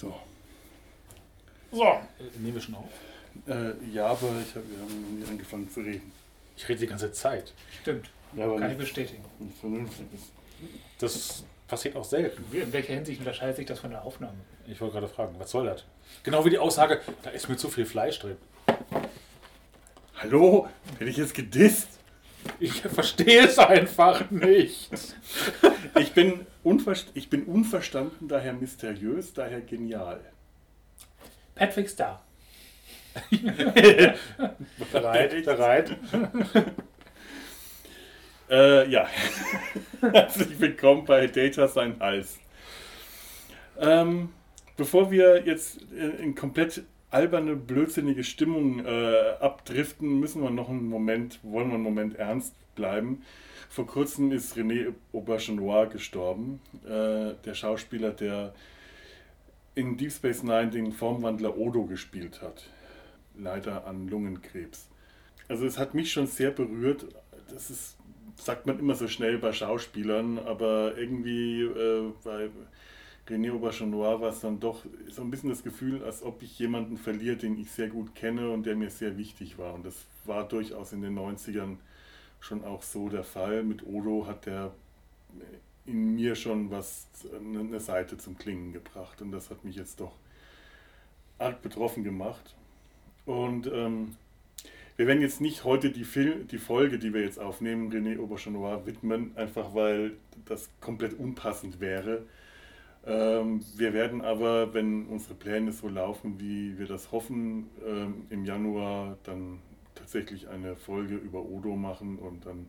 So. So. Nehmen wir schon auf? Äh, ja, aber ich hab, wir haben noch nie angefangen zu reden. Ich rede die ganze Zeit. Stimmt. Ja, aber Kann ich bestätigen. nicht vernünftig ist. Das passiert auch selten. In welcher Hinsicht unterscheidet sich das von der Aufnahme? Ich wollte gerade fragen, was soll das? Genau wie die Aussage, da ist mir zu viel Fleisch drin. Hallo? Werde ich jetzt gedisst? Ich verstehe es einfach nicht. Ich bin, ich bin unverstanden, daher mysteriös, daher genial. Patrick Star. Bereit, bereit. Äh, ja. Herzlich willkommen bei Data Sein Hals. Ähm, bevor wir jetzt in komplett alberne, blödsinnige Stimmung äh, abdriften, müssen wir noch einen Moment, wollen wir einen Moment ernst bleiben. Vor kurzem ist René Aubergenois gestorben, äh, der Schauspieler, der in Deep Space Nine den Formwandler Odo gespielt hat. Leider an Lungenkrebs. Also es hat mich schon sehr berührt. Das ist, sagt man immer so schnell bei Schauspielern, aber irgendwie äh, bei René Aubergenois war es dann doch so ein bisschen das Gefühl, als ob ich jemanden verliere, den ich sehr gut kenne und der mir sehr wichtig war. Und das war durchaus in den 90ern schon auch so der Fall. Mit Odo hat der in mir schon was, eine Seite zum Klingen gebracht. Und das hat mich jetzt doch arg betroffen gemacht. Und ähm, wir werden jetzt nicht heute die, Fil die Folge, die wir jetzt aufnehmen, René Aubergenois widmen, einfach weil das komplett unpassend wäre. Ähm, wir werden aber, wenn unsere Pläne so laufen, wie wir das hoffen, ähm, im Januar dann tatsächlich eine Folge über Odo machen und dann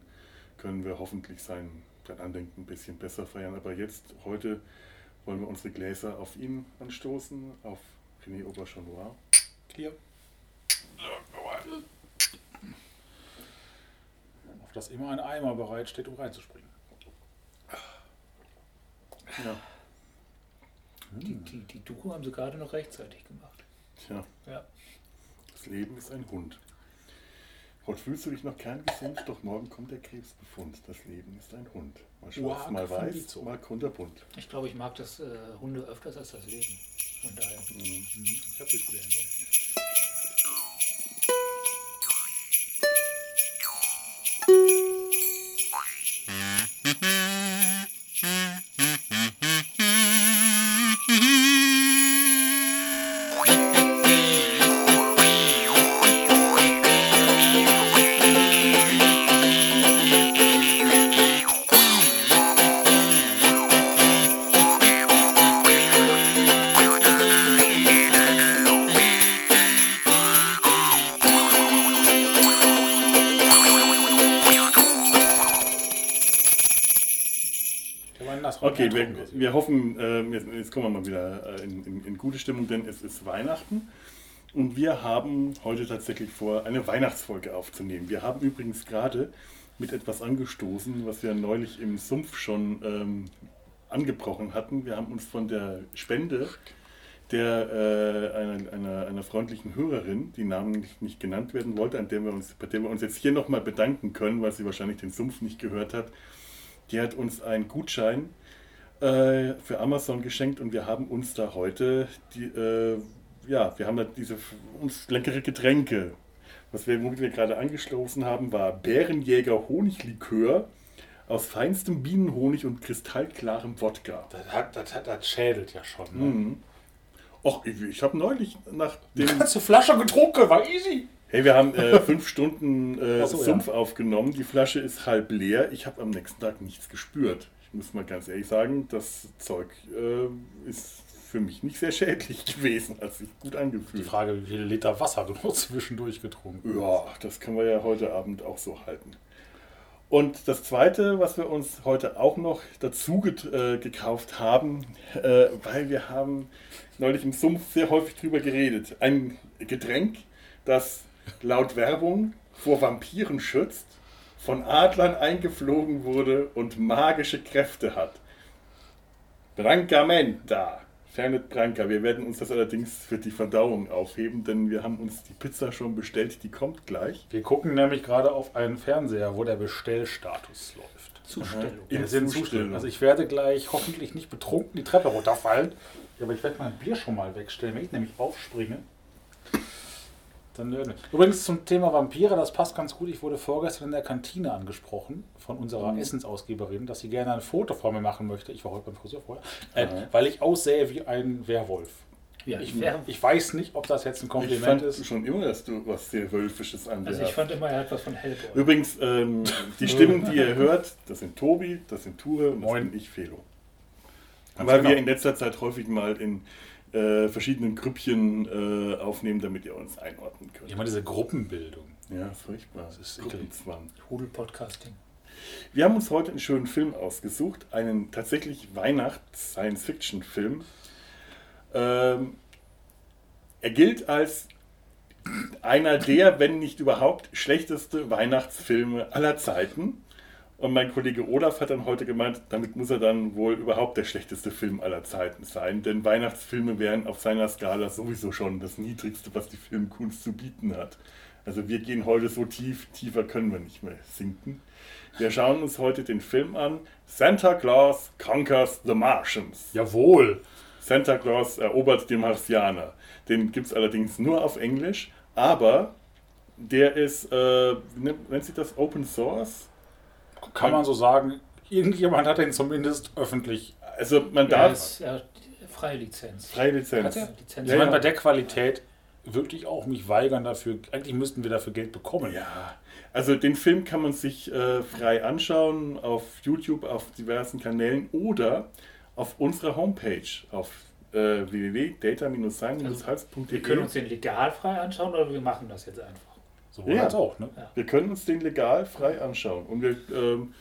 können wir hoffentlich sein, sein Andenken ein bisschen besser feiern. Aber jetzt, heute, wollen wir unsere Gläser auf ihn anstoßen, auf René Aubergenois. Hier. Auf das immer ein Eimer bereit steht, um reinzuspringen. Ja, Die, die, die Doku haben sie gerade noch rechtzeitig gemacht. tja, Ja. das Leben ist ein Hund. Heute fühlst du dich noch kerngesund, doch morgen kommt der Krebsbefund. Das Leben ist ein Hund. Mal schwarz, mal weiß, mal kunterbunt. Ich glaube, ich mag das äh, Hunde öfters als das Leben. Von daher. Ich hab dich wieder wir, hoffen, äh, jetzt, jetzt kommen wir mal wieder äh, in, in, in gute Stimmung, denn es ist Weihnachten. Und wir haben heute tatsächlich vor, eine Weihnachtsfolge aufzunehmen. Wir haben übrigens gerade mit etwas angestoßen, was wir neulich im Sumpf schon ähm, angebrochen hatten. Wir haben uns von der Spende der äh, einer, einer, einer freundlichen Hörerin, die namentlich nicht genannt werden wollte, an der wir uns, bei der wir uns jetzt hier nochmal bedanken können, weil sie wahrscheinlich den Sumpf nicht gehört hat. Die hat uns einen Gutschein äh, für Amazon geschenkt und wir haben uns da heute die, äh, ja, wir haben da diese uns leckere Getränke. Was wir, womit wir gerade angestoßen haben, war Bärenjäger Honiglikör aus feinstem Bienenhonig und kristallklarem Wodka. Das, hat, das, hat, das schädelt ja schon. Ne? Mhm. Och, ich, ich habe neulich nach Die dem. ganze Flasche getrunken, war easy. Hey, wir haben äh, fünf Stunden äh, so, ja. Sumpf aufgenommen. Die Flasche ist halb leer. Ich habe am nächsten Tag nichts gespürt. Muss mal ganz ehrlich sagen, das Zeug äh, ist für mich nicht sehr schädlich gewesen. Hat sich gut Die angefühlt. Frage, wie viele Liter Wasser du noch zwischendurch getrunken Ja, das können wir ja heute Abend auch so halten. Und das Zweite, was wir uns heute auch noch dazu äh, gekauft haben, äh, weil wir haben neulich im Sumpf sehr häufig drüber geredet. Ein Getränk, das laut Werbung vor Vampiren schützt, von Adlern eingeflogen wurde und magische Kräfte hat. Brancamenta. Fernet Branca. Wir werden uns das allerdings für die Verdauung aufheben, denn wir haben uns die Pizza schon bestellt, die kommt gleich. Wir gucken nämlich gerade auf einen Fernseher, wo der Bestellstatus läuft. Zustellung. In Wir sind Zustellung. Zustellung. Also ich werde gleich hoffentlich nicht betrunken die Treppe runterfallen. Ja, aber ich werde mein Bier schon mal wegstellen, wenn ich nämlich aufspringe. Dann wir. Übrigens zum Thema Vampire, das passt ganz gut. Ich wurde vorgestern in der Kantine angesprochen von unserer Essensausgeberin, dass sie gerne ein Foto von mir machen möchte. Ich war heute beim Friseur vorher, äh, Aha. weil ich aussähe wie ein Werwolf. Ja, Ich, ich, ich weiß nicht, ob das jetzt ein Ich Kompliment fand ist. schon immer, dass du was sehr Wölfisches an dir also ich hast. fand immer, er hat was von Hellboy. Übrigens, ähm, die Stimmen, die ihr hört, das sind Tobi, das sind Ture und das Moin. bin ich, Felo. Ganz Weil genau. wir in letzter Zeit häufig mal in äh, verschiedenen Grüppchen äh, aufnehmen, damit ihr uns einordnen könnt. Immer diese Gruppenbildung. Ja, furchtbar. Das ist. Gruppenzwang. Hudel-Podcasting. Wir haben uns heute einen schönen Film ausgesucht, einen tatsächlich Weihnachts-Science-Fiction-Film. Ähm, er gilt als einer der, wenn nicht überhaupt, schlechteste Weihnachtsfilme aller Zeiten. Und mein Kollege Olaf hat dann heute gemeint, damit muss er dann wohl überhaupt der schlechteste Film aller Zeiten sein. Denn Weihnachtsfilme wären auf seiner Skala sowieso schon das Niedrigste, was die Filmkunst zu bieten hat. Also wir gehen heute so tief, tiefer können wir nicht mehr sinken. Wir schauen uns heute den Film an. Santa Claus Conquers the Martians. Jawohl. Santa Claus erobert die Martianer. Den gibt es allerdings nur auf Englisch, aber der ist, äh, nennt nennt sich das Open Source? Kann man so sagen. Irgendjemand hat den zumindest öffentlich. Also man Ja, darf ist, er hat freie Lizenz. freie Lizenz. Hat er? Lizenz. Ich Ja, meine, ja. bei der Qualität wirklich auch mich weigern dafür. Eigentlich müssten wir dafür Geld bekommen. Ja, also den Film kann man sich äh, frei anschauen auf YouTube, auf diversen Kanälen oder auf unserer Homepage auf äh, www.data-sein-hals.de. Wir können uns den legal frei anschauen oder wir machen das jetzt einfach. Sowohl Ja. als auch. Ne? Wir können uns den legal frei anschauen und wir, ähm,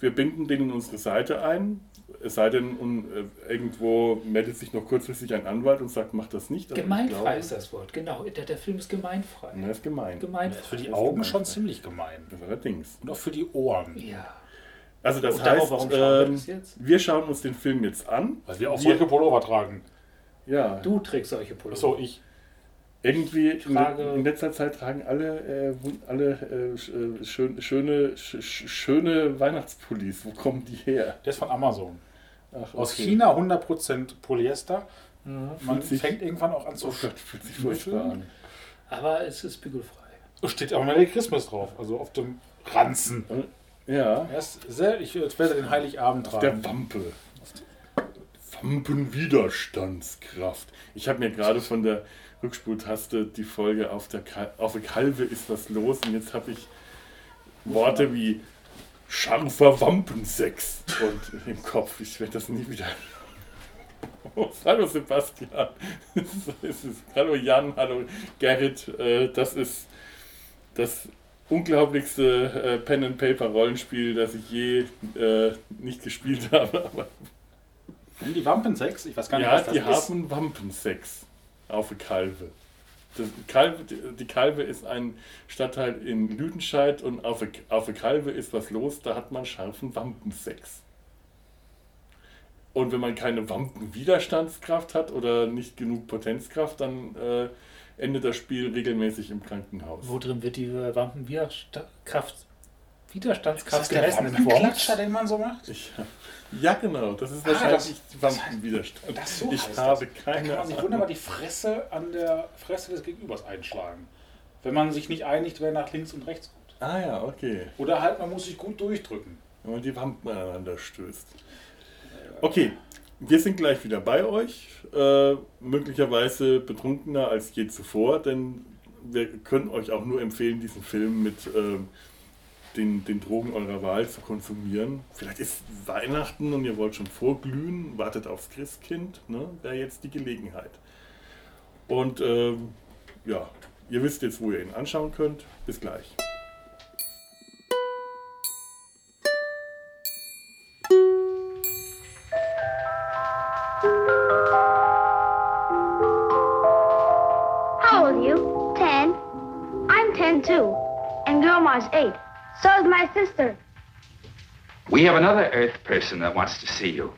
wir binden den in unsere Seite ein. Es sei denn, und, äh, irgendwo meldet sich noch kurzfristig ein Anwalt und sagt, mach das nicht. ich Gemeinfrei glaube- ist das Wort, genau. Der, der Film ist gemeinfrei. Na, ist gemein. Das ist Gemeinfrei. für die Augen schon ziemlich gemein. Das allerdings. Und auch für die Ohren. Ja. Also das Und darauf, heißt, warum schauen wir ähm, das jetzt? wir schauen uns den Film jetzt an. Weil wir auch Wir- solche Pullover tragen. Ja, Du trägst solche Pullover. Achso, ich. Irgendwie in, in letzter Zeit tragen alle, äh, alle äh, äh, schön, schöne, sch, sch- schöne Weihnachtspullis. Wo kommen die her? Der ist von Amazon. Ach, Aus okay. China 100% Polyester. Mhm. Man Fühlt sich- fängt irgendwann auch an zu Oh Gott, fühlt sich furchtbar an. Aber es ist bügelfrei. Steht auch Merry Christmas drauf. Also auf dem Ranzen. Ja, Er ist sehr, ich werde den Heiligabend auf der tragen. Wampe. Wampenwiderstandskraft. Ich habe mir gerade von der Rückspultaste die Folge auf der Kal auf der Kalve ist was los und jetzt habe ich Worte wie scharfer Wampensex und im Kopf. Ich werde das nie wieder. Oh, hallo Sebastian. Ist, hallo Jan, hallo Gerrit. Äh, Das ist das unglaublichste äh, Pen and Paper Rollenspiel, das ich je äh, nicht gespielt habe. Aber Haben die Wampensex? Ich weiß gar nicht, ja, was das die ist. haben Wampensex auf der Kalve. Das Kalve. Die Kalve ist ein Stadtteil in Lüdenscheid und auf der, auf der Kalve ist was los, da hat man scharfen Wampensex. Und wenn man keine Wampenwiderstandskraft hat oder nicht genug Potenzkraft, dann äh, endet das Spiel regelmäßig im Krankenhaus. Wo drin wird die Wampenwiderstandskraft ist Widerstandskraft das der gemessen Wampenklatscher, Wort? den man so macht? Ich, ja, genau, das ist Ah, wahrscheinlich das- Wampenwiderstand. das so ich habe das. Da keine kann man sich wunderbar die Fresse an der Fresse des Gegenübers einschlagen. Wenn man sich nicht einigt, wer nach links und rechts kommt. Ah ja, okay. Oder halt, man muss sich gut durchdrücken. Wenn man die Wampen aneinander stößt. Okay, wir sind gleich wieder bei euch. Äh, möglicherweise betrunkener als je zuvor, denn wir können euch auch nur empfehlen, diesen Film mit ähm, den, den Drogen eurer Wahl zu konsumieren. Vielleicht ist Weihnachten und ihr wollt schon vorglühen, wartet aufs Christkind, ne? wäre jetzt die Gelegenheit. Und ähm, ja, ihr wisst jetzt, wo ihr ihn anschauen könnt. Bis gleich. How old are you? Ten. I'm ten too. And Grandma's eight. So is my sister. We have another Earth person that wants to see you.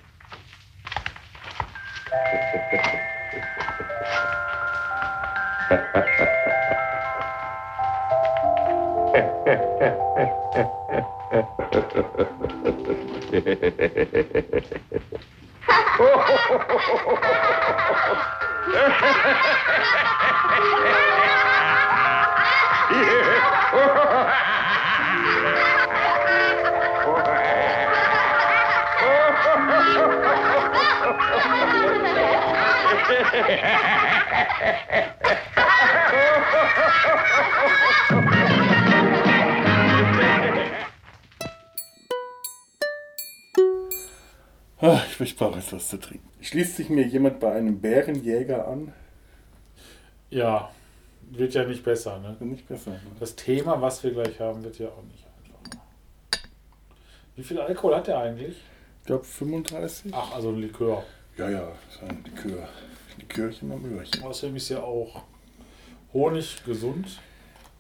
ich, ich brauche jetzt was zu trinken. Schließt sich mir jemand bei einem Bärenjäger an? Ja, wird ja nicht besser. Ne? Nicht besser. Ne? Das Thema, was wir gleich haben, wird ja auch nicht einfacher. Wie viel Alkohol hat der eigentlich? Ich glaube 35. Ach, also ein Likör. Ja, ja, Likör. Likörchen und Möhrchen. Außerdem ist ja auch Honig gesund.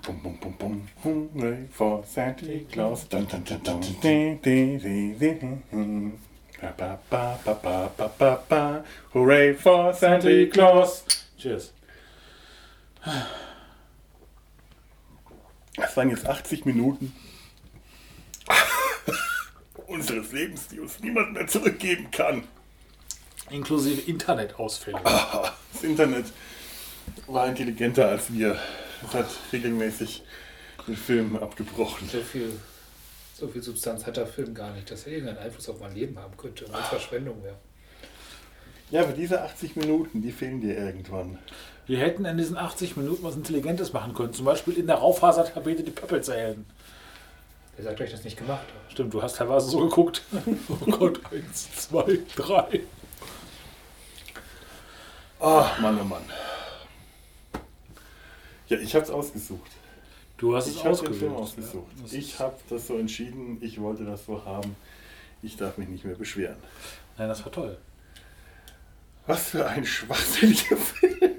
Bum, bum, bum, bum. Hungry for Santa Claus. Dun, dun, dun, dun, dun, dun, dun, dun. Ba, ba, ba, ba, ba, ba, ba, ba. Hooray for Santa Claus. Cheers. Das waren jetzt 80 Minuten unseres Lebens, die uns niemand mehr zurückgeben kann. Inklusive Internetausfälle. Das Internet war intelligenter als wir. Es hat regelmäßig den Film abgebrochen. So viel, so viel Substanz hat der Film gar nicht, dass er irgendeinen Einfluss auf mein Leben haben könnte. Und Verschwendung wäre. Ja, aber diese 80 Minuten, die fehlen dir irgendwann. Wir hätten in diesen 80 Minuten was Intelligentes machen können. Zum Beispiel in der Raufasertabete die Pöppel zählen. Wer sagt euch das nicht gemacht? Stimmt, du hast teilweise so geguckt. Oh Gott, eins, zwei, drei. Ach, Mann, oh Mann. Ja, ich hab's ausgesucht. Du hast Ich es habe den Film ausgewählt. ausgesucht. Ja, Ich habe das so entschieden, ich wollte das so haben. Ich darf mich nicht mehr beschweren. Nein, das war toll. Was für ein schwachsinniger Film.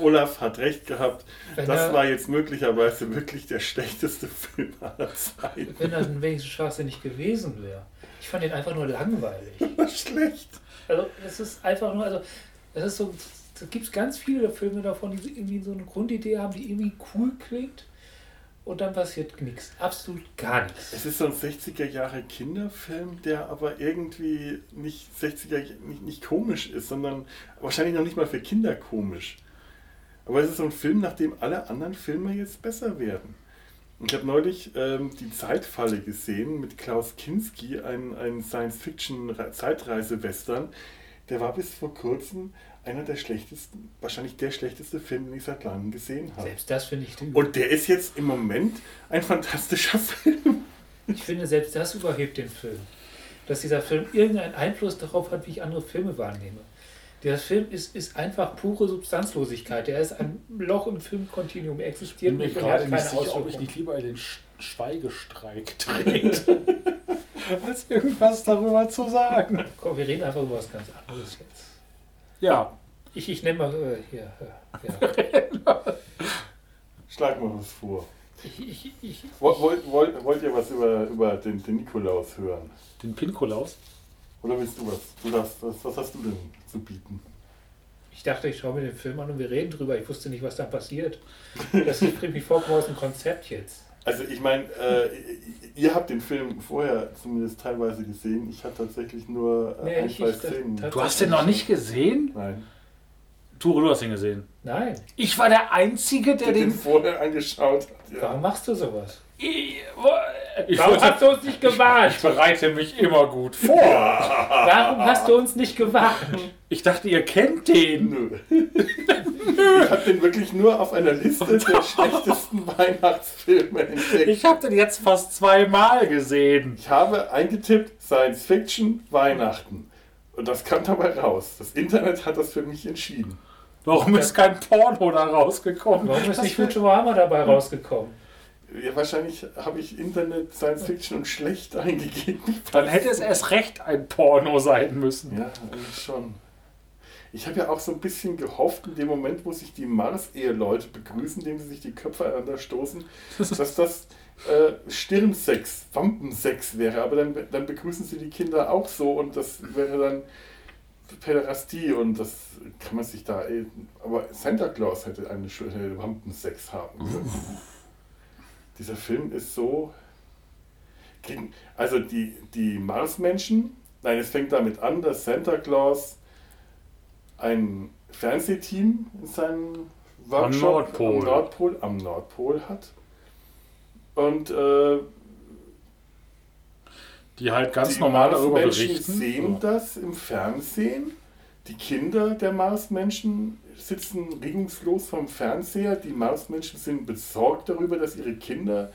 Olaf hat recht gehabt. Wenn Das er- war jetzt möglicherweise wirklich der schlechteste Film aller Zeiten. Wenn das ein wenigstens schwachsinnig gewesen wäre. Ich fand ihn einfach nur langweilig. Schlecht. Also es ist einfach nur, also es ist so, da gibt es ganz viele Filme davon, die irgendwie so eine Grundidee haben, die irgendwie cool klingt. Und dann passiert nichts. Absolut gar nichts. Es ist so ein 60er Jahre Kinderfilm, der aber irgendwie nicht 60er nicht, nicht komisch ist, sondern wahrscheinlich noch nicht mal für Kinder komisch. Aber es ist so ein Film, nach dem alle anderen Filme jetzt besser werden. Ich habe neulich ähm, die Zeitfalle gesehen mit Klaus Kinski, ein, ein Science-Fiction-Zeitreise-Western. Der war bis vor kurzem einer der schlechtesten, wahrscheinlich der schlechteste Film, den ich seit langem gesehen habe. Selbst das finde ich, Und der ist jetzt im Moment ein fantastischer Film. ich finde, selbst das überhebt den Film. Dass dieser Film irgendeinen Einfluss darauf hat, wie ich andere Filme wahrnehme. Der Film ist, ist einfach pure Substanzlosigkeit. Der ist ein Loch im Filmkontinuum. Er Ich existiert bin mir nicht und gerade hat nicht keine sicher, ob ich nicht lieber in den Sch Schweigestreik trete. Als irgendwas darüber zu sagen. Komm, wir reden einfach über was ganz anderes jetzt. Ja, Ich, ich nenne mal äh, hier. Äh, ja. Schlag mal was vor. Ich, ich, ich, Wollt, wollt, wollt, wollt ihr was über, über den, den Nikolaus hören? den Pinkolaus. Oder willst du was? Du darfst, was, was hast du denn zu bieten? ich dachte, ich schaue mir den Film an und wir reden drüber. Ich wusste nicht, was dann passiert. Das bringt mich vollkommen aus dem Konzept jetzt. Also ich meine, äh, ihr habt den Film vorher zumindest teilweise gesehen. Ich habe tatsächlich nur äh, Nee, ein, zwei Szenen. Du hast den noch nicht gesehen? Nein. Ture, du hast ihn gesehen. Nein, Ich war der Einzige, der Der den den. vorher angeschaut hat. Ja. warum machst du sowas? Ich, ich, Warum hast du uns nicht gewarnt? ich bereite mich immer gut vor. Warum hast du uns nicht gewarnt? Ich dachte, ihr kennt den. Nö. ich habe den wirklich nur auf einer Liste der schlechtesten Weihnachtsfilme entdeckt. Ich habe den jetzt fast zweimal gesehen. Ich habe eingetippt Science Fiction Weihnachten. Und das kam dabei raus. Das Internet hat das für mich entschieden. Warum ist kein Porno da rausgekommen? Warum ist Das nicht Futurama dabei rausgekommen? Ja, wahrscheinlich habe ich Internet Science Fiction und schlecht eingegeben. Dann hätte es erst recht ein Porno sein müssen. Ja, schon. Ich habe ja auch so ein bisschen gehofft, in dem Moment, wo sich die Mars-Eheleute begrüßen, indem sie sich die Köpfe aneinander stoßen, dass das äh, Stirnsex, Wampensex wäre. Aber dann, dann begrüßen sie die Kinder auch so und das wäre dann Päderastie und das kann man sich da. Aber Santa Claus hätte eine schöne Wampensex haben können. Dieser Film ist so. also die, die Marsmenschen, nein, es fängt damit an, dass Santa Claus ein Fernsehteam in seinem Workshop Nordpol. am Nordpol, am Nordpol hat. Und äh, Die halt ganz die normal darüber Marsmenschen berichten. sehen So. das im Fernsehen. Die Kinder der Marsmenschen sitzen regungslos vom Fernseher. Die Marsmenschen sind besorgt darüber, dass ihre Kinder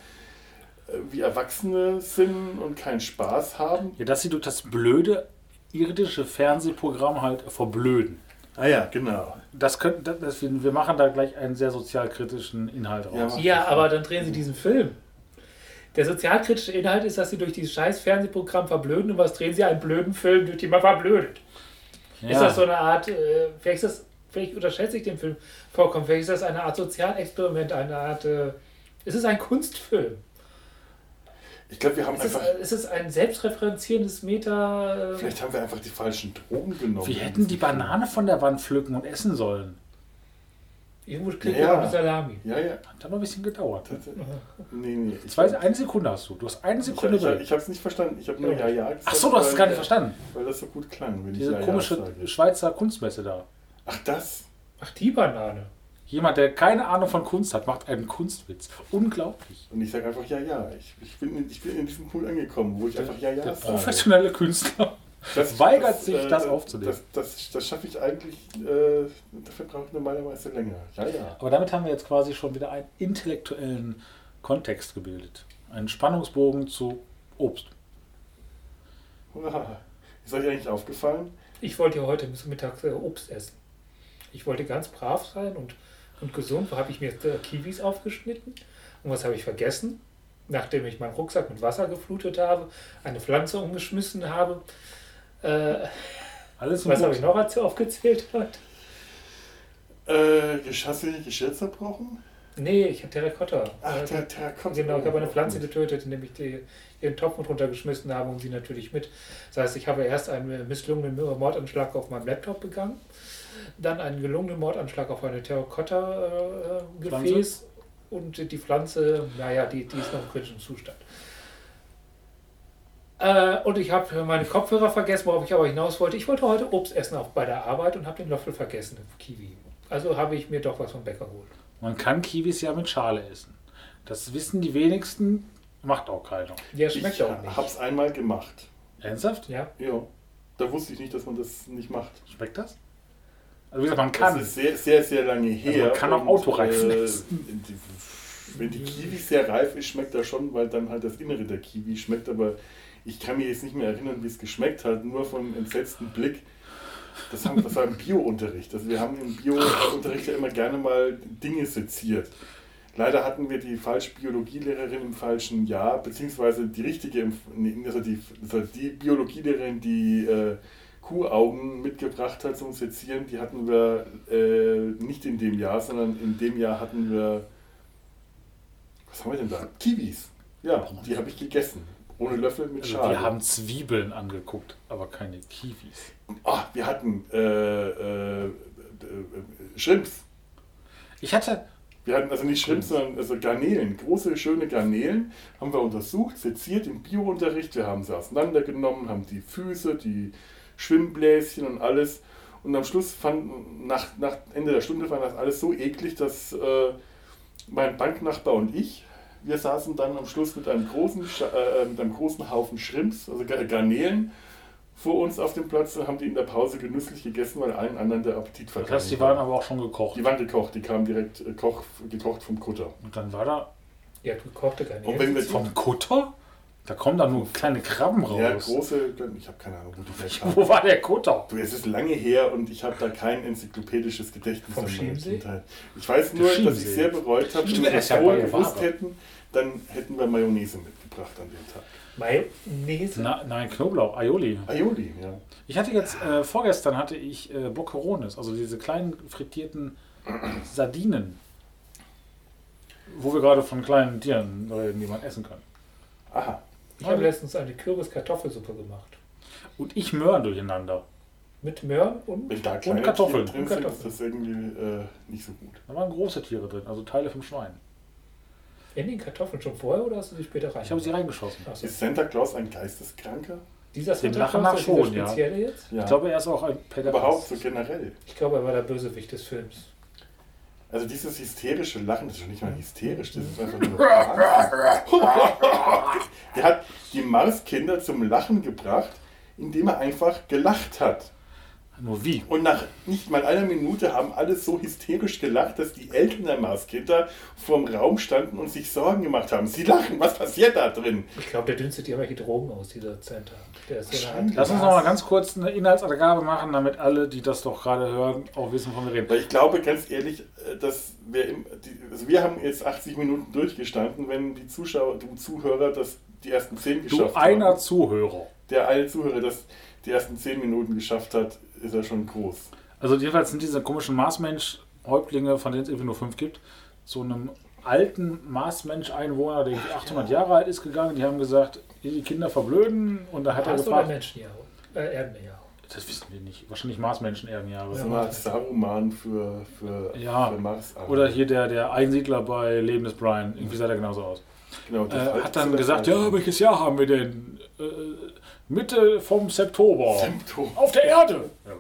äh, wie Erwachsene sind und keinen Spaß haben. Ja, dass sie durch das blöde irdische Fernsehprogramm halt verblöden. Ah ja, genau. Das könnten, das, wir machen da gleich einen sehr sozialkritischen Inhalt raus. Ja. Ja, aber dann drehen sie diesen Film. Der sozialkritische Inhalt ist, dass sie durch dieses scheiß Fernsehprogramm verblöden und was drehen sie? Einen blöden Film, durch den man verblödet. Ist das so eine Art, äh, vielleicht, ist das, vielleicht unterschätze ich den Film vollkommen, vielleicht ist das eine Art Sozialexperiment, eine Art, äh, es ist ein Kunstfilm. Ich glaube, wir haben Es ist, einfach, es ist ein selbstreferenzierendes Meta. Äh, vielleicht haben wir einfach die falschen Drogen genommen. Wir hätten die Banane von der Wand pflücken und essen sollen. irgendwo klingt Ja. ja. Salami. Ja, ja. Hat aber ein bisschen gedauert. Das, nee, nee. Ich, Zwei, eine Sekunde hast du. Du hast eine Sekunde ich, ich, ich habe es nicht verstanden. Ich habe nur ja, ja gesagt. Ach so, du hast es gar nicht verstanden. Weil das so gut klang, wenn Diese ich ja, komische ja sage. Schweizer Kunstmesse da. Ach, das? Ach, die Banane. Jemand, der keine Ahnung von Kunst hat, macht einen Kunstwitz. Unglaublich. Und ich sage einfach ja, ja. Ich, ich, bin, in- ich bin in diesem Punkt angekommen, wo ich einfach ja, ja Der sage. professionelle Künstler Das- weigert das, sich, äh, das aufzunehmen. Das, das, das schaffe ich eigentlich, äh, dafür brauche ich normalerweise länger. Ja, ja. Aber damit haben wir jetzt quasi schon wieder einen intellektuellen Kontext gebildet. Einen Spannungsbogen zu Obst. Ist euch eigentlich aufgefallen? Ich wollte ja heute bis Mittag äh, Obst essen. Ich wollte ganz brav sein und, und gesund. Wo habe ich mir äh, Kiwis aufgeschnitten? Und was habe ich vergessen? Nachdem ich meinen Rucksack mit Wasser geflutet habe, eine Pflanze umgeschmissen habe. Äh, Alles was habe ich noch als aufgezählt heute? Äh, Geschasse, Geschirr zerbrochen? Nee, ich habe Terrakotta. Ach, der Terrakotta. Genau, ich habe eine Pflanze getötet, indem ich die, ihren Topf mit runtergeschmissen habe und sie natürlich mit. Das heißt, ich habe erst einen misslungenen Mordanschlag auf meinem Laptop begangen, dann einen gelungenen Mordanschlag auf eine Terrakotta-Gefäß und die Pflanze, naja, die, die ist noch im kritischen Zustand. Äh, und ich habe meine Kopfhörer vergessen, worauf ich aber hinaus wollte. Ich wollte heute Obst essen, auch bei der Arbeit, und habe den Löffel vergessen, Kiwi. Also habe ich mir doch was vom Bäcker geholt. Man kann Kiwis ja mit Schale essen. Das wissen die wenigsten, macht auch keiner. Ich schmeckt auch nicht. habe es einmal gemacht. Ernsthaft? Ja, Ja. Da wusste ich nicht, dass man das nicht macht. Schmeckt das? Also wie gesagt, man kann. Das ist sehr, sehr, sehr lange her. man kann auch Autoreifen äh, wenn die Kiwi sehr reif ist, schmeckt das schon, weil dann halt das Innere der Kiwi schmeckt. Aber ich kann mir jetzt nicht mehr erinnern, wie es geschmeckt hat, nur vom entsetzten Blick. Das, haben, das war im Bio-Unterricht. Also wir haben im Bio-Unterricht ja immer gerne mal Dinge seziert. Leider hatten wir die falsche Biologielehrerin im falschen Jahr, beziehungsweise die richtige, also die, also die Biologielehrerin, die äh, Kuhaugen mitgebracht hat zum Sezieren, die hatten wir äh, nicht in dem Jahr, sondern in dem Jahr hatten wir, was haben wir denn da? Kiwis. Ja, die habe ich gegessen. Ohne Löffel mit Also Schale. wir haben Zwiebeln angeguckt, aber keine Kiwis. Ah, wir hatten äh, äh, äh, äh, Shrimps. Ich hatte, Wir hatten also nicht Shrimps, sondern also Garnelen, große, schöne Garnelen, haben wir untersucht, seziert im Biounterricht. Wir haben sie auseinandergenommen, haben die Füße, die Schwimmbläschen und alles. Und am Schluss fand, nach, nach Ende der Stunde fand das alles so eklig, dass äh, mein Banknachbar und ich, wir saßen dann am Schluss mit einem großen, äh, mit einem großen Haufen Shrimps, also Gar- Garnelen, vor uns auf dem Platz und haben die in der Pause genüsslich gegessen, weil allen anderen der Appetit das vergangen heißt, die war. waren aber auch schon gekocht. Die waren gekocht, die kamen direkt äh, koch, gekocht vom Kutter. Und dann war da Ja, du kochte keine Und wenn wir vom Kutter? Da kommen da nur kleine Krabben raus. ja, große, ich habe keine Ahnung, wo die herkamen. Wo war der Kutter? Du, es ist lange her und ich habe da kein enzyklopädisches Gedächtnis Vom an meine Chiemsee? Kindheit. Ich weiß nur, Der dass ich sehr bereut habe, wenn wir das ja vorher bei gewusst Ware. hätten, dann hätten wir Mayonnaise mitgebracht an dem Tag. Mayonnaise. Na, nein, Knoblauch, Aioli. Aioli, ja. Ich hatte jetzt, äh, vorgestern hatte ich äh, Boccherones, also diese kleinen frittierten Sardinen. Wo wir gerade von kleinen Tieren reden, die man essen kann. Aha. Ich habe letztens eine Kürbis-Kartoffelsuppe gemacht. Und ich Möhren durcheinander. Mit Möhren und Wenn da kleine Kartoffeln. Tiere drin Und sind, ist Kartoffeln. das irgendwie äh, nicht so gut. Da waren große Tiere drin, also Teile vom Schwein. In den Kartoffeln schon vorher oder hast du sie später rein? Ich habe sie reingeschossen. So. Ist Santa Claus ein Geisteskranker? Dieser Dem Santa Lachen Claus, nach dieser schon, ja. spezielle jetzt? Ja. Ich glaube, er ist auch ein Überhaupt so Pädagog. generell. Ich glaube, er war der Bösewicht des Films. Also dieses hysterische Lachen, das ist schon nicht mal hysterisch, das ist einfach nur. Der hat die Marskinder zum Lachen gebracht, indem er einfach gelacht hat. Nur wie? Und nach nicht mal einer Minute haben alle so hysterisch gelacht, dass die Eltern der Marskinder vorm Raum standen und sich Sorgen gemacht haben. Sie lachen, was passiert da drin? Ich glaube, der dünstet irgendwelche Drogen aus, dieser Santa. So Lass uns noch mal ganz kurz eine Inhaltsangabe machen, damit alle, die das doch gerade hören, auch wissen, wovon wir reden. Ich glaube ganz ehrlich, äh, dass wir, im, die, also wir haben jetzt 80 Minuten durchgestanden, wenn die Zuschauer, die Zuhörer das die ersten 10 geschafft Du einer haben. Zuhörer. Der eine Zuhörer, das die ersten 10 Minuten geschafft hat, ist ja schon groß. Also jedenfalls sind diese komischen Marsmensch-Häuptlinge, von denen es irgendwie nur fünf gibt, zu einem alten Marsmensch-Einwohner, der irgendwie 800 Jahre alt ist, gegangen. Die haben gesagt, die Kinder verblöden. Und da hat er Mars oder gefragt, Menschenjahre? Äh, Erdenjahre. das wissen wir nicht, wahrscheinlich Marsmenschen-Erdenjahre. So eine Art Saruman für, für, Ja. für Mars. Oder hier der, der Einsiedler bei Leben des Brian, irgendwie sah der genauso aus. genau, Äh, das hat dann oder gesagt, ja, welches Jahr haben wir denn? Äh, Mitte vom September. September. Auf der Erde. Ja,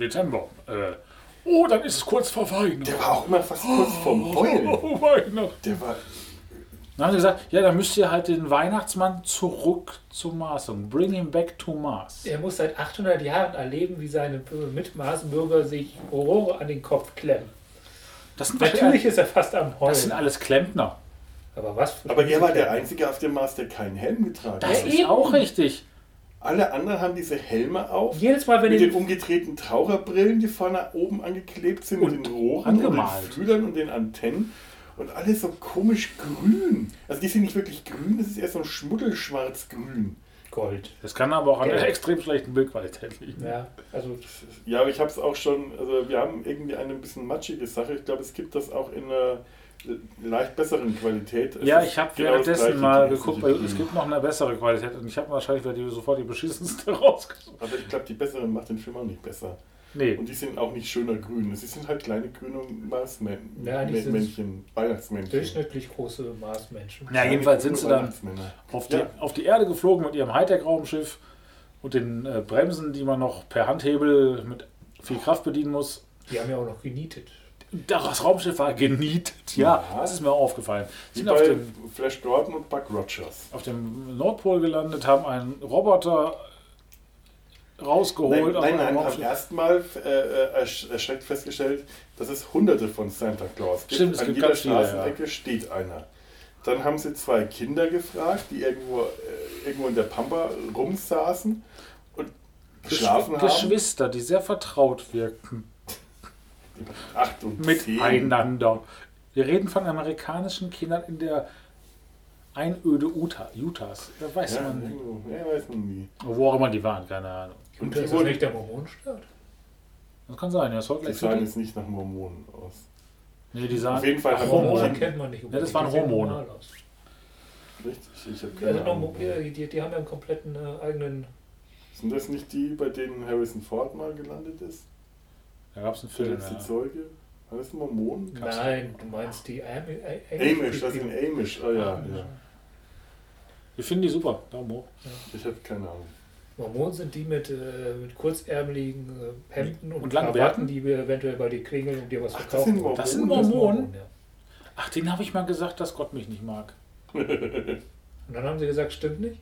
Dezember. Äh, oh, dann ist es kurz vor Weihnachten. Der war auch immer fast kurz vorm Heulen. Oh, Weihnachten. Der war, Dann haben sie gesagt, ja, dann müsst ihr halt den Weihnachtsmann zurück zum Mars und bring him back to Mars. Er muss seit 800 Jahren erleben, wie seine Mitmarsbürger sich Rohre an den Kopf klemmen. Das sind, Natürlich ist er fast am Heulen. das sind alles Klempner. aber was für aber er war der Einzige auf dem Mars, der keinen Helm getragen Das hat. Ja, ist eben. auch richtig. Alle anderen haben diese Helme auf. Jedes Mal, wenn mit den umgedrehten Taucherbrillen, die vorne oben angeklebt sind, mit Und den Rohren angemalt. und den Fühlern und den Antennen. Und alle so komisch grün. Also die sind nicht wirklich grün, das ist eher so ein schmuddelschwarz-grün. Gold. Das kann aber auch an der Gelb. extrem schlechten Bildqualität liegen. Ja, also Ja, aber ich habe es auch schon, also wir haben irgendwie eine ein bisschen matschige Sache. Ich glaube, es gibt das auch in einer leicht besseren Qualität. Es Ja, ich habe genau währenddessen mal geguckt, weil es gibt noch eine bessere Qualität und ich habe wahrscheinlich weil die sofort die beschissenste rausgesucht. Aber ich glaube, die bessere macht den Film auch nicht besser. Nee, Und die sind auch nicht schöner grün. Sie sind halt kleine grüne Marsmännchen, Ja, die sind Männchen, Weihnachtsmännchen. durchschnittlich große Marsmenschen. Ja, jedenfalls sind sie dann auf die, Ja. auf die Erde geflogen mit ihrem Hightech-Raumschiff und den äh, Bremsen, die man noch per Handhebel mit viel Kraft bedienen muss. Die haben ja auch noch genietet. Das Raumschiff war genietet. Ja, Ja. das ist mir auch aufgefallen. Wie Sind auf dem, Flash Gordon und Buck Rogers. auf dem Nordpol gelandet, haben einen Roboter rausgeholt. Nein, nein, nein haben Raumschiff. erstmal äh, äh, ersch- erschreckt festgestellt, dass es hunderte von Santa Claus gibt. Stimmt, es An gibt jeder viele, ja. Straßenecke steht einer. Dann haben sie zwei Kinder gefragt, die irgendwo, äh, irgendwo in der Pampa rumsaßen und geschlafen haben. Geschwister, die sehr vertraut wirken Acht und miteinander. Wir reden von amerikanischen Kindern in der Einöde Utah, Utahs. Da weiß Ja, man irgendwo. ja, weiß man nie. Wo auch immer die waren, keine Ahnung. Und das ist wurden, nicht der Mormonenstaat. Das kann sein, ja. Salt die sahen jetzt nicht nach Mormonen aus. Nee, die sahen Auf jeden Fall Mormonen kennt man nicht. Ja, das waren Hormone. Richtig? Ich habe Ja, keine noch, Ahnung. ja, die, die haben ja einen kompletten äh, eigenen. Sind das nicht die, bei denen Harrison Ford mal gelandet ist? Da gab es einen Der Film. letzte Ja. Zeuge? War das Mormonen? Gab's Nein, du meinst die Am Amish, das sind Amish. Oh ja, ja. Wir finden die super. Daumen hoch. Ich habe keine Ahnung. Mormonen sind die mit, äh, mit kurzärmeligen äh, Hemden und, Und langen Krawatten, die wir eventuell bei dir klingeln und dir was Ach, das verkaufen. sind wollen. Das sind Mormonen. Mormonen. ja. Ach, den habe ich mal gesagt, dass Gott mich nicht mag. Und dann haben sie gesagt, stimmt nicht.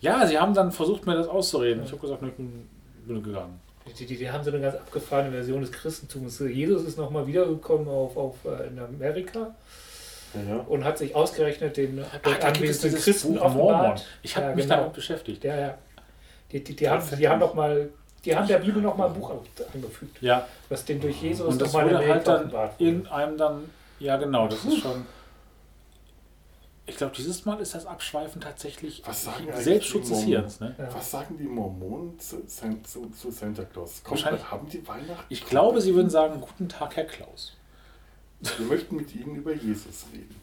Ja, sie haben dann versucht, mir das auszureden. Ich habe gesagt, ich bin, bin gegangen. Die, die, die haben so eine ganz abgefahrene Version des Christentums. Jesus ist nochmal wiedergekommen auf, auf, äh, in Amerika Ja, ja. und hat sich ausgerechnet den Ach, gibt es anwesenden Christen Buch Mormon. offenbart. Ich habe Ja, mich genau. damit beschäftigt. Ja, ja. Die, die, die, haben, die haben noch mal, die haben der Bibel noch mal ein Buch angefügt, Ja, was den durch Jesus und noch das mal wurde in halt dann wurde. irgendeinem dann, ja genau, das ist schon. Ich glaube, dieses Mal ist das Abschweifen tatsächlich Was sagen eigentlich Selbstschutz die des Mormonen? Hirns. Ne? Ja. Was sagen die Mormonen zu, zu, zu Santa Claus? Kommt, Wahrscheinlich- haben die Weihnachten? Ich glaube, sie würden sagen, guten Tag, Herr Klaus. Wir möchten mit Ihnen über Jesus reden.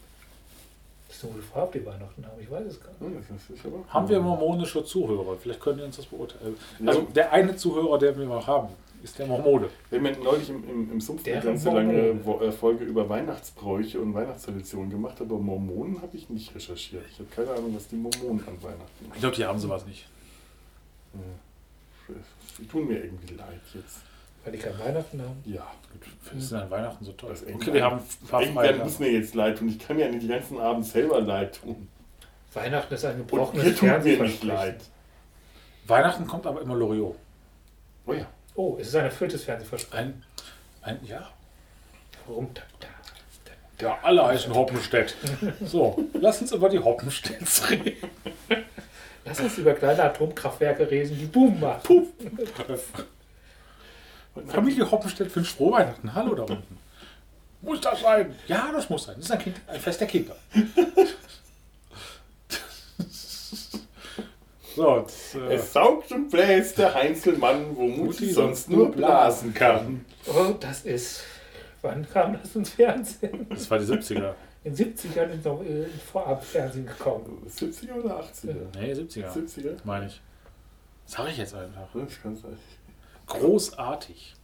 Das ist eine gute Frage, ob die Weihnachten haben. Ich weiß es gar nicht. Ja, Haben wir mormonische Zuhörer? Vielleicht können die uns das beurteilen. Ja. Also der eine Zuhörer, der wir noch haben, ist der Mormone. Wir haben ja neulich im, im, im Sumpf eine Deren ganz lange äh, Folge über Weihnachtsbräuche und Weihnachtstraditionen gemacht, aber Mormonen habe ich nicht recherchiert. Ich habe keine Ahnung, was die Mormonen an Weihnachten Ich machen. glaube, die haben sowas nicht. Die tun mir irgendwie leid jetzt. Weil die kein Weihnachten haben. Ja. Findest du an Weihnachten so toll? Das ist Okay, wir haben Feiertage. muss mir jetzt leid tun. Ich kann mir ja nicht den ganzen Abend selber leid tun. Weihnachten ist ein Und gebrochenes mir tut mir nicht leid. Weihnachten kommt aber immer Loriot. Oh ja. Oh, es ist ein erfülltes Fernsehversprechen. Ein, ein, ja. Warum? Da, da, da. Ja, alle heißen Hoppenstedt. So, lass uns über die Hoppenstedts reden. Lass uns über kleine Atomkraftwerke reden, die Boom machen. Puff. Familie Hoppenstedt wünscht frohe Weihnachten. Hallo da unten. Muss das sein? Ja, das muss sein. Das ist ein, kind, ein Fest der Kinder. So, jetzt, äh, Es saugt und bläst der Heinzelmann, wo Mutti sonst nur blasen kann. Oh, das ist. Wann kam das ins Fernsehen? das war die 70er. In den 70ern ist noch äh, Vorabfernsehen gekommen. 70er oder 80er? Nee, 70er. 70er? Meine ich. Sag ich jetzt einfach. Das kann sein. Großartig.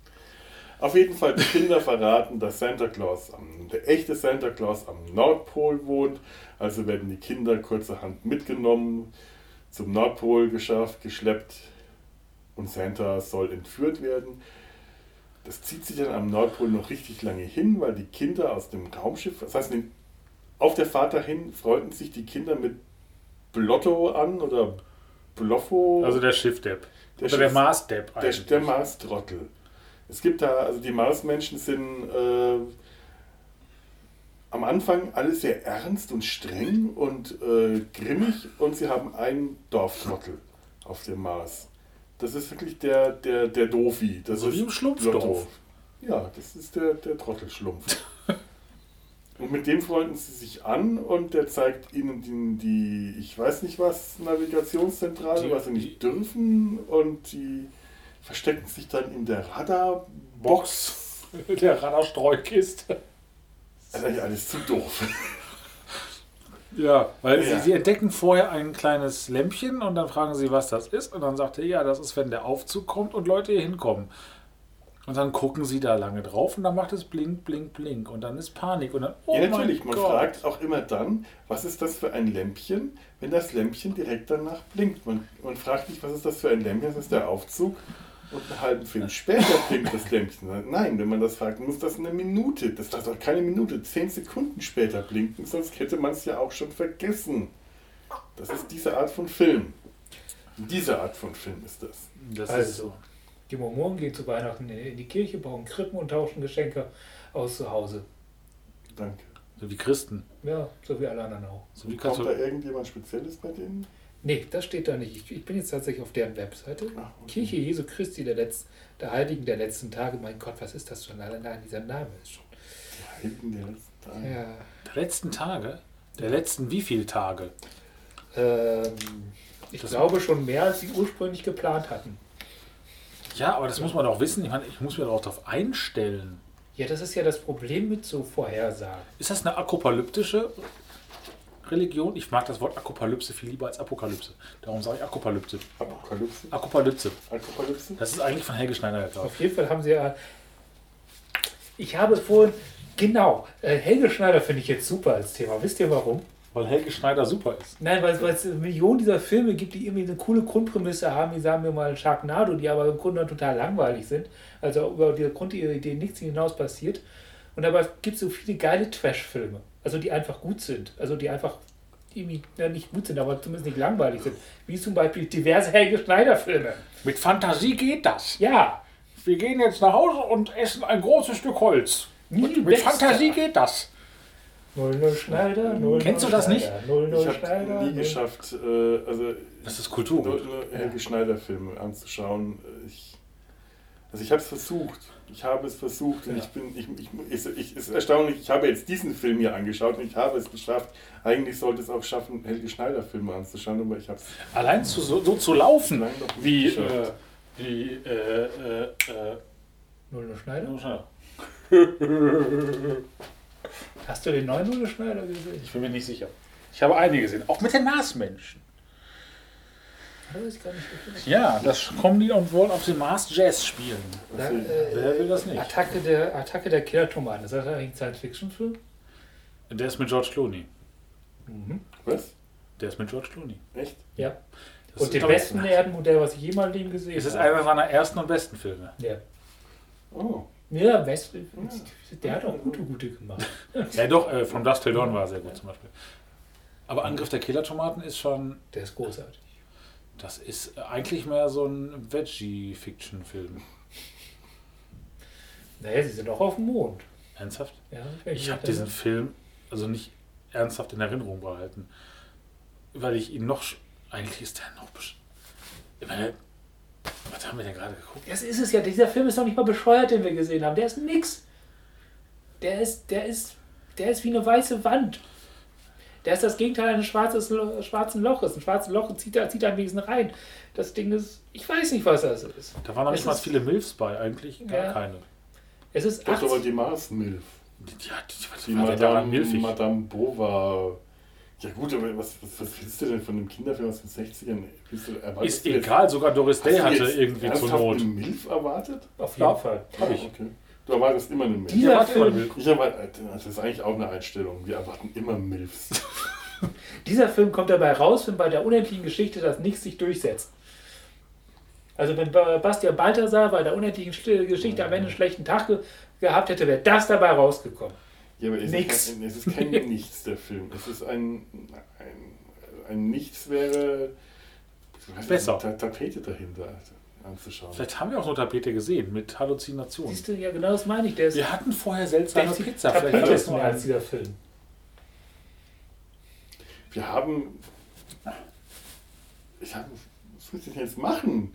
Auf jeden Fall, die Kinder verraten, dass Santa Claus, am, der echte Santa Claus am Nordpol wohnt. Also werden die Kinder kurzerhand mitgenommen, zum Nordpol geschafft, geschleppt und Santa soll entführt werden. Das zieht sich dann am Nordpol noch richtig lange hin, weil die Kinder aus dem Raumschiff, das heißt, auf der Fahrt dahin freuten sich die Kinder mit Blotto an oder Bloffo. Also der Schiffdepp. Der Oder der Schiff- Marsdepp Der, eigentlich. der Marstrottel. Es gibt da, also die Marsmenschen sind äh, am Anfang alle sehr ernst und streng und äh, grimmig und sie haben einen Dorftrottel auf dem Mars. Das ist wirklich der, der, der Dofi. Das So ist wie im Schlumpfdorf. Ja, das ist der, der Trottelschlumpf. Und mit dem freunden sie sich an und der zeigt ihnen die, die ich weiß nicht was, Navigationszentrale, Die- was sie nicht dürfen und die verstecken sich dann in der Radarbox. Der Radarstreukiste. Das ist eigentlich alles zu doof. Ja, weil Ja. Sie, sie entdecken vorher ein kleines Lämpchen und dann fragen sie, was das ist. Und dann sagt er, ja, das ist, wenn der Aufzug kommt und Leute hier hinkommen. Und dann gucken sie da lange drauf und dann macht es blink, blink, blink. Und dann ist Panik. Und dann, oh ja, natürlich, mein man Gott. fragt auch immer dann, was ist das für ein Lämpchen, wenn das Lämpchen direkt danach blinkt. Man, man fragt nicht, was ist das für ein Lämpchen, das ist der Aufzug. Und einen halben Film später blinkt das Lämpchen. Nein, wenn man das fragt, muss das eine Minute, das darf doch keine Minute, zehn Sekunden später blinken, sonst hätte man es ja auch schon vergessen. Das ist diese Art von Film. Diese Art von Film ist das. Das ist Also, so. Die Mormonen gehen zu Weihnachten in die Kirche, bauen Krippen und tauschen Geschenke aus zu Hause. Danke. So wie Christen. Ja, so wie alle anderen auch. So wie Kommt da irgendjemand Spezielles bei denen? Nee, das steht da nicht. Ich, ich bin jetzt tatsächlich auf deren Webseite. Ach, okay. Kirche Jesu Christi, der, Letz-, der Heiligen der letzten Tage. Mein Gott, was ist das schon? Allein dieser Name ist schon. Heiligen der letzten Tage. Ja. Der letzten Tage? Der letzten wie viel Tage? Ähm, ich Das- glaube schon mehr, als sie ursprünglich geplant hatten. Ja, aber das muss man doch wissen. Ich meine, ich muss mir doch darauf einstellen. Ja, das ist ja das Problem mit so Vorhersagen. Ist das eine apokalyptische Religion? Ich mag das Wort Apokalypse viel lieber als Apokalypse. Darum sage ich Apokalypse. Apokalypse. Apokalypse. Apokalypse? Das ist eigentlich von Helge Schneider gekauft. Auf jeden Fall haben sie ja. Ich habe vorhin. Genau, äh, Helge Schneider finde ich jetzt super als Thema. Wisst ihr warum? Weil Helge Schneider super ist. Nein, weil, weil es Millionen dieser Filme gibt, die irgendwie eine coole Grundprämisse haben, wie sagen wir mal Sharknado, die aber im Grunde total langweilig sind. Also über die Grundidee nichts hinaus passiert. Und dabei gibt es so viele geile Trash-Filme. Also die einfach gut sind. Also die einfach irgendwie ja, nicht gut sind, aber zumindest nicht langweilig sind. Wie zum Beispiel diverse Helge Schneider-Filme. Mit Fantasie geht das. Ja, Wir gehen jetzt nach Hause und essen ein großes Stück Holz. Mit Dexter. Fantasie geht das. 00 Schneider, 00 Kennst du das nicht? Schneider, 00 Ich habe Schneider. nie 00 geschafft, äh, also Das ist nur, Kulturgut. nur Helge Schneider-Filme anzuschauen. Ich, also ich habe es versucht. Ich habe es versucht und Ja. ich bin, ich, ich, ich, ich, ist erstaunlich, ich habe jetzt diesen Film hier angeschaut und ich habe es geschafft. Eigentlich sollte es auch schaffen, Helge Schneider-Filme anzuschauen, aber ich habe es Allein zu, so, so zu laufen, wie, äh, wie, äh, äh, äh, 00 Schneider? Schneider. Hast du den neuen 00 Schneider gesehen? Ich bin mir nicht sicher. Ich habe einige gesehen, auch mit den Marsmenschen. Das weiß ich gar nicht. Ja, das kommen die und wollen auf dem Mars Jazz spielen. Da, Wer will das nicht? Attacke der, Attacke der Killer-Tomaten. Ist das eigentlich ein Science-Fiction-Film? Der ist mit George Clooney. Was? Der ist mit George Clooney. Echt? Ja. Das Und ist, dem besten Erdenmodell, was ich jemals in dem gesehen Es ist habe. einer seiner ersten und besten Filme. Ja. Oh. Ja, West, der hat auch gute, gute gemacht. Ja, doch, äh, From Dust Till Dawn war sehr gut zum Beispiel. Aber Angriff der Killer-Tomaten ist schon, Der ist großartig. das ist eigentlich mehr so ein Veggie-Fiction-Film. Naja, sie sind auch auf dem Mond. Ernsthaft? Ja, Ich habe diesen Film also nicht ernsthaft in Erinnerung behalten. Weil ich ihn noch. Eigentlich ist der noch. Ich meine, was haben wir denn gerade geguckt? Das ist es ja. Dieser Film ist noch nicht mal bescheuert, den wir gesehen haben. Der ist nix. Der ist, der ist, der ist wie eine weiße Wand. Der ist das Gegenteil eines schwarzes, Lo- schwarzen Loches. Ein schwarzes Loch zieht, da- zieht am wenigsten rein. Das Ding ist, ich weiß nicht, was das ist. Da waren noch Es nicht mal viele Milfs bei, eigentlich gar Ja. keine. Es ist Das ist aber 80, die Mars-Milf. Ja, die, Die der daran Madame, milfig? Madame Bova. Ja gut, aber was, was, was willst du denn von dem Kinderfilm aus den 60ern? Willst du, Ist du jetzt- egal, sogar Doris Hast Day hatte jetzt irgendwie zur Not. eine Milf erwartet? auf jeden Ja. Fall. Hab ich. Okay. Du erwartest immer eine Milf. Dieser Ja, warte mal, Film, Ich erwarte, das ist eigentlich auch eine Einstellung. Wir erwarten immer Milfs. Dieser Film kommt dabei raus, wenn bei der unendlichen Geschichte das Nichts sich durchsetzt. Also wenn Ba- Bastian Balthasar bei der unendlichen Sch- Geschichte am Ende einen schlechten Tag ge gehabt hätte, wäre das dabei rausgekommen. Ja, aber es Nix. ist, kein, es ist kein Nichts, der Film. Es ist ein, ein, ein Nichts wäre Besser. eine Ta Tapete dahinter anzuschauen. Vielleicht haben wir auch nur Tapete gesehen mit Halluzinationen. Siehst du, ja genau das meine ich. Der ist Wir hatten vorher seltsame Pizza. Vielleicht Tapete das ist nur ein dieser Film. Wir haben. Ich habe. Was muss ich denn jetzt machen?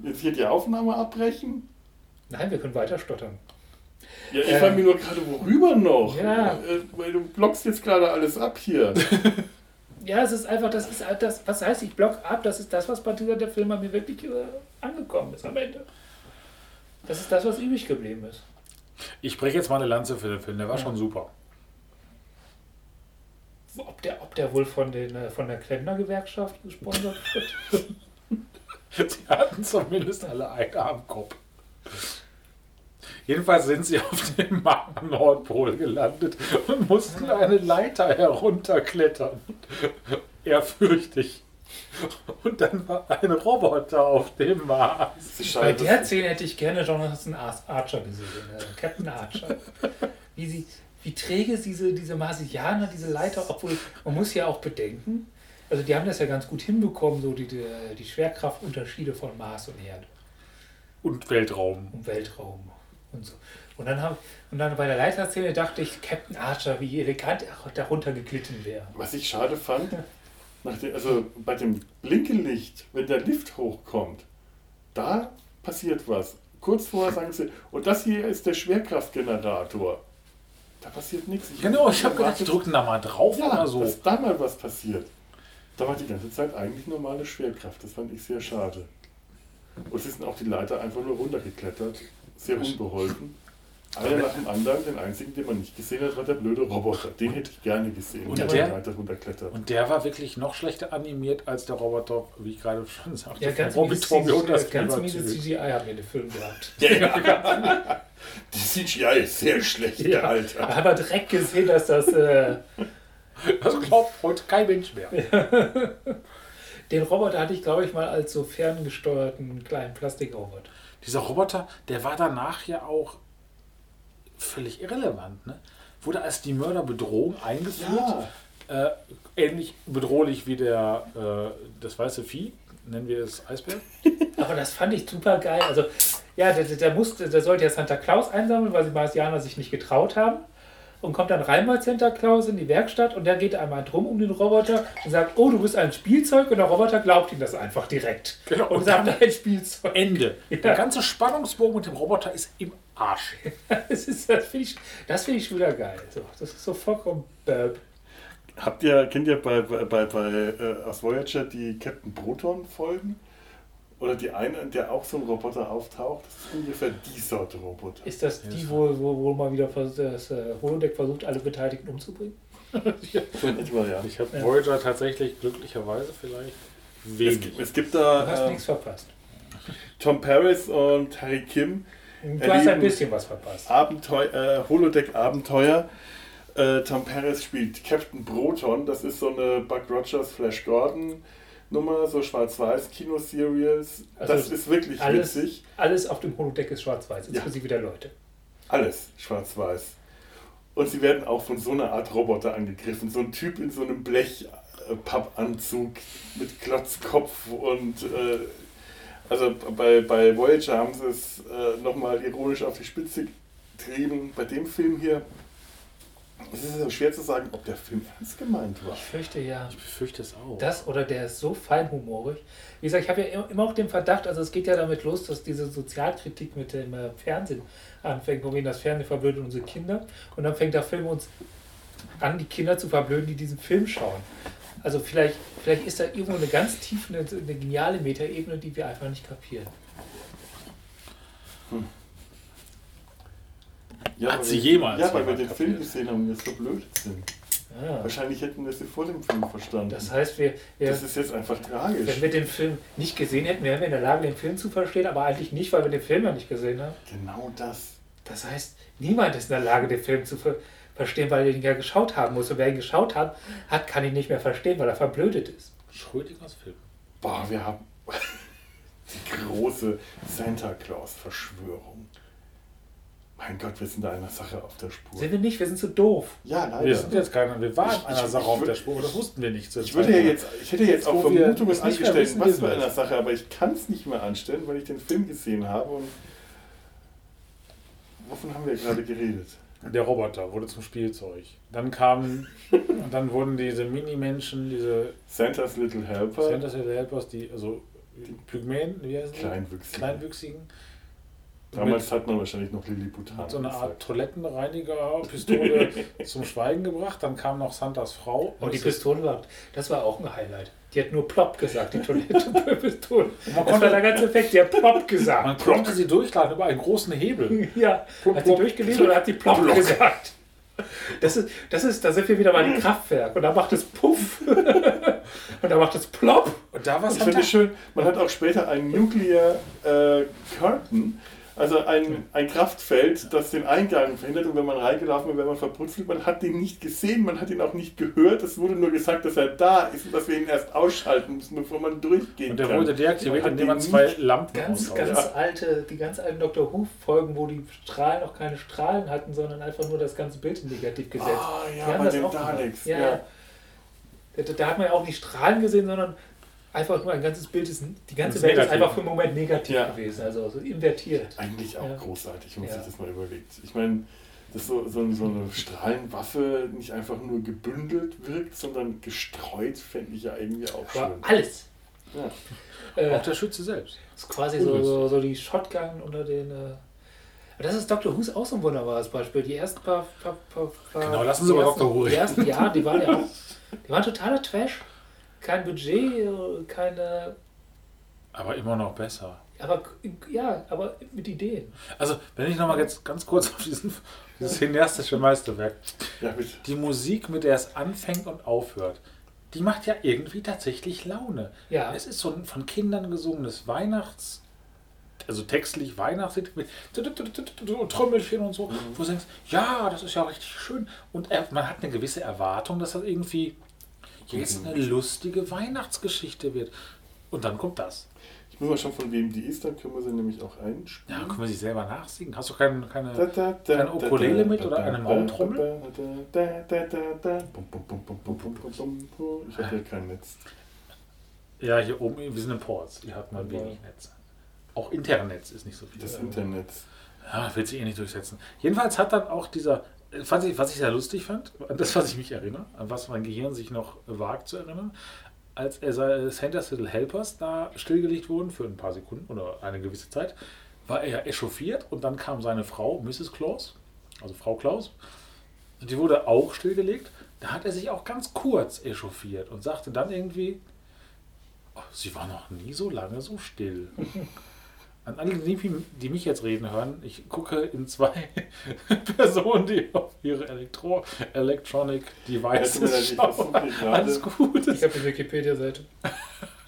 Jetzt hier die Aufnahme abbrechen? Nein, wir können weiter stottern. Ja, ich Ähm. frage mich nur gerade, worüber noch? Ja. Äh, Weil du blockst jetzt gerade alles ab hier. Ja, es ist einfach, das ist das, was heißt, ich block ab, das ist das, was bei dieser der Film bei mir wirklich äh, angekommen ist am Ende. Das ist das, was übrig geblieben ist. Ich breche jetzt mal eine Lanze für den Film, der war schon super. Ob der, ob der wohl von, den, äh, von der Klempner-Gewerkschaft gesponsert wird? Sie hatten zumindest alle einen Armkopf. Jedenfalls sind sie auf dem Nordpol gelandet und mussten eine Leiter herunterklettern. Ehrfürchtig. Und dann war ein Roboter auf dem Mars. Bei der Szene hätte ich gerne Jonathan Ar- Archer gesehen, äh, Captain Archer. Wie, sie, wie träge diese, diese Marsianer, diese Leiter, obwohl man muss ja auch bedenken, also die haben das ja ganz gut hinbekommen, so die, die, die Schwerkraftunterschiede von Mars und Erde Und Weltraum. und Weltraum und so. Und dann, hab, und dann bei der Leiterszene dachte ich, Captain Archer, wie elegant er darunter geglitten wäre. Was ich schade fand, nach dem, also bei dem Blinkelicht, wenn der Lift hochkommt, da passiert was. Kurz vorher sagen sie, und das hier ist der Schwerkraftgenerator. Da passiert nichts. Genau, ich habe gedacht, die drücken da mal drauf ja, oder so. dass da mal was passiert. Da war die ganze Zeit eigentlich normale Schwerkraft. Das fand ich sehr schade. Und sie sind auch die Leiter einfach nur runtergeklettert. Sehr unbeholfen. Einer nach dem anderen. Den einzigen, den man nicht gesehen hat, war der blöde Roboter. Den hätte ich gerne gesehen, Und der Leiter runterklettert. Und der war wirklich noch schlechter animiert als der Roboter, wie ich gerade schon sagte. Ja, ganz und das CGI, ganz mieses CGI haben wir in dem Film gehabt. Die CGI ist sehr schlecht, Ja, Alter. aber direkt gesehen, dass das äh, Das glaubt heute kein Mensch mehr. Den Roboter hatte ich, glaube ich, mal als so ferngesteuerten kleinen Plastikrobot. Dieser Roboter, der war danach ja auch völlig irrelevant. Ne? Wurde als die Mörderbedrohung eingeführt. Ja, Äh, ähnlich bedrohlich wie der, äh, das weiße Vieh, nennen wir es Eisbär. Aber das fand ich super geil. Also, ja, der, der, musste, der sollte ja Santa Claus einsammeln, weil die Marsianer sich nicht getraut haben. Und kommt dann rein bei Santa Claus in die Werkstatt und der geht einmal drum um den Roboter und sagt, oh, du bist ein Spielzeug. Und der Roboter glaubt ihm das einfach direkt. Genau. Und sagt, ein Spielzeug. Ende. Ja. Der ganze Spannungsbogen mit dem Roboter ist im Arsch. Das, ist- das finde ich, das find ich wieder geil. So, das ist so vollkommen böb. Habt ihr, kennt ihr bei, bei, bei, bei äh, aus Voyager die Captain Proton-Folgen? Oder die eine, in der auch so ein Roboter auftaucht? Das ist ungefähr die Sorte Roboter. Ist das die, wo, wo, wo mal wieder vers- das äh, Holodeck versucht, alle Beteiligten umzubringen? Ja. Ich habe Ja. Voyager tatsächlich glücklicherweise vielleicht Es, Wenig. es gibt Du hast da äh, nichts verpasst. Tom Paris und Harry Kim, Du hast ein bisschen was verpasst. Abenteu äh, Holodeck-Abenteuer. Äh, Tom Paris spielt Captain Proton. Das ist so eine Buck Rogers, Flash Gordon Nummer, so Schwarz-Weiß-Kino-Serials. Also das ist wirklich alles- witzig. Alles auf dem Holodeck ist schwarz-weiß, Ja. inklusive der Leute. Alles schwarz-weiß. Und sie werden auch von so einer Art Roboter angegriffen. So ein Typ in so einem Blechpappanzug mit Klotzkopf und äh, also bei, bei Voyager haben sie es äh, nochmal ironisch auf die Spitze getrieben. Bei dem Film hier es ist so schwer zu sagen, ob der Film ernst gemeint war. Ich fürchte ja. Ich befürchte es auch. Das oder der ist so feinhumorig. Wie gesagt, ich habe ja immer- auch den Verdacht, also es geht ja damit los, dass diese Sozialkritik mit dem äh, Fernsehen anfängt, wo wir das Fernsehen verblödet unsere Kinder. Und dann fängt der Film uns an, die Kinder zu verblöden, die diesen Film schauen. Also vielleicht, vielleicht ist da irgendwo eine ganz tiefe, eine, eine geniale Metaebene, die wir einfach nicht kapieren. Ja, Hat weil sie wir- jemals Ja, weil wir den Film gesehen haben und wir so blöd sind. Ja. Wahrscheinlich hätten wir sie vor dem Film verstanden. Das heißt, wir, wir, das ist jetzt einfach tragisch. wenn wir den Film nicht gesehen hätten, wären wir in der Lage, den Film zu verstehen, aber eigentlich nicht, weil wir den Film ja nicht gesehen haben. Genau das. Das heißt, niemand ist in der Lage, den Film zu ver verstehen, weil er ihn ja geschaut haben muss. Und wer ihn geschaut hat, hat, kann ihn nicht mehr verstehen, weil er verblödet ist. Schrödingers Film. Boah, wir haben die große Santa Claus-Verschwörung. Mein Gott, wir sind da einer Sache auf der Spur. Sind wir nicht, wir sind zu doof. Ja, Wir sind leider. jetzt keiner, wir waren Ich- einer ich- Sache ich auf der Spur, aber das wussten wir nicht. Ich, würde ja jetzt, ich hätte jetzt auch wo wir Vermutungen es nicht mehr angestellt, wissen, was für wir einer. Sache, aber ich kann es nicht mehr anstellen, weil ich den Film gesehen habe. Und wovon haben wir gerade geredet? Der Roboter wurde zum Spielzeug. Dann kamen, und dann wurden diese Mini-Menschen, diese Santa's Little Helper. Santa Little Helpers, die, also Pygmäen, wie heißen die? Kleinwüchsige. Kleinwüchsigen. Damals hat man wahrscheinlich noch Lilliputaner. So einer Art. Toilettenreiniger-Pistole zum Schweigen gebracht. Dann kam noch Santas Frau. Und die Pistole war, das war auch ein Highlight. Die hat nur plopp gesagt, die Toilette-Pistole. Man Das konnte- der ganze Effekt, die hat plopp Man gesagt. konnte sie durchladen über einen großen Hebel. Ja, Plop, hat sie durchgelesen oder hat sie plopp gesagt? Das ist, das ist, da sind wir wieder bei dem Kraftwerk. Und da macht es Puff. Und da macht es plopp. Und da war Ich finde es schön, man hat auch später ein Nuclear äh, Curtain, also ein, ein Kraftfeld, das den Eingang verhindert und wenn man reingelaufen ist, wenn man verputzelt, man hat den nicht gesehen, man hat ihn auch nicht gehört, es wurde nur gesagt, dass er da ist und dass wir ihn erst ausschalten müssen, bevor man durchgehen Und der kann. wurde deaktiviert, indem man zwei Lampen Ganz, ganz alte, die ganz alten Dr. Who-Folgen, wo die Strahlen noch keine Strahlen hatten, sondern einfach nur das ganze Bild in negativ gesetzt. Ah, ja, Die haben bei das den auch. Daleks, Ja, ja. ja. Da, da hat man ja auch nicht Strahlen gesehen, sondern einfach nur ein ganzes Bild ist, die ganze Ganz Welt ist negativ. einfach für einen Moment negativ Ja. gewesen, also so invertiert. Eigentlich auch Ja. großartig, wenn man Ja. sich das mal überlegt. Ich meine, dass so, so, so eine Strahlenwaffe nicht einfach nur gebündelt wirkt, sondern gestreut, fände ich ja irgendwie auch Aber schön. alles. Ja. Äh, Auch der Schütze selbst. Das ist quasi so, so, so die Shotgun unter den. Äh das ist Dr. Who's auch so ein wunderbares Beispiel. Die ersten paar. paar, paar, paar Genau, lassen Sie die mal ersten, Dr. Who Die reden. ersten, ja, die waren ja auch. Die waren totaler Trash. Kein Budget, keine. Aber immer noch besser. Aber ja, aber mit Ideen. Also, wenn ich nochmal jetzt ganz kurz auf diesen, dieses cineastische Meisterwerk. Ja, bitte. Die Musik, mit der es anfängt und aufhört, die macht ja irgendwie tatsächlich Laune. Ja. Es ist so ein von Kindern gesungenes Weihnachts... Also textlich Weihnachtslied mit Trümmelchen und so, wo du denkst, ja, das ist ja richtig schön. Und man hat eine gewisse Erwartung, dass das irgendwie jetzt genau. eine lustige Weihnachtsgeschichte wird. Und dann kommt das. Ich muss mal schauen, von wem die ist, dann können wir sie nämlich auch einspielen. Ja, können wir sie selber nachsingen. Hast du keine, keine, da, da, da, keine Ukulele mit oder eine Maultrommel? Ich habe hier kein Netz. Ja, hier oben, wir sind im Ports. Ihr habt mal wenig Netz. Auch Internet ist nicht so viel. Das Internet. Ja, will sich eh nicht durchsetzen. Jedenfalls hat dann auch dieser äh, was ich, was ich sehr lustig fand, an das, was ich mich erinnere, an was mein Gehirn sich noch wagt zu erinnern, als er Santa's Little Helpers da stillgelegt wurden für ein paar Sekunden oder eine gewisse Zeit, war er echauffiert und dann kam seine Frau, Mrs. Claus, also Frau Klaus, und die wurde auch stillgelegt. Da hat er sich auch ganz kurz echauffiert und sagte dann irgendwie, "Oh, sie war noch nie so lange so still. An alle, die, die mich jetzt reden hören, ich gucke in zwei Personen, die auf ihre Elektro Electronic Ja, Devices ich schauen. Alles gut. Ich habe die Wikipedia-Seite.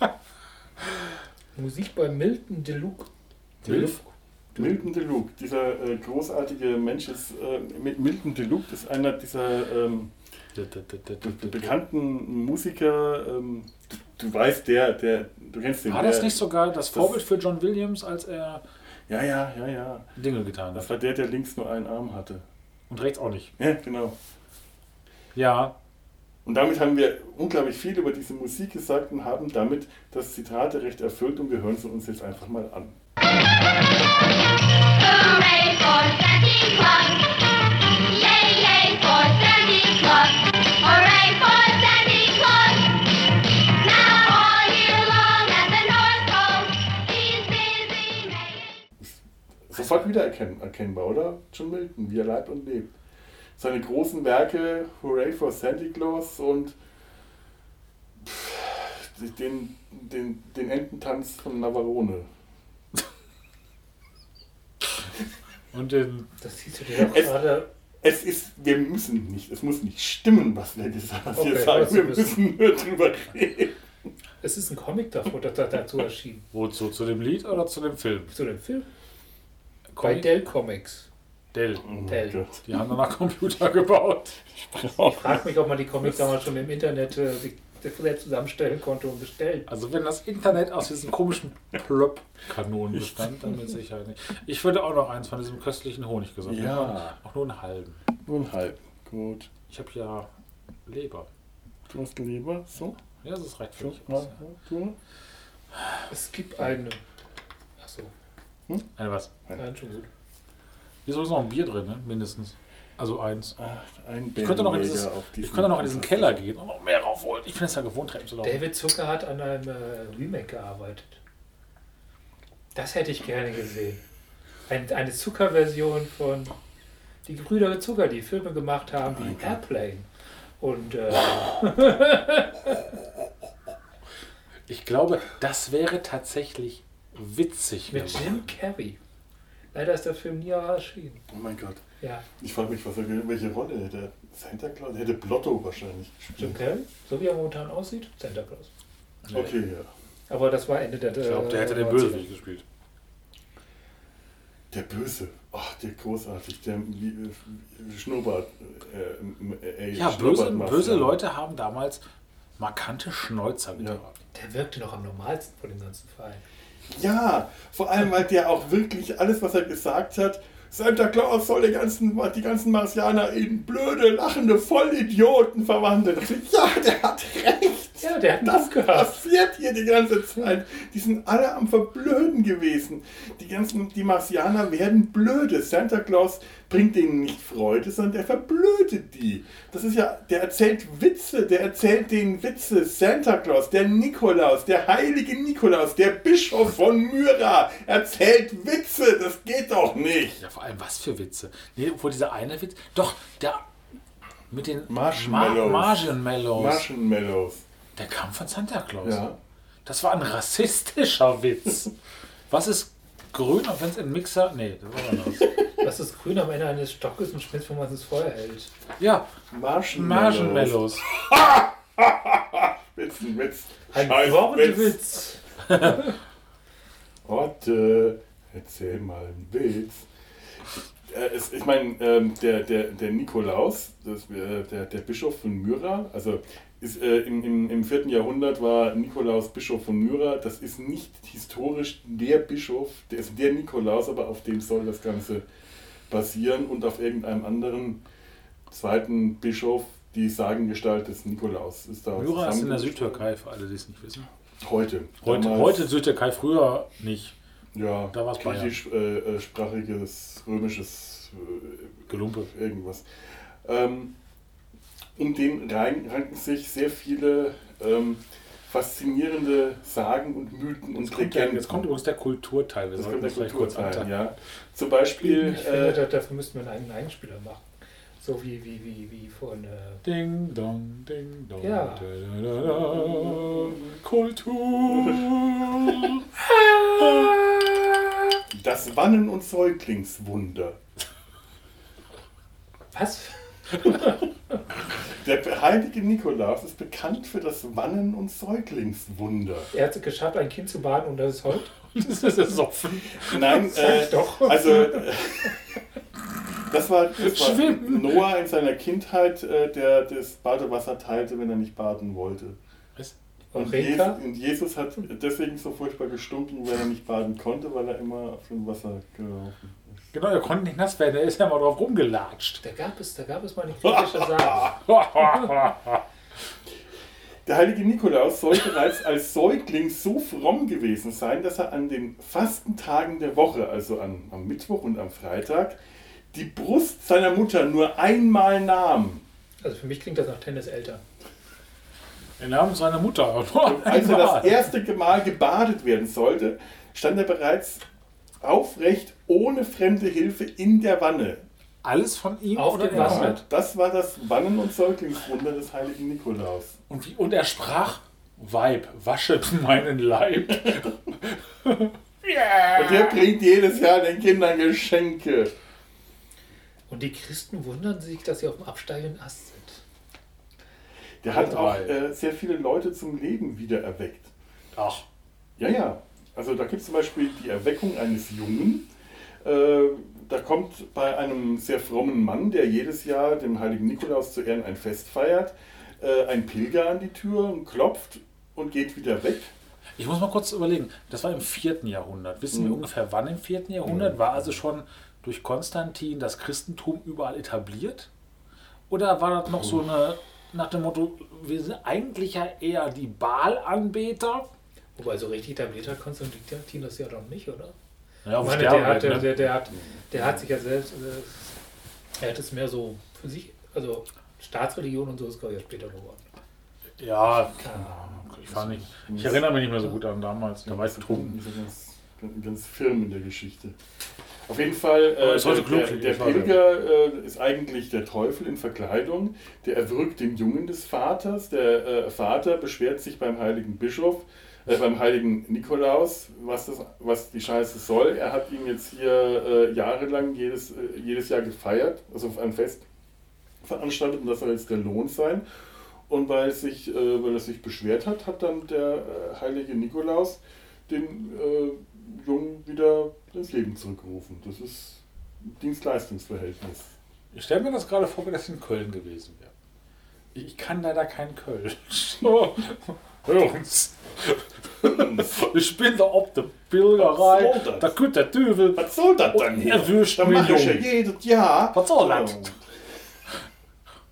Musik bei Milton DeLuc. Milf? Milton DeLuc, dieser äh, großartige Mensch ist, äh, Mi- Milton DeLuc ist einer dieser ähm, be be bekannten Musiker, ähm, du, weißt, der, der, du kennst den. War das der, nicht sogar das Vorbild für John Williams, als er Ja, ja, ja, ja. Dinge getan Das hat? war der, der links nur einen Arm hatte. Und rechts auch nicht. Ja, genau. Ja, Und damit haben wir unglaublich viel über diese Musik gesagt und haben damit das Zitaterecht erfüllt und wir hören es uns jetzt einfach mal an. Hooray for Sofort wiedererkennbar, oder? John Milton, wie er lebt und lebt. Seine großen Werke Hooray for Santa Claus und pff, den, den, den Ententanz von Navarone. und den, Das siehst du dir doch Es- gerade. Es ist, wir müssen nicht, es muss nicht stimmen, was wir gesagt wir Okay, sagen. was Wir wir müssen. nur drüber reden. Es ist ein Comic davor, das da- dazu erschienen. wozu? Zu dem Lied oder zu dem Film? Zu dem Film? Bei Comic? Dell Comics. Dell. Oh Dell. Die haben danach Computer gebaut. Ich frage mich, ob man die Comics damals schon im Internet äh, selbst zusammenstellen konnte und bestellen. Also wenn das Internet aus diesen komischen Plop-Kanonen bestand, dann mit Sicherheit nicht. Ich würde auch noch eins von diesem köstlichen Honig gesagt. Ja. Auch nur einen halben. Nur ein halb. Gut. Ich habe ja Leber. Du hast Leber, so. Ja, das reicht für mich. Aus. Es gibt eine. Achso, Eine was? nein, schon gut. Hier ist übrigens noch ein Bier drin, ne? mindestens. Also eins. Ach, ein Ich könnte noch in, dieses, ich könnte noch in diesen Keller gehen und noch mehr raufholen. Ich bin es ja gewohnt, Treppen zu laufen. David Zucker hat an einem äh, Remake gearbeitet. Das hätte ich gerne gesehen. Ein, eine Zucker-Version von die Gebrüder Zucker, die Filme gemacht haben, wie Airplane. Und äh, Ich glaube, das wäre tatsächlich witzig. mit wenn Jim Carrey. Leider ist der Film nie erschienen. Oh mein Gott. Ja, Ich frage mich, was er, welche Rolle hätte? Santa Claus? Er hätte Blotto wahrscheinlich Jim gespielt. Carrey, so wie er momentan aussieht, Santa Claus. Okay, ja. Aber das war Ende der Ich glaube, der hätte den 90er. Bösewicht gespielt. Der Böse. Ach, der großartig. Der wie, äh, Schnurrbart. Äh, äh, äh, Ja, böse, böse Leute haben damals markante Schnäuzer getragen. Der wirkte noch am normalsten von dem ganzen Verein. Ja, vor allem, weil der auch wirklich alles, was er gesagt hat, Santa Claus soll die ganzen, die ganzen Marsianer in blöde, lachende Vollidioten verwandeln. Ja, der hat recht. Ja, der hat Das das gehabt. passiert hier die ganze Zeit. Die sind alle am Verblöden gewesen. Die ganzen, die Marsianer werden blöde. Santa Claus bringt denen nicht Freude, sondern der verblödet die. Das ist ja, der erzählt Witze, der erzählt denen Witze. Santa Claus, der Nikolaus, der heilige Nikolaus, der Bischof von Myra erzählt Witze. Das geht doch nicht. Ja, vor allem was für Witze. Nee, obwohl dieser eine Witz. Doch, der mit den Marshmallows. Ma Marshmallows. Marshmallows. Der kam von Santa Claus. Ja. Das war ein rassistischer Witz. Was ist grün, auch wenn es in Mixer. Nee, das war anders. Das ist grün am Ende eines Stockes und schmilzt, wenn man es ins Feuer hält. Ja, Marshmallows. Marshmallows. Witz, ein Witz. Ein Scheiß Wortwitz. Otte, erzähl mal einen Witz. Äh, es, ich meine, ähm, der, der, der Nikolaus, das, äh, der, der Bischof von Myra, also ist, äh, im, im, im 4. Jahrhundert war Nikolaus Bischof von Myra. Das ist nicht historisch der Bischof, der ist der Nikolaus, aber auf dem soll das Ganze basieren und auf irgendeinem anderen zweiten Bischof die Sagengestalt des Nikolaus ist da Myra ist in der. Südtürkei, für alle, die es nicht wissen. Heute. Heute, Damals- heute Südtürkei, früher nicht. Ja, Da war's Bayern. griechischsprachiges, römisches äh, Gelumpe. irgendwas. Ähm, um den rein, ranken sich sehr viele ähm, faszinierende Sagen und Mythen und Jetzt kommt, der, Legenden. jetzt kommt übrigens der Kulturteil. Wir das sollten das vielleicht kurz anfangen. ja. Zum Beispiel, Ich finde, äh, da- dafür müssten wir einen eigenen Einspieler machen. So wie, wie, wie, wie von. Äh, Ding dong, ding dong. Ja. Da, da, da, da. Kultur. das Wannen- und Säuglingswunder. was? Der heilige Nikolaus ist bekannt für das Wannen- und Säuglingswunder. Er hat es geschafft, ein Kind zu baden und das ist heute. Das ist ersoffen. Nein, äh, doch. also äh, das war, das war. Noah in seiner Kindheit, äh, der das Badewasser teilte, wenn er nicht baden wollte. Was? Und? Jesus, und Jesus hat deswegen so furchtbar gestunken, weil er nicht baden konnte, weil er immer auf dem Wasser gelaufen. Genau, er konnte nicht nass werden, er ist ja mal drauf rumgelatscht. Da gab es, da gab es mal eine kritische Sage. Der heilige Nikolaus soll bereits als Säugling so fromm gewesen sein, dass er an den Fastentagen der Woche, also an, am Mittwoch und am Freitag, die Brust seiner Mutter nur einmal nahm. Also für mich klingt das nach Tenniseltern. Er nahm seine Mutter. Und als er das erste Mal gebadet werden sollte, stand er bereits aufrecht, ohne fremde Hilfe in der Wanne. Alles von ihm Auf oder dem er Wasser. Das war das Wannen- und Säuglingswunder des heiligen Nikolaus. Und, wie, und er sprach, Weib, waschet meinen Leib. Und der bringt jedes Jahr den Kindern Geschenke. Und die Christen wundern sich, dass sie auf dem absteigenden Ast sind. Der hat auch äh, sehr viele Leute zum Leben wieder erweckt. Ach, Ja, ja. Also da gibt es zum Beispiel die Erweckung eines Jungen. Äh, da kommt bei einem sehr frommen Mann, der jedes Jahr dem heiligen Nikolaus zu Ehren ein Fest feiert, äh, ein Pilger an die Tür und klopft und geht wieder weg. ich muss mal kurz überlegen. Das war im 4. Jahrhundert. Wissen wir Mhm. ungefähr wann im 4. Jahrhundert? War also schon durch Konstantin das Christentum überall etabliert? Oder war das noch so eine, nach dem Motto, wir sind eigentlich ja eher die Baalanbeter? Wobei so richtig etabliert hat Konstantin das ja doch nicht, oder? Ja, meine, der, hat, der, ne? der, der, hat, der hat sich ja selbst, äh, er hat es mehr so für sich, also Staatsreligion und so ist glaube ich später geworden. Ja, Keine Ahnung. ich, war nicht, ich erinnere mich nicht mehr so gut an damals. Da war ich betrunken. so ganz, firm in der Geschichte. Auf jeden Fall, äh, der, klug, der, der. Pilger äh, ist eigentlich der Teufel in Verkleidung. Der erwürgt den Jungen des Vaters. Der äh, Vater beschwert sich beim heiligen Bischof, äh, beim heiligen Nikolaus, was, das, was die Scheiße soll. Er hat ihn jetzt hier äh, jahrelang jedes, äh, jedes Jahr gefeiert, also auf ein Fest veranstaltet und das soll jetzt der Lohn sein. Und weil, sich, äh, weil er sich beschwert hat, hat dann der heilige Nikolaus den Jungen wieder ins Leben zurückgerufen. Das ist ein Dienst-Leistungsverhältnis. Ich stelle mir das gerade vor, wenn das in Köln gewesen wäre. Ich ich kann leider kein Köln. Hörens. Ich bin da ob der Pilgerei. Der Teufel. Was soll das dann hier? er wünscht Da mir mache ich ja jedes Jahr. Was soll das? Und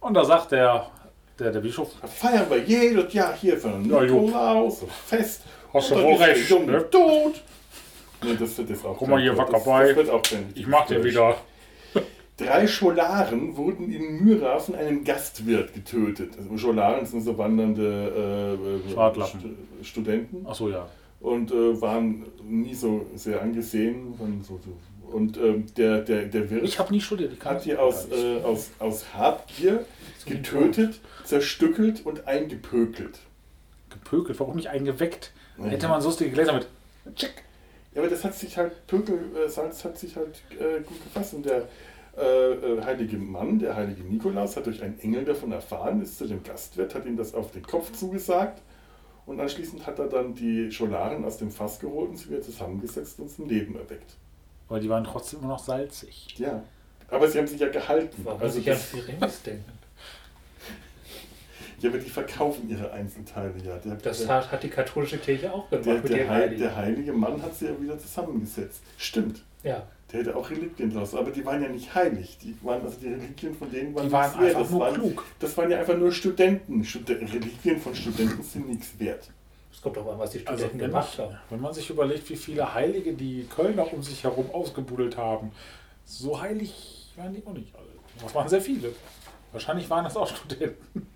Und da sagt der, der, der Bischof, Da feiern wir jedes Jahr hier für einen Ja. Nikolaus, ein Fest. Hast du wohl recht, Junge ne? tot. Nee, das wird jetzt auch Guck mal hier, Wacker bei. ich mag den wieder. Drei Scholaren wurden in Myra von einem Gastwirt getötet. Also Scholaren sind so wandernde äh, äh. Stu- Studenten Achso, ja. und äh, waren nie so sehr angesehen. So, so. Und ähm, der, der, der Wirt Ich nie studiert. Ich hat die aus, äh, aus, aus Habgier getötet, zerstückelt und eingepökelt. Gepökelt, warum nicht eingeweckt? Ja. Hätte man so die Gläser mit. Tschick. Ja, aber das hat sich halt, Pökel, äh, Salz hat sich halt äh, gut gefasst. Und der äh, äh, heilige Mann, der heilige Nikolaus, hat durch einen Engel davon erfahren, ist zu dem Gastwirt, hat ihm das auf den Kopf zugesagt. Und anschließend hat er dann die Scholaren aus dem Fass geholt und sie wieder zusammengesetzt und zum Leben erweckt. Weil die waren trotzdem immer noch salzig. Ja. Aber sie haben sich ja gehalten. Warum Also sich an das, Firenze denken? ja, aber die verkaufen ihre Einzelteile ja. Der, Das der, hat, hat die katholische Kirche auch gemacht der, mit der, Heil, Heiligen. der heilige Mann hat sie ja wieder zusammengesetzt. Stimmt. Ja, Der hätte auch Reliquien draus, aber die waren ja nicht heilig. Die waren, also die Reliquien von denen waren Die waren nichts wert. einfach das nur waren, klug. Das waren ja einfach nur Studenten. Stud Reliquien von Studenten sind nichts wert. es kommt doch an, was die Also Studenten wenn, gemacht man, haben. wenn man sich überlegt, wie viele Heilige die Kölner um sich herum ausgebuddelt haben, so heilig waren die auch nicht alle. Das waren sehr viele. Wahrscheinlich waren das auch Studenten.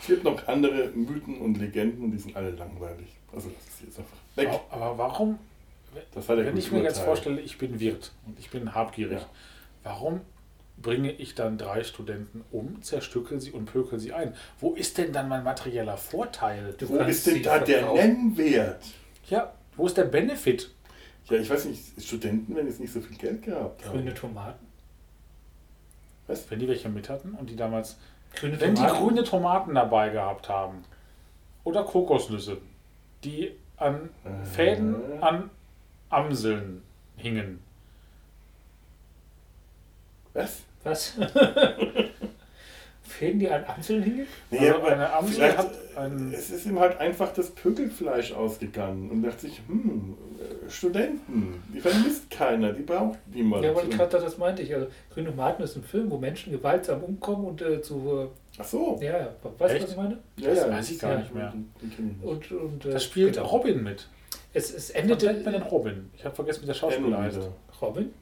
Es gibt noch andere Mythen und Legenden und die sind alle langweilig. Also das ist jetzt einfach weg. Aber, aber warum, Das war der wenn ich mir jetzt vorstelle, ich bin Wirt und ich bin habgierig, Ja. warum bringe ich dann drei Studenten um, zerstückel sie und pökel sie ein? Wo ist denn dann mein materieller Vorteil? Du Wo ist denn da der. Nennwert? Ja, wo ist der Benefit? Ja, ich weiß nicht, Studenten, wenn jetzt nicht so viel Geld gehabt haben. Grüne Tomaten. Wenn die welche mit hatten und die damals Grüne Wenn die Tomaten. grüne Tomaten dabei gehabt haben oder Kokosnüsse, die an Fäden an Amseln hingen. Was? Was? Fäden, die an Amseln hingen? Nee, Also aber eine Amsel hat ein- es ist ihm halt einfach das Pökelfleisch ausgegangen und dachte sich, hm, äh, Studenten, die vermisst keiner, die braucht niemand. Ja, weil ich gerade das meinte ich. Also Grüne Tomaten ist ein Film, wo Menschen gewaltsam umkommen und äh, zu. Ach so. Äh, ja, ja, weißt du, was ich meine? Ja, Das ja, weiß ich gar ja. nicht mehr. Und, und, äh, Da spielt genau. Robin mit. Es, es Von endete. Batman und Robin. Ich habe vergessen, wie der Schauspieler heißt. Robin?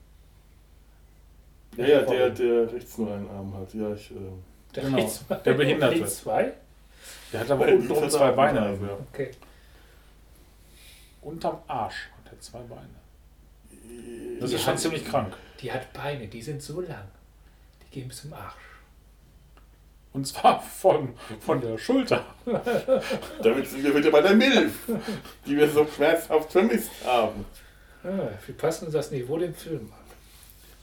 Ja, ja, der, der rechts nur einen Arm hat. Ja, ich, äh, Der, Genau, rechts- der Behinderte. Links zwei? Der hat aber unten rum zwei Beine dafür. Okay. Unterm Arsch hat er zwei Beine. Das Die ist schon ziemlich krank. Die hat Beine, die sind so lang. Die gehen bis zum Arsch. Und zwar von, von der Schulter. damit sind wir wieder bei der Milf, die wir so schmerzhaft vermisst haben. Ah, wie passend das Niveau dem Film an.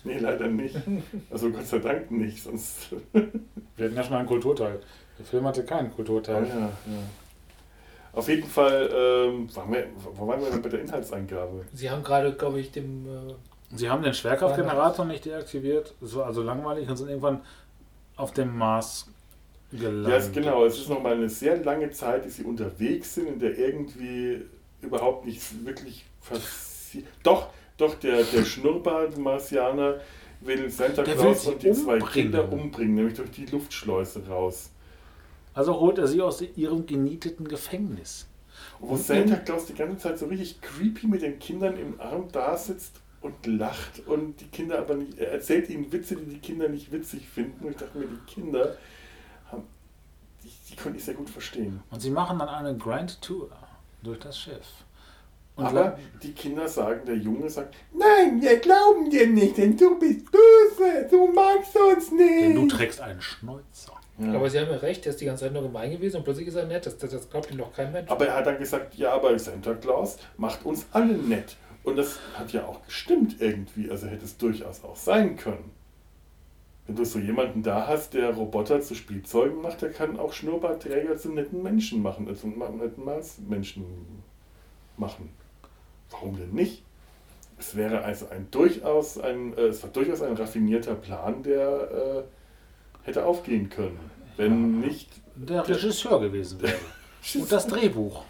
Nee, leider nicht. Also Gott sei Dank nicht, sonst. Wir hatten ja schon einen Kulturteil. Der Film hatte keinen Kulturteil. ja, ja. Auf jeden Fall, ähm, waren wir, wo waren wir denn bei der Inhaltseingabe? Sie haben gerade, glaube ich, dem. Äh, Sie haben den Schwerkraftgenerator nicht deaktiviert, es war also langweilig und sind irgendwann auf dem Mars gelandet. Ja, es, genau. Es ist nochmal eine sehr lange Zeit, die sie unterwegs sind, in der irgendwie überhaupt nichts wirklich passiert. Doch, doch, der, der Schnurrbart-Marsianer will Santa Der Claus will und die zwei umbringen. Kinder umbringen, nämlich durch die Luftschleuse raus. Also holt er sie aus ihrem genieteten Gefängnis. Wo Santa Claus die ganze Zeit so richtig creepy mit den Kindern im Arm da sitzt und lacht und die Kinder aber nicht, er erzählt ihnen Witze, die die Kinder nicht witzig finden. Und ich dachte mir, die Kinder die, konnte ich sehr gut verstehen. Und sie machen dann eine Grand Tour durch das Schiff. Und Aber die Kinder sagen, der Junge sagt, nein, wir glauben dir nicht, denn du bist böse, du magst uns denn du nicht. trägst einen Schnäuzer. Ja. Aber Sie haben ja recht, der ist die ganze Zeit nur gemein gewesen und plötzlich ist er nett. Das, das, das glaubt ihm doch kein Mensch. Aber er hat dann gesagt, ja, aber Santa Claus macht uns alle nett. Und das hat ja auch gestimmt irgendwie. Also hätte es durchaus auch sein können. Wenn du so jemanden da hast, der Roboter zu Spielzeugen macht, der kann auch Schnurrbartträger zu netten Menschen machen, also netten Marsmenschen machen. Warum denn nicht? Es wäre also ein durchaus ein, äh, es war durchaus ein raffinierter Plan, der äh, hätte aufgehen können. Wenn nicht Der Regisseur gewesen wäre. Und das Drehbuch.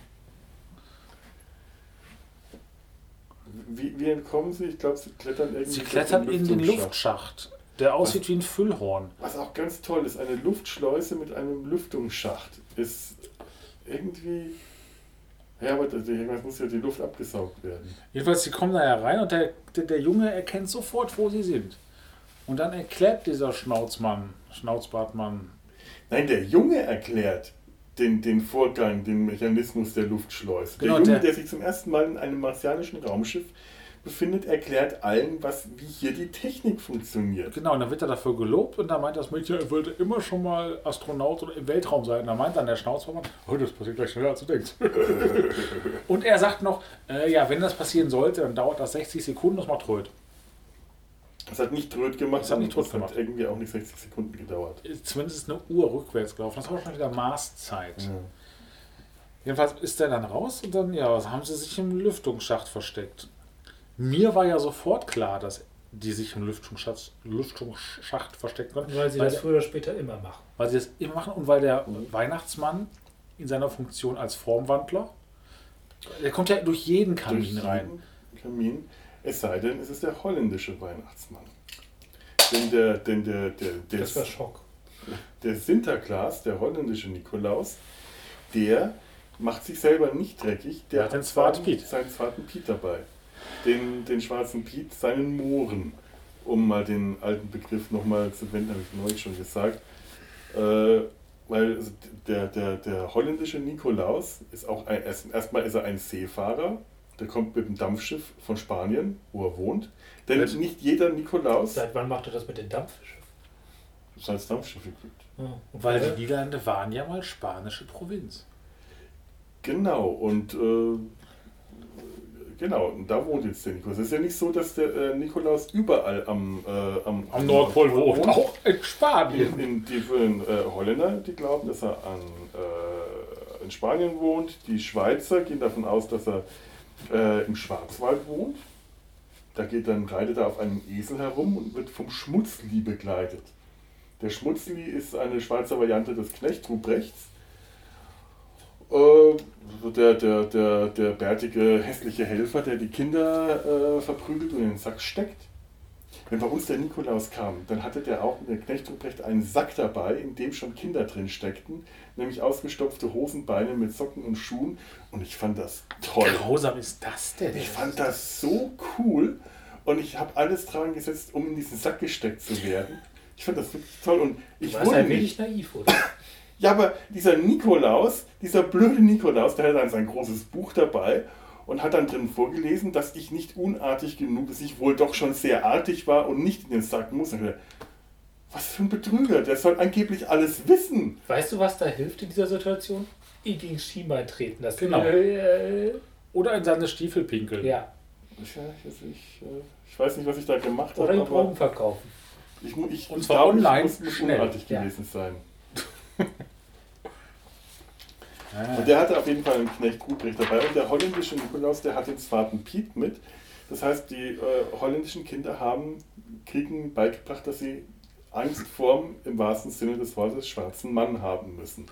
Wie, wie entkommen sie? Ich glaube, sie klettern irgendwie. Sie klettern in den. Luftschacht, der aussieht wie ein Füllhorn. Was auch ganz toll ist, eine Luftschleuse mit einem Lüftungsschacht ist irgendwie. Ja, aber irgendwas muss ja die Luft abgesaugt werden. Jedenfalls, sie kommen da herein und der, der, der Junge erkennt sofort, wo sie sind. Und dann erklärt dieser Schnauzmann, Schnauzbartmann, Nein, der Junge erklärt den, den Vorgang, den Mechanismus der Luftschleuse. Der Genau, Junge, der- der sich zum ersten Mal in einem martianischen Raumschiff befindet, erklärt allen, was, wie hier die Technik funktioniert. Genau, und dann wird er dafür gelobt und da meint das Mädchen, er wollte immer schon mal Astronaut oder im Weltraum sein. Und da meint dann der Schnauzmann, oh, das passiert gleich schneller als du denkst. und er sagt noch, äh, ja, wenn das passieren sollte, dann dauert das 60 Sekunden, das macht Röt. Das hat nicht Tröd gemacht, Das hat nicht Tröd gemacht. hat irgendwie auch nicht 60 Sekunden gedauert. Zumindest ist eine Uhr rückwärts gelaufen. Das war schon wieder Marszeit. Jedenfalls ist er dann raus und dann, ja, was haben sie sich im Lüftungsschacht versteckt? Mir war ja sofort klar, dass die sich im Lüftungsschacht, Lüftungsschacht verstecken können. Weil sie weil, das früher oder später immer machen. weil sie das immer machen und weil der Weihnachtsmann in seiner Funktion als Formwandler, der kommt ja durch jeden Kamin durch rein. jeden Kamin. Es sei denn, es ist der holländische Weihnachtsmann. Denn der, denn der, der, der, Das war Schock. der Sinterklaas, der holländische Nikolaus, der macht sich selber nicht dreckig. Der Der hat den Zwart seinen- Piet. seinen zweiten Piet dabei. Den, den schwarzen Piet, seinen Mohren. Um mal den alten Begriff nochmal zu wenden, habe ich neulich schon gesagt. Äh, weil also der, der, der holländische Nikolaus ist auch ein, erst- erstmal ist er ein Seefahrer. Der kommt mit dem Dampfschiff von Spanien, wo er wohnt. Denn Was? nicht jeder Nikolaus Seit wann macht er das mit den Dampfschiffen? ist als Dampfschiff gibt. Ja. Und Weil die Niederlande waren ja mal spanische Provinz. Genau, und äh, genau, und da wohnt jetzt der Nikolaus. Es ist ja nicht so, dass der äh, Nikolaus überall am, äh, am, Am Nordpol wohnt. Auch in Spanien. in, die äh, Holländer, die glauben, dass er an, äh, in Spanien wohnt. Die Schweizer gehen davon aus, dass er äh, im Schwarzwald wohnt. Da geht dann, reitet er auf einem Esel herum und wird vom Schmutzli begleitet. Der Schmutzli ist eine Schweizer Variante des Knecht Ruprechts. Äh, der, der, der, der bärtige, hässliche Helfer, der die Kinder äh, verprügelt und in den Sack steckt. Wenn bei uns der Nikolaus kam, dann hatte der auch mit der Knecht Ruprecht einen Sack dabei, in dem schon Kinder drin steckten, nämlich ausgestopfte Hosenbeine mit Socken und Schuhen. Und ich fand das toll. Grausam ist das denn? Ich fand das so cool und ich habe alles dran gesetzt, um in diesen Sack gesteckt zu werden. Ich fand das wirklich toll und ich Du warst wurde ein wenig naiv, oder? Ja, aber dieser Nikolaus, dieser blöde Nikolaus, der hat dann sein großes Buch dabei und hat dann drin vorgelesen, dass ich nicht unartig genug, dass ich wohl doch schon sehr artig war und nicht in den Sack muss. Was für ein Betrüger, der soll angeblich alles wissen. Weißt du, was da hilft in dieser Situation? Ihn gegen Schienbein treten. Das Genau. Äh, Oder in seine Stiefel pinkeln. ja. Ich, ich, ich, äh, ich weiß nicht, was ich da gemacht Oder habe, ihn aber Drogen verkaufen. ich, ich, Und zwar glaube, online, ich muss, muss schnell. unartig Ja. gewesen sein. Ah. Und der hatte auf jeden Fall einen Knecht Ruprecht dabei. Und der holländische Nikolaus, der hat den Vaten Piet mit. Das heißt, die äh, holländischen Kinder haben, kriegen beigebracht, dass sie Angst vorm, im wahrsten Sinne des Wortes, schwarzen Mann haben müssen.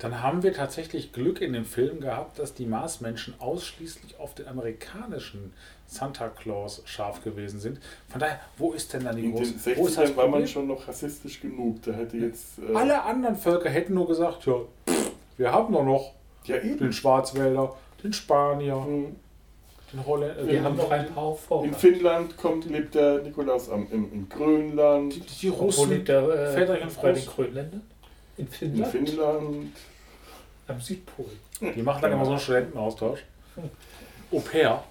Dann haben wir tatsächlich Glück in dem Film gehabt, dass die Marsmenschen ausschließlich auf den amerikanischen Santa Claus scharf gewesen sind. Von daher, wo ist denn dann die In den große... Wo ist das 60ern war man schon noch rassistisch genug. Da hätte jetzt. Äh, Alle anderen Völker hätten nur gesagt, ja, pff, wir haben doch noch Ja, den. Schwarzwälder, den Spanier, Hm. den Holländer. Wir haben noch ein paar vor. In Finnland kommt, lebt der Nikolaus am, im, in Grönland. die, die Wo Russen. liegt der äh, Väterchen bei den. Grönländern? In In Finnland? Am Südpol. Die machen dann immer so einen Studentenaustausch. Au pair.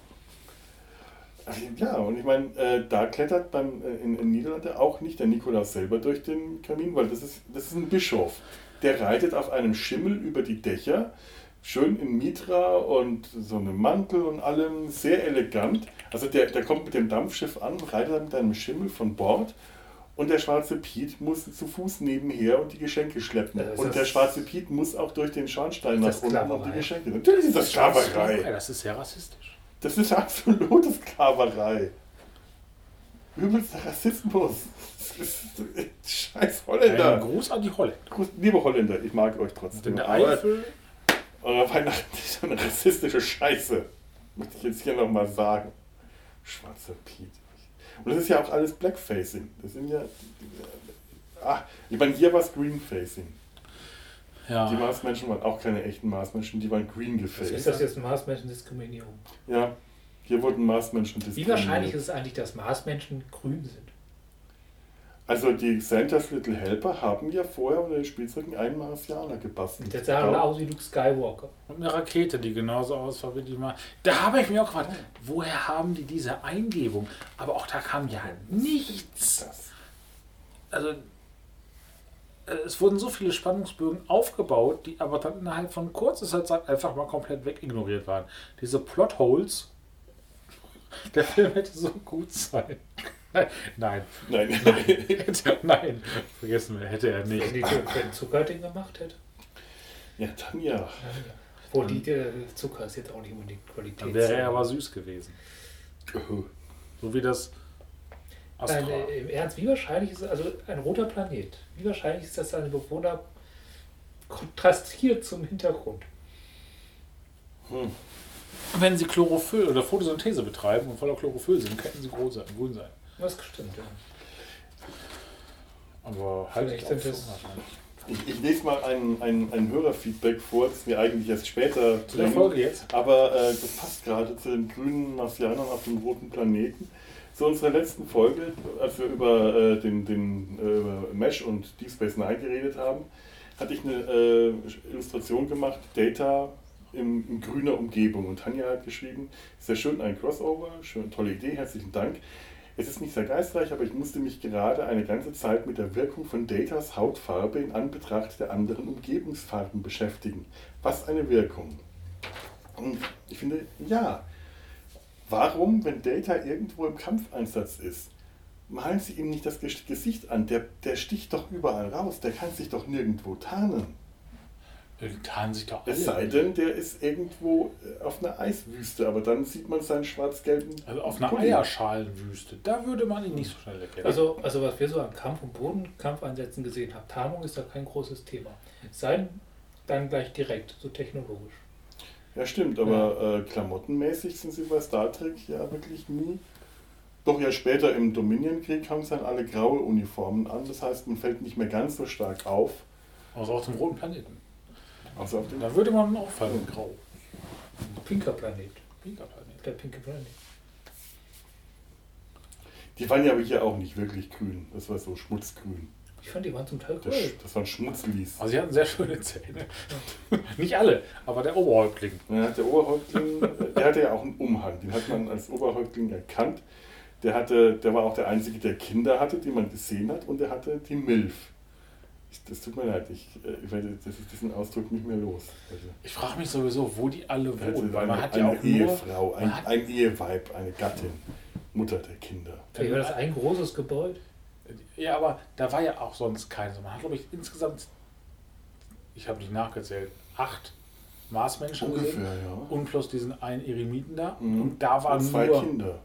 Ja, und ich meine, äh, da klettert beim, äh, in, in Niederlande auch nicht der Nikolaus selber durch den Kamin, weil das ist, das ist ein Bischof. Der reitet auf einem Schimmel über die Dächer, schön in Mitra und so einem Mantel und allem, sehr elegant. Also der, der kommt mit dem Dampfschiff an, reitet dann mit einem Schimmel von Bord und der schwarze Piet muss zu Fuß nebenher und die Geschenke schleppen. Ja, und der schwarze Piet muss auch durch den Schornstein nach unten und die. Geschenke. Natürlich ist das Sklaverei. Ja, das ist sehr rassistisch. Das ist absolute Sklaverei. Übelster Rassismus. Scheiß Ein Holländer. Gruß an die Holländer. Gruß- Liebe Holländer, ich mag euch trotzdem. in der Eifel eure Weihnachten ist eine rassistische Scheiße. Möchte ich jetzt hier nochmal sagen. Schwarzer Piet. Und das ist ja auch alles Blackfacing. Das sind ja. Ah, ich meine, hier war es Greenfacing. Die Ja. Marsmenschen waren auch keine echten Marsmenschen, die waren green Ist gefaced. das jetzt Marsmenschendiskriminierung? Ja, hier wurden Marsmenschen Wie diskriminiert. wahrscheinlich ist es eigentlich, dass Marsmenschen grün sind? Also die Santa's Little Helper haben ja vorher unter den Spielzeugen einen Marsianer gebastelt. Der sah Ja. aus wie Luke Skywalker. Und eine Rakete, die genauso aussah wie die mal. Da habe ich mich auch gefragt, woher haben die diese Eingebung? Aber auch da kam ja nichts. Das. Also, äh, es wurden so viele Spannungsbögen aufgebaut, die aber dann innerhalb von kurzer Zeit einfach mal komplett wegignoriert waren. Diese Plotholes. Der Film hätte so gut sein. Nein, Nein. hätte, nein, vergessen wir, hätte er Wenn nicht. die wenn Zuckerding gemacht hätte. ja, dann ja. Wo die der Zucker ist jetzt auch nicht unbedingt Qualität. Dann wäre er aber süß gewesen. So wie das Astra. Nein, äh, Im Ernst, wie wahrscheinlich ist es, also ein roter Planet, wie wahrscheinlich ist, dass seine Bewohner kontrastiert zum Hintergrund? Hm. Wenn sie Chlorophyll oder Photosynthese betreiben und voller Chlorophyll sind, könnten sie grün sein. Das stimmt, ja. Aber halt Vielleicht sind so es-. Ich, ich lese mal ein, ein, ein Hörerfeedback vor, das mir eigentlich erst später Zu der. Folge jetzt? Aber äh, das passt gerade zu den grünen Marsianern auf dem roten Planeten. Zu unserer letzten Folge, als wir über äh, den, den äh, über Mesh und Deep Space Nine geredet haben, hatte ich eine äh, Illustration gemacht, Data in, in grüner Umgebung. Und Tanja hat geschrieben, sehr schön, ein Crossover, schön, tolle Idee, herzlichen Dank. Es ist nicht sehr geistreich, aber ich musste mich gerade eine ganze Zeit mit der Wirkung von Datas Hautfarbe in Anbetracht der anderen Umgebungsfarben beschäftigen. Was eine Wirkung. Und ich finde, ja, warum, wenn Data irgendwo im Kampfeinsatz ist, malen sie ihm nicht das Ges- Gesicht an? Der, der sticht doch überall raus, der kann sich doch nirgendwo tarnen. Die tarnen sich doch alle. Es sei denn, der ist irgendwo äh, auf einer Eiswüste, aber dann sieht man seinen schwarz-gelben. Also auf einer Pulli. Eierschalenwüste, da würde man ihn nicht so schnell erkennen. Also, also was wir so an Kampf- und Bodenkampfeinsätzen gesehen haben, Tarnung ist da kein großes Thema. Es sei denn, dann gleich direkt, so technologisch. Ja, stimmt, aber äh, klamottenmäßig sind sie bei Star Trek ja wirklich nie. Doch ja später im Dominion-Krieg haben sie dann alle graue Uniformen an, das heißt, man fällt nicht mehr ganz so stark auf, also auf dem roten Planeten. Dem Da würde man auffallen, grau. Pinker Planet. Pinker Planet. Der pinke Planet. Die waren ja aber hier auch nicht wirklich grün, das war so schmutzgrün. Ich fand, die waren zum Teil Das, cool. das waren Schmutzlis. Also sie hatten sehr schöne Zähne. Nicht alle, aber der Oberhäuptling. Ja, der Oberhäuptling, der hatte ja auch einen Umhang, den hat man als Oberhäuptling erkannt. Der, hatte, der war auch der Einzige, der Kinder hatte, die man gesehen hat, und der hatte die Milf. Ich, das tut mir leid, ich, äh, ich werde das ist diesen Ausdruck nicht mehr los. Also, Ich frage mich sowieso, wo die alle wohnen, weil man eine, hat ja eine auch nur... Ehefrau, ein, man hat- ein Eheweib, eine Gattin, Mutter der Kinder. Vielleicht war das ein großes Gebäude. Ja, aber da war ja auch sonst keins. Man hat, glaube ich, insgesamt, ich habe nicht nachgezählt, acht Marsmenschen Ungefähr, gesehen. ja. Und plus diesen einen Eremiten da. Mhm. Und da war Und zwei nur, Kinder.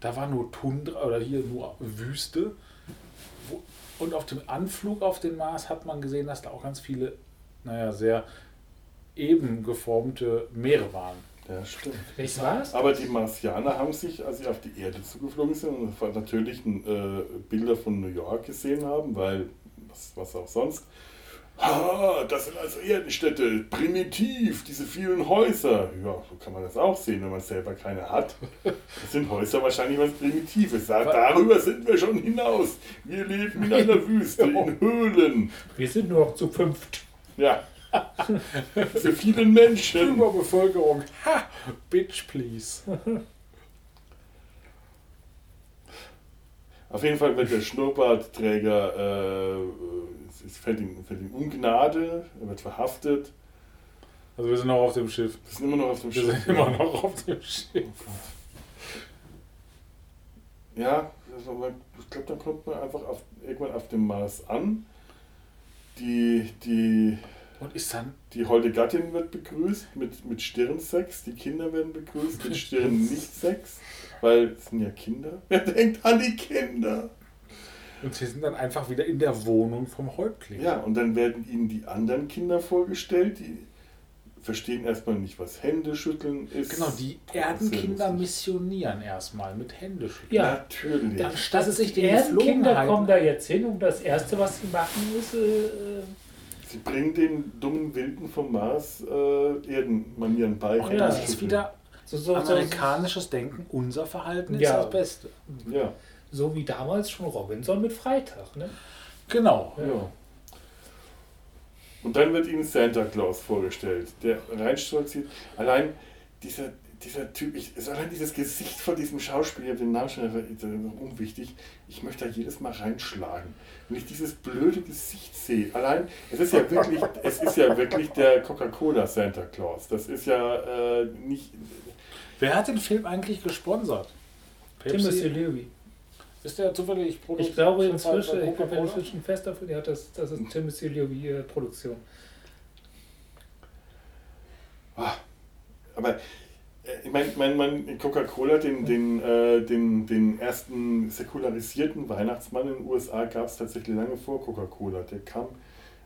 da war nur Tundra oder hier nur Wüste. Wo, und auf dem Anflug auf den Mars hat man gesehen, dass da auch ganz viele, naja, sehr eben geformte Meere waren. Ja, stimmt. Vielleicht war es? Aber die Marsianer haben sich, als sie auf die Erde zugeflogen sind, und natürlich äh, Bilder von New York gesehen haben, weil, was, was auch sonst, ah, das sind also Erdenstädte, primitiv, diese vielen Häuser. Ja, so kann man das auch sehen, wenn man selber keine hat. Das sind Häuser wahrscheinlich was Primitives. Da, darüber sind wir schon hinaus. Wir leben in einer Wüste, in Höhlen. Wir sind nur noch zu fünft. Ja. Diese vielen Menschen. Überbevölkerung. Ha! Bitch, please. Auf jeden Fall wird der Schnurrbartträger, äh, es fällt ihm, fällt ihm Ungnade, er wird verhaftet. Also wir sind noch auf dem Schiff. Wir sind immer noch auf dem Wir Schiff. sind immer noch auf dem Schiff. Ja, also ich glaube, dann kommt man einfach auf, irgendwann auf dem Mars an. Die, die, Und ist dann die holde Gattin wird begrüßt mit, mit Stirnsex, die Kinder werden begrüßt mit Stirn-Nicht-Sex, weil es sind ja Kinder. Wer denkt an die Kinder? Und sie sind dann einfach wieder in der Wohnung vom Häuptling. Ja, und dann werden ihnen die anderen Kinder vorgestellt, die verstehen erstmal nicht, was Händeschütteln ist. Genau, die ist Erdenkinder missionieren erstmal mit Händeschütteln. Ja. Natürlich. Dann Das statt ist sich die den ersten Kinder Geflogenheiten- kommen da jetzt hin und das Erste, was sie machen, ist, äh, Sie bringen den dummen Wilden vom Mars äh, Erdenmanieren bei. Ja, das ist wieder so, so, so, amerikanisches Denken. Unser Verhalten ist Ja. das Beste. Ja, so wie damals schon Robinson mit Freitag. Ne? Genau. ja. Und dann wird ihnen Santa Claus vorgestellt, der reinstolziert. Allein dieser, dieser Typ, ich, ist allein dieses Gesicht von diesem Schauspieler, den Namen schon ja unwichtig. Ich möchte da jedes Mal reinschlagen. Wenn ich dieses blöde Gesicht sehe, allein, es ist ja wirklich, es ist ja wirklich der Coca-Cola Santa Claus. Das ist ja äh, nicht. Wer hat den Film eigentlich gesponsert? Timothy Leary. Ist der zufällig Produkt? Ich glaube inzwischen, ich bin Coca-Cola? inzwischen fest dafür, ja, das, das ist Timothy Leary äh, Produktion. Ah, Aber äh, ich meine, mein, mein Coca-Cola, den, den, äh, den, den ersten säkularisierten Weihnachtsmann in den USA gab es tatsächlich lange vor Coca-Cola. Der kam,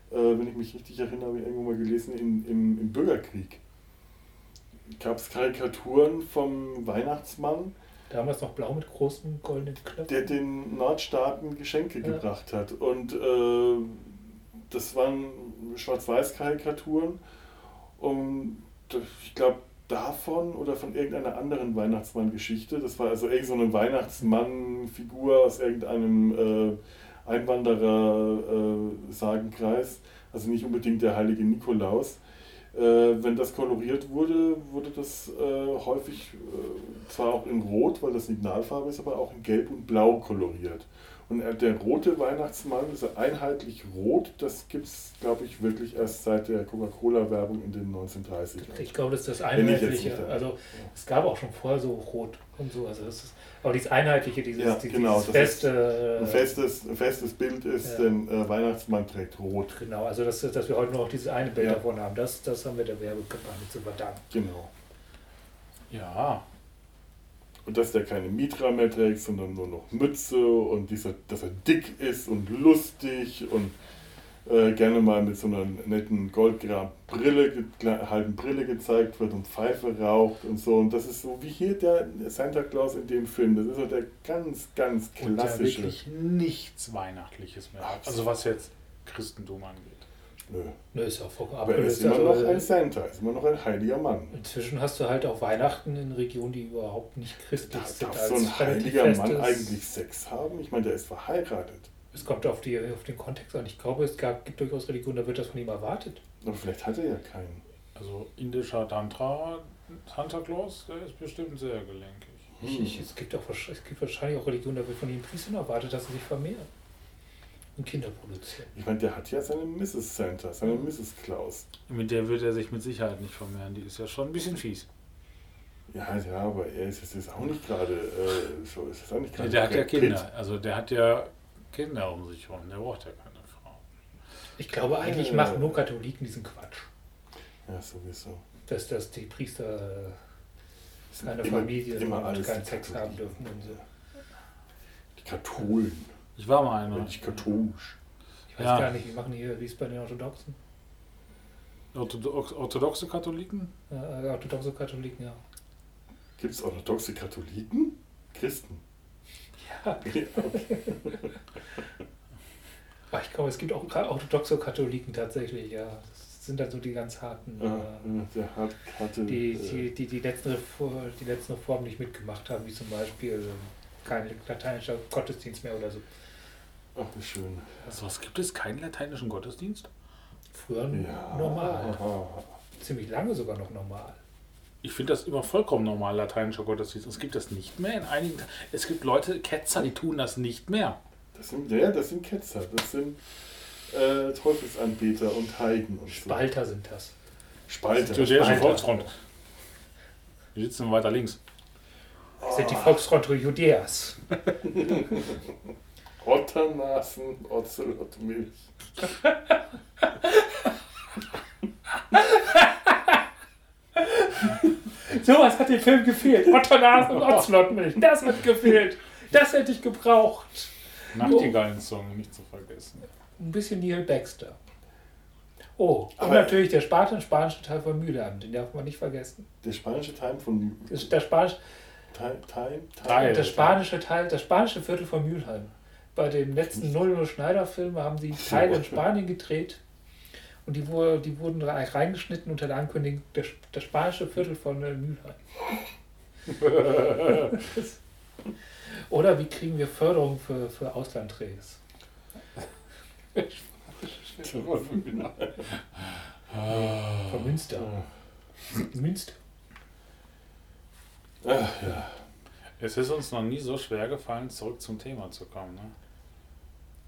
äh, wenn ich mich richtig erinnere, habe ich irgendwo mal gelesen, in, im, im Bürgerkrieg. Gab es Karikaturen vom Weihnachtsmann, Damals noch blau mit großen goldenen Knöpfen. der den Nordstaaten Geschenke Ja. gebracht hat. Und äh, das waren Schwarz-Weiß-Karikaturen. Und ich glaube, davon oder von irgendeiner anderen Weihnachtsmann-Geschichte, das war also irgendeine so eine Weihnachtsmann-Figur aus irgendeinem äh, Einwanderer-Sagenkreis, also nicht unbedingt der heilige Nikolaus. Äh, wenn das koloriert wurde, wurde das äh, häufig äh, zwar auch in Rot, weil das Signalfarbe ist, aber auch in Gelb und Blau koloriert. Und äh, der rote Weihnachtsmann, also einheitlich rot, das gibt es, glaube ich, wirklich erst seit der Coca-Cola-Werbung in den 1930ern. Ich glaube, das ist das Wenn ich jetzt Einheitliche. Also es gab auch schon vorher so Rot und so. Also das ist, aber dieses Einheitliche, dieses, Ja, dieses genau, das ist feste. Ein festes, ein festes Bild ist, Ja. denn äh, Weihnachtsmann trägt rot. Genau, also dass, dass wir heute noch dieses eine Bild Ja. davon haben, das, das haben wir der Werbekampagne zu verdanken. Genau. Ja. Und dass der keine Mitra mehr trägt, sondern nur noch Mütze und dieser, dass er dick ist und lustig und äh, gerne mal mit so einer netten goldgrauen Brille, ge- kle- halben Brille gezeigt wird und Pfeife raucht und so. Und das ist so wie hier der Santa Claus in dem Film. Das ist so der ganz, ganz Und ja klassische. wirklich nichts Weihnachtliches mehr. Absolut. Also was jetzt Christentum angeht. Nö. Nö, ist auch vollkommen Aber er ist immer Also, noch ein Santa, ist immer noch ein heiliger Mann. Inzwischen hast du halt auch Weihnachten in Regionen, die überhaupt nicht christlich Darf, sind. darf so ein heiliger Mann festes- eigentlich Sex haben? Ich meine, der ist verheiratet. Es kommt auf, die, auf den Kontext an. Ich glaube, es gab, gibt durchaus Religionen, da wird das von ihm erwartet. Aber vielleicht hat er ja keinen. Also indischer Tantra, Santa Claus, der ist bestimmt sehr gelenkig. Ich, ich, es, gibt auch, es gibt wahrscheinlich auch Religionen, da wird von ihm Priestern erwartet, dass sie sich vermehren und Kinder produzieren. Ich meine, der hat ja seine Mrs. Santa, seine Mrs. Klaus. Mit der wird er sich mit Sicherheit nicht vermehren. Die ist ja schon ein bisschen fies. Ja, ja, aber er ist jetzt auch nicht gerade äh, so. Ist auch nicht gerade Der hat ja. Kinder. Also der hat ja Kinder um sich herum. Der braucht ja keine Frau. Ich glaube, eigentlich Äh. machen nur Katholiken diesen Quatsch. Ja, sowieso. Dass, dass die Priester äh, keine immer- Familie immer und alles keinen Sex haben dürfen und so. Die Katholen, Ich war mal einer. nicht katholisch. Ich weiß Ja. gar nicht, wie machen die hier, wie es bei den Orthodoxen? Orthodox, orthodoxe Katholiken? Äh, orthodoxe Katholiken, ja. Gibt es orthodoxe Katholiken? Christen. Ja. okay. Aber ich glaube, es gibt auch orthodoxe Katholiken tatsächlich, ja. Das sind dann so die ganz harten, Ja, äh, der hat, hatte. die, äh, die, die, die, letzten Reform, die letzten Reformen nicht mitgemacht haben, wie zum Beispiel äh, kein lateinischer Gottesdienst mehr oder so. Ach, wie schön. Also was gibt es? Keinen lateinischen Gottesdienst? Früher Ja. normal. Ziemlich lange sogar noch normal. Ich finde das immer vollkommen normal, lateinischer Gottesdienst. Es gibt das nicht mehr in einigen. Es gibt Leute, Ketzer, die tun das nicht mehr. Das sind, ja, das sind Ketzer. Das sind äh, Teufelsanbeter und Heiden und so. Spalter sind das. Spalter. Die Jüdische Spalter. Volksfront. Die sitzen weiter links. Das sind die Volksfront Judäas. Otternasen, Ocelot, Milch. Sowas hat dem Film gefehlt. Otternasen und Otzlotmilch. Das hat gefehlt. Das hätte ich gebraucht. Nachtigallen-Song nicht zu vergessen. Ein bisschen Neil Baxter. Oh, und Aber- natürlich der Spartan, spanische Teil von Mülheim. Den darf man nicht vergessen. Der spanische Teil von ist der spanische, Teil, Teil, Teil. das spanische Teil, das spanische Viertel von Mülheim. Bei dem letzten 00 Schneider-Film haben sie Teile in Spanien gedreht. Und die, wurde, die wurden re- reingeschnitten unter der Ankündigung, das, das spanische Viertel von äh, Mülheim. Oder wie kriegen wir Förderung für, für Auslanddrehs? Von Münster. Münster. Ach, ja. Es ist uns noch nie so schwer gefallen, zurück zum Thema zu kommen. Ne?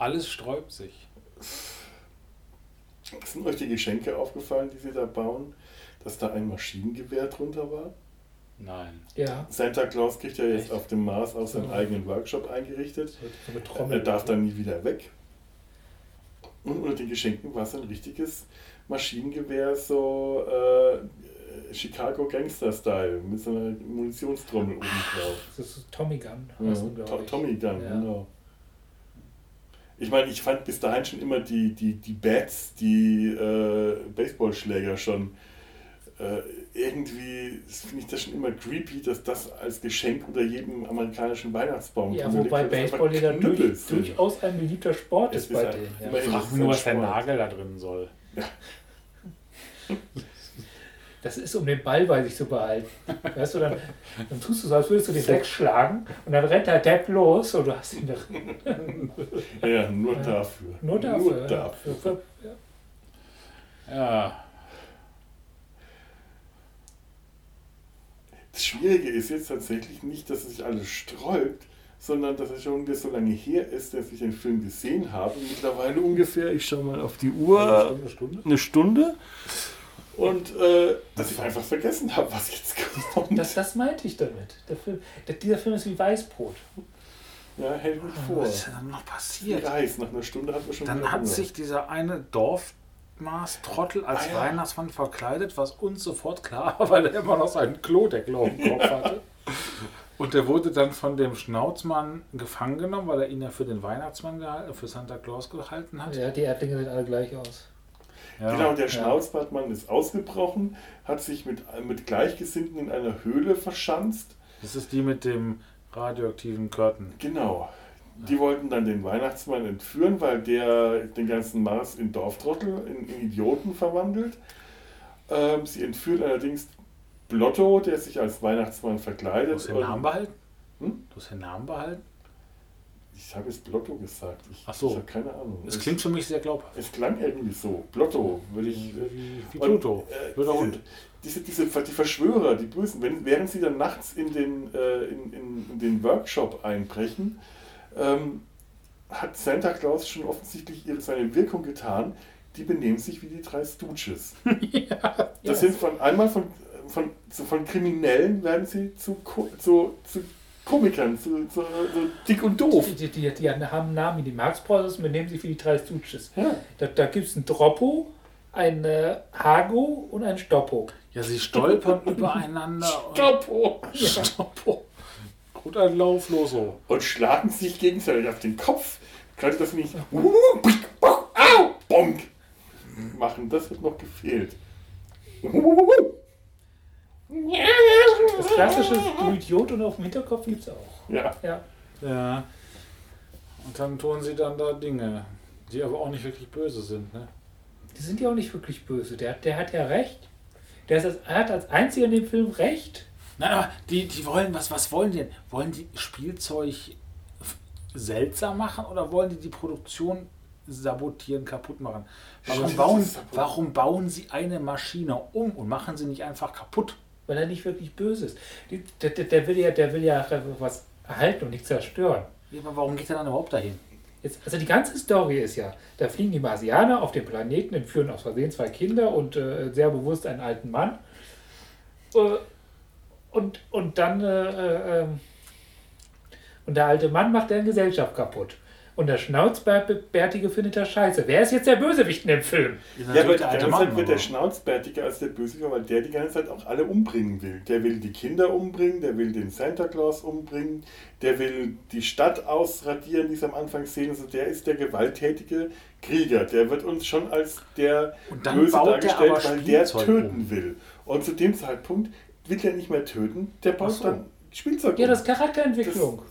Alles sträubt sich. Sind euch die Geschenke aufgefallen, die sie da bauen? Dass da ein Maschinengewehr drunter war? Nein. Ja, Santa Claus kriegt ja jetzt Echt? auf dem Mars auch seinen Ja. eigenen Workshop eingerichtet. so, Er darf dann nie wieder weg. Und unter den Geschenken war es ein richtiges Maschinengewehr, so äh, Chicago Gangster-Style, mit so einer Munitionstrommel oben drauf. Das ist Tommy Gun. Ja, ich. Tommy Gun, Ja. genau. Ich meine, ich fand bis dahin schon immer die, die, die Bats, die äh, Baseballschläger schon äh, irgendwie, finde ich das schon immer creepy, dass das als Geschenk unter jedem amerikanischen Weihnachtsbaum Ja, wobei Baseball ja durch, durchaus ein beliebter Sport Es ist bei denen. Ja. Frag mich nur, was der. Nagel da drin soll. Das ist, um den Ball bei sich zu behalten. Weißt du, dann, dann tust du so, als würdest du den wegschlagen und dann rennt der Depp los und du hast ihn da Ja, nur Ja. dafür. nur dafür. Nur dafür. Für- für- ja. Ja. Das Schwierige ist jetzt tatsächlich nicht, dass es sich alles sträubt, sondern dass es schon wieder so lange her ist, dass ich den Film gesehen habe. Mittlerweile ungefähr, ich schaue mal auf die Uhr, Eine Stunde? eine Stunde. Und äh, dass ich einfach vergessen habe, was jetzt kommt. Das, das meinte ich damit. Der Film, der, dieser Film ist wie Weißbrot. ja, hält mich vor. Was ist denn dann noch passiert? Reis, nach einer Stunde hat man schon Dann hat Hunger. sich dieser eine Dorfmaß-Trottel als Ah, ja. Weihnachtsmann verkleidet, was uns sofort klar war, weil er immer noch seinen Klodeckel auf dem Kopf hatte. Und der wurde dann von dem Schnauzmann gefangen genommen, weil er ihn ja für den Weihnachtsmann gehalten, für Santa Claus gehalten hat. Ja, die Erdlinge sehen alle gleich aus. Ja. Genau, der Schnauzbartmann ist ausgebrochen, hat sich mit, mit Gleichgesinnten in einer Höhle verschanzt. Das ist die mit dem radioaktiven Curtain. Genau. Die wollten dann den Weihnachtsmann entführen, weil der den ganzen Mars in Dorftrottel, in, in Idioten verwandelt. Ähm, sie entführen allerdings Blotto, der sich als Weihnachtsmann Du verkleidet. hast den und- Namen behalten? Hm? Du hast den Namen behalten? Ich habe jetzt Blotto gesagt. Ich, Ach so. Ich habe keine Ahnung. Es- klingt für mich sehr glaubhaft. Es klang irgendwie so. Blotto, würde ich. Wie, wie Pluto. äh, Blöder Hund. diese, diese, die Verschwörer, die Bösen, wenn, während sie dann nachts in den, äh, in, in, in den Workshop einbrechen, ähm, hat Santa Claus schon offensichtlich ihre, seine Wirkung getan. Die benehmen sich wie die drei Stooges. Das Ja. sind von einmal von, von, so von Kriminellen werden sie zu, zu, zu Komikern, zu, zu, so dick und doof. Die, die, die, die haben einen Namen wie die Marx Brothers und benehmen sich wie die drei Stooges. Ja. Da, da gibt es einen Droppo, einen äh, Hago und einen Stoppo. Ja, sie stolpern übereinander. und- Stoppo. Stoppo. Gut ein Laufloso. und schlagen sich gegenseitig auf den Kopf. Gerade das nicht au, bonk machen, das hat noch gefehlt. Das klassische Du Idiot und auf dem Hinterkopf gibt es auch. Ja, Ja. Ja. Und dann tun sie dann da Dinge, die aber auch nicht wirklich böse sind. Ne? Die sind ja auch nicht wirklich böse. Der, der hat ja recht. Der ist als, er hat als einziger in dem Film recht. Nein, aber die, die wollen, was, was wollen die denn? Wollen die Spielzeug seltsam machen oder wollen die die Produktion sabotieren, kaputt machen? Warum bauen, warum bauen sie eine Maschine um und machen sie nicht einfach kaputt? Weil er nicht wirklich böse ist. Der, der, der will ja, der will ja was erhalten und nicht zerstören. Ja, aber warum geht er dann überhaupt dahin? Jetzt, also die ganze Story ist ja, da fliegen die Marsianer auf den Planeten, entführen aus Versehen zwei Kinder und äh, sehr bewusst einen alten Mann. Äh, und, und dann äh, äh, ähm, und der alte Mann macht deren Gesellschaft kaputt. Und der Schnauzbärtige findet das scheiße. Wer ist jetzt der Bösewicht in dem Film? ja aber der alte ganze Mann, Zeit wird der Schnauzbärtige als der Bösewicht, weil der die ganze Zeit auch alle umbringen will. Der will die Kinder umbringen, der will den Santa Claus umbringen, der will die Stadt ausradieren, die es am Anfang sehen. Also der ist der gewalttätige Krieger. Der wird uns schon als der Und dann Böse baut der dargestellt, aber weil der töten um. will. Und zu dem Zeitpunkt will er nicht mehr töten, der baut so. dann Spielzeug Ja, um. das ist Charakterentwicklung.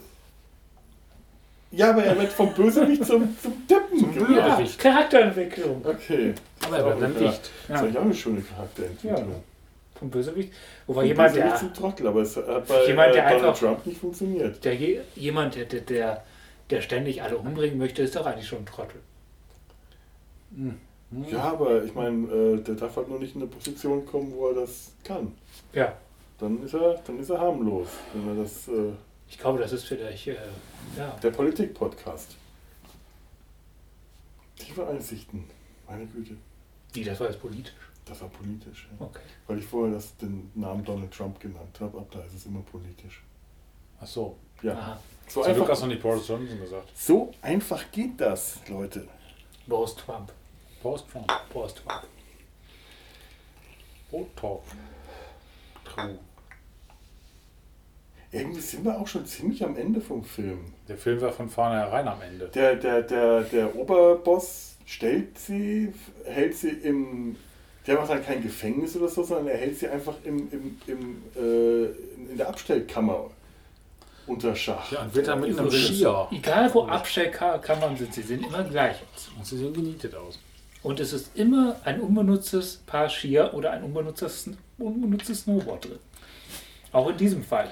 Ja, aber er wird vom Bösewicht zum, zum Deppen gemacht. Bösewicht. Ja. Charakterentwicklung. Okay. Aber er bleibt dann Ja. dicht. Das ist eigentlich auch eine schöne Charakterentwicklung. Vom Bösewicht. Wobei Vom jemand, Bösewicht der, zum Trottel, aber es hat bei Jemand, der äh, Donald einfach- Trump nicht funktioniert. der, je- jemand der, der- der, ständig alle umbringen möchte, ist doch eigentlich schon ein Trottel. Ja, aber ich meine, äh, der darf halt nur nicht in eine Position kommen, wo er das kann. Ja, Dann ist er, dann ist er harmlos. Wenn er das, äh, ich glaube, das ist vielleicht, äh, ja. der Politik-Podcast. Tiefe Einsichten. Meine Güte, Wie, das war jetzt politisch. das war politisch. Ja. Okay. Weil ich vorher das, den Namen Donald Trump genannt habe, ab da ist es immer politisch. Ach so. Ja, Aha. so Zum Glück hast einfach, du nicht Boris Johnson gesagt. so einfach geht das, Leute. Boris Trump. Post-Trump. Boris Trump. Talk. True. Irgendwie sind wir auch schon ziemlich am Ende vom Film. Der Film war von vornherein am Ende. Der, der, der, der Oberboss stellt sie, hält sie im. Der macht dann kein Gefängnis oder so, sondern er hält sie einfach im, im, im, äh, in der Abstellkammer unter Schach. Ja, und wird dann mit einem Skier. Egal wo Abstellkammern sind, sie sehen immer gleich aus. Und sie sehen genietet aus. Und es ist immer ein unbenutztes Paar Skier oder ein unbenutztes, unbenutztes Snowboard drin. Auch in diesem Fall.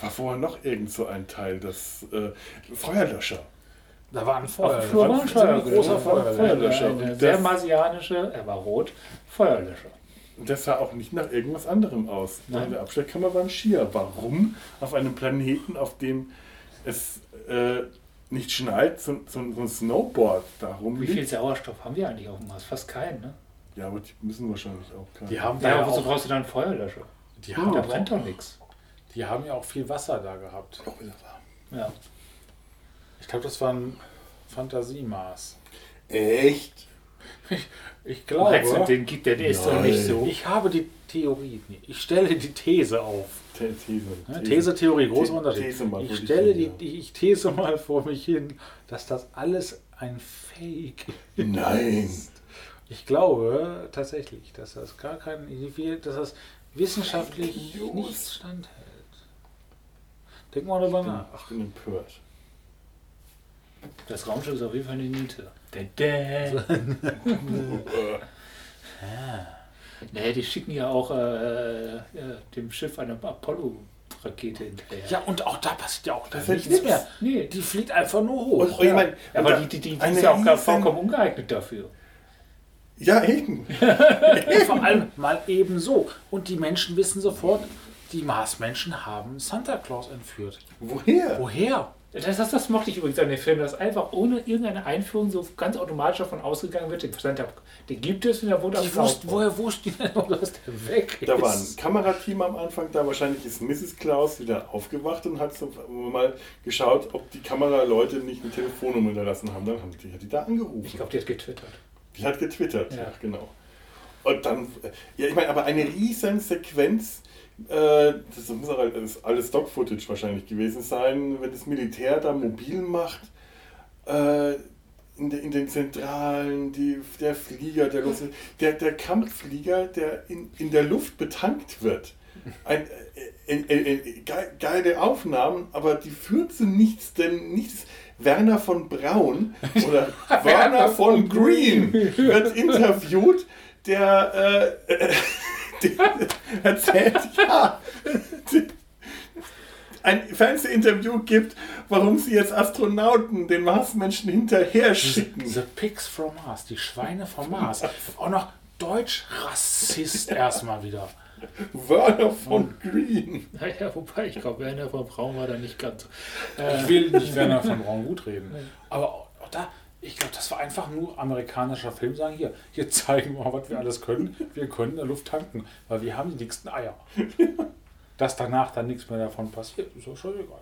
Da war vorher noch irgend so ein Teil, das äh, Feuerlöscher. Da war ein Auf Feuer. dem Flur war ein Feuerlöscher. großer Feuerlöscher. Feuerlöscher. Sehr das- marsianische, er war rot, Feuerlöscher. Und das sah auch nicht nach irgendwas anderem aus. Nein. In der Abstellkammer war ein Skier. Warum auf einem Planeten, auf dem es äh, nicht schneit, so, so, so ein Snowboard da Wie viel Sauerstoff haben wir eigentlich auf dem Mars? Fast keinen, ne? Ja, aber die müssen wahrscheinlich auch keinen. Die haben, da Ja, ja aber wozu auch, brauchst du dann einen Feuerlöscher? die, Da haben brennt auch, doch nichts. Die haben ja auch viel Wasser da gehabt. Auch wieder warm. Ja. Ich glaube, das war ein Fantasiemaß. Echt? Ich du, glaube, den gibt der, der ist doch Nein. nicht so. ich habe die Theorie. Ich stelle die These auf. The- These. Ne? These, Theorie, großer The- Unterschied. These mal, ich ich stelle die, die, ich these mal vor mich hin, dass das alles ein Fake Nein. ist. Ich glaube tatsächlich, dass das gar kein, dass das wissenschaftlich nicht standhält. Denk mal darüber nach. Ich bin empört. Das Raumschiff ist auf jeden Fall eine Niete. Dä, dä. Nee, die schicken ja auch äh, äh, dem Schiff eine Apollo-Rakete hinterher. Ja, und auch da passiert ja auch da nichts mehr. Nee, Die fliegt einfach nur hoch. Und, und ich mein, aber die, die, die, die ist ja auch gar vollkommen ungeeignet dafür. Ja, eben. Vor allem mal ebenso. Und die Menschen wissen sofort, die Marsmenschen haben Santa Claus entführt. Woher? Woher? Das, das, das mochte ich übrigens an dem Film, dass einfach ohne irgendeine Einführung so ganz automatisch davon ausgegangen wird, den Santa, den gibt es und der wurde abgebaut. wussten, woher wussten die denn, dass der weg ist? Da war ein Kamerateam am Anfang da, wahrscheinlich ist Mrs. Klaus wieder aufgewacht und hat so mal geschaut, ob die Kameraleute nicht eine Telefonnummer hinterlassen haben. Dann haben die, hat die da Ich angerufen. glaube, die hat getwittert. Die hat getwittert, ja, Ja. genau. Und dann, ja, ich meine, aber eine riesen Sequenz, äh, das muss auch alles, alles Stock-Footage wahrscheinlich gewesen sein, wenn das Militär da mobil macht, äh, in, de, in den Zentralen, die, der Flieger, der, los, der, der Kampfflieger, der in, in der Luft betankt wird. Ein, äh, äh, äh, ge- geile Aufnahmen, aber die führen zu nichts, denn nichts. Werner von Braun oder Werner von Green wird interviewt, der, äh, der erzählt, ja, ein Fernsehinterview gibt, warum sie jetzt Astronauten den Marsmenschen hinterher schicken. The Pigs from Mars, die Schweine vom Mars. Auch noch Deutsch-Rassist erstmal wieder. Werner von Green. Naja, wobei, ich glaube, Werner von Braun war da nicht ganz. so. Ich will nicht Werner von Braun gut reden. Aber auch auch da, ich glaube, das war einfach nur amerikanischer Film. Sagen hier, hier zeigen wir mal, was wir alles können. Wir können in der Luft tanken, weil wir haben die dicksten Eier. Dass danach dann nichts mehr davon passiert, ist doch schon egal.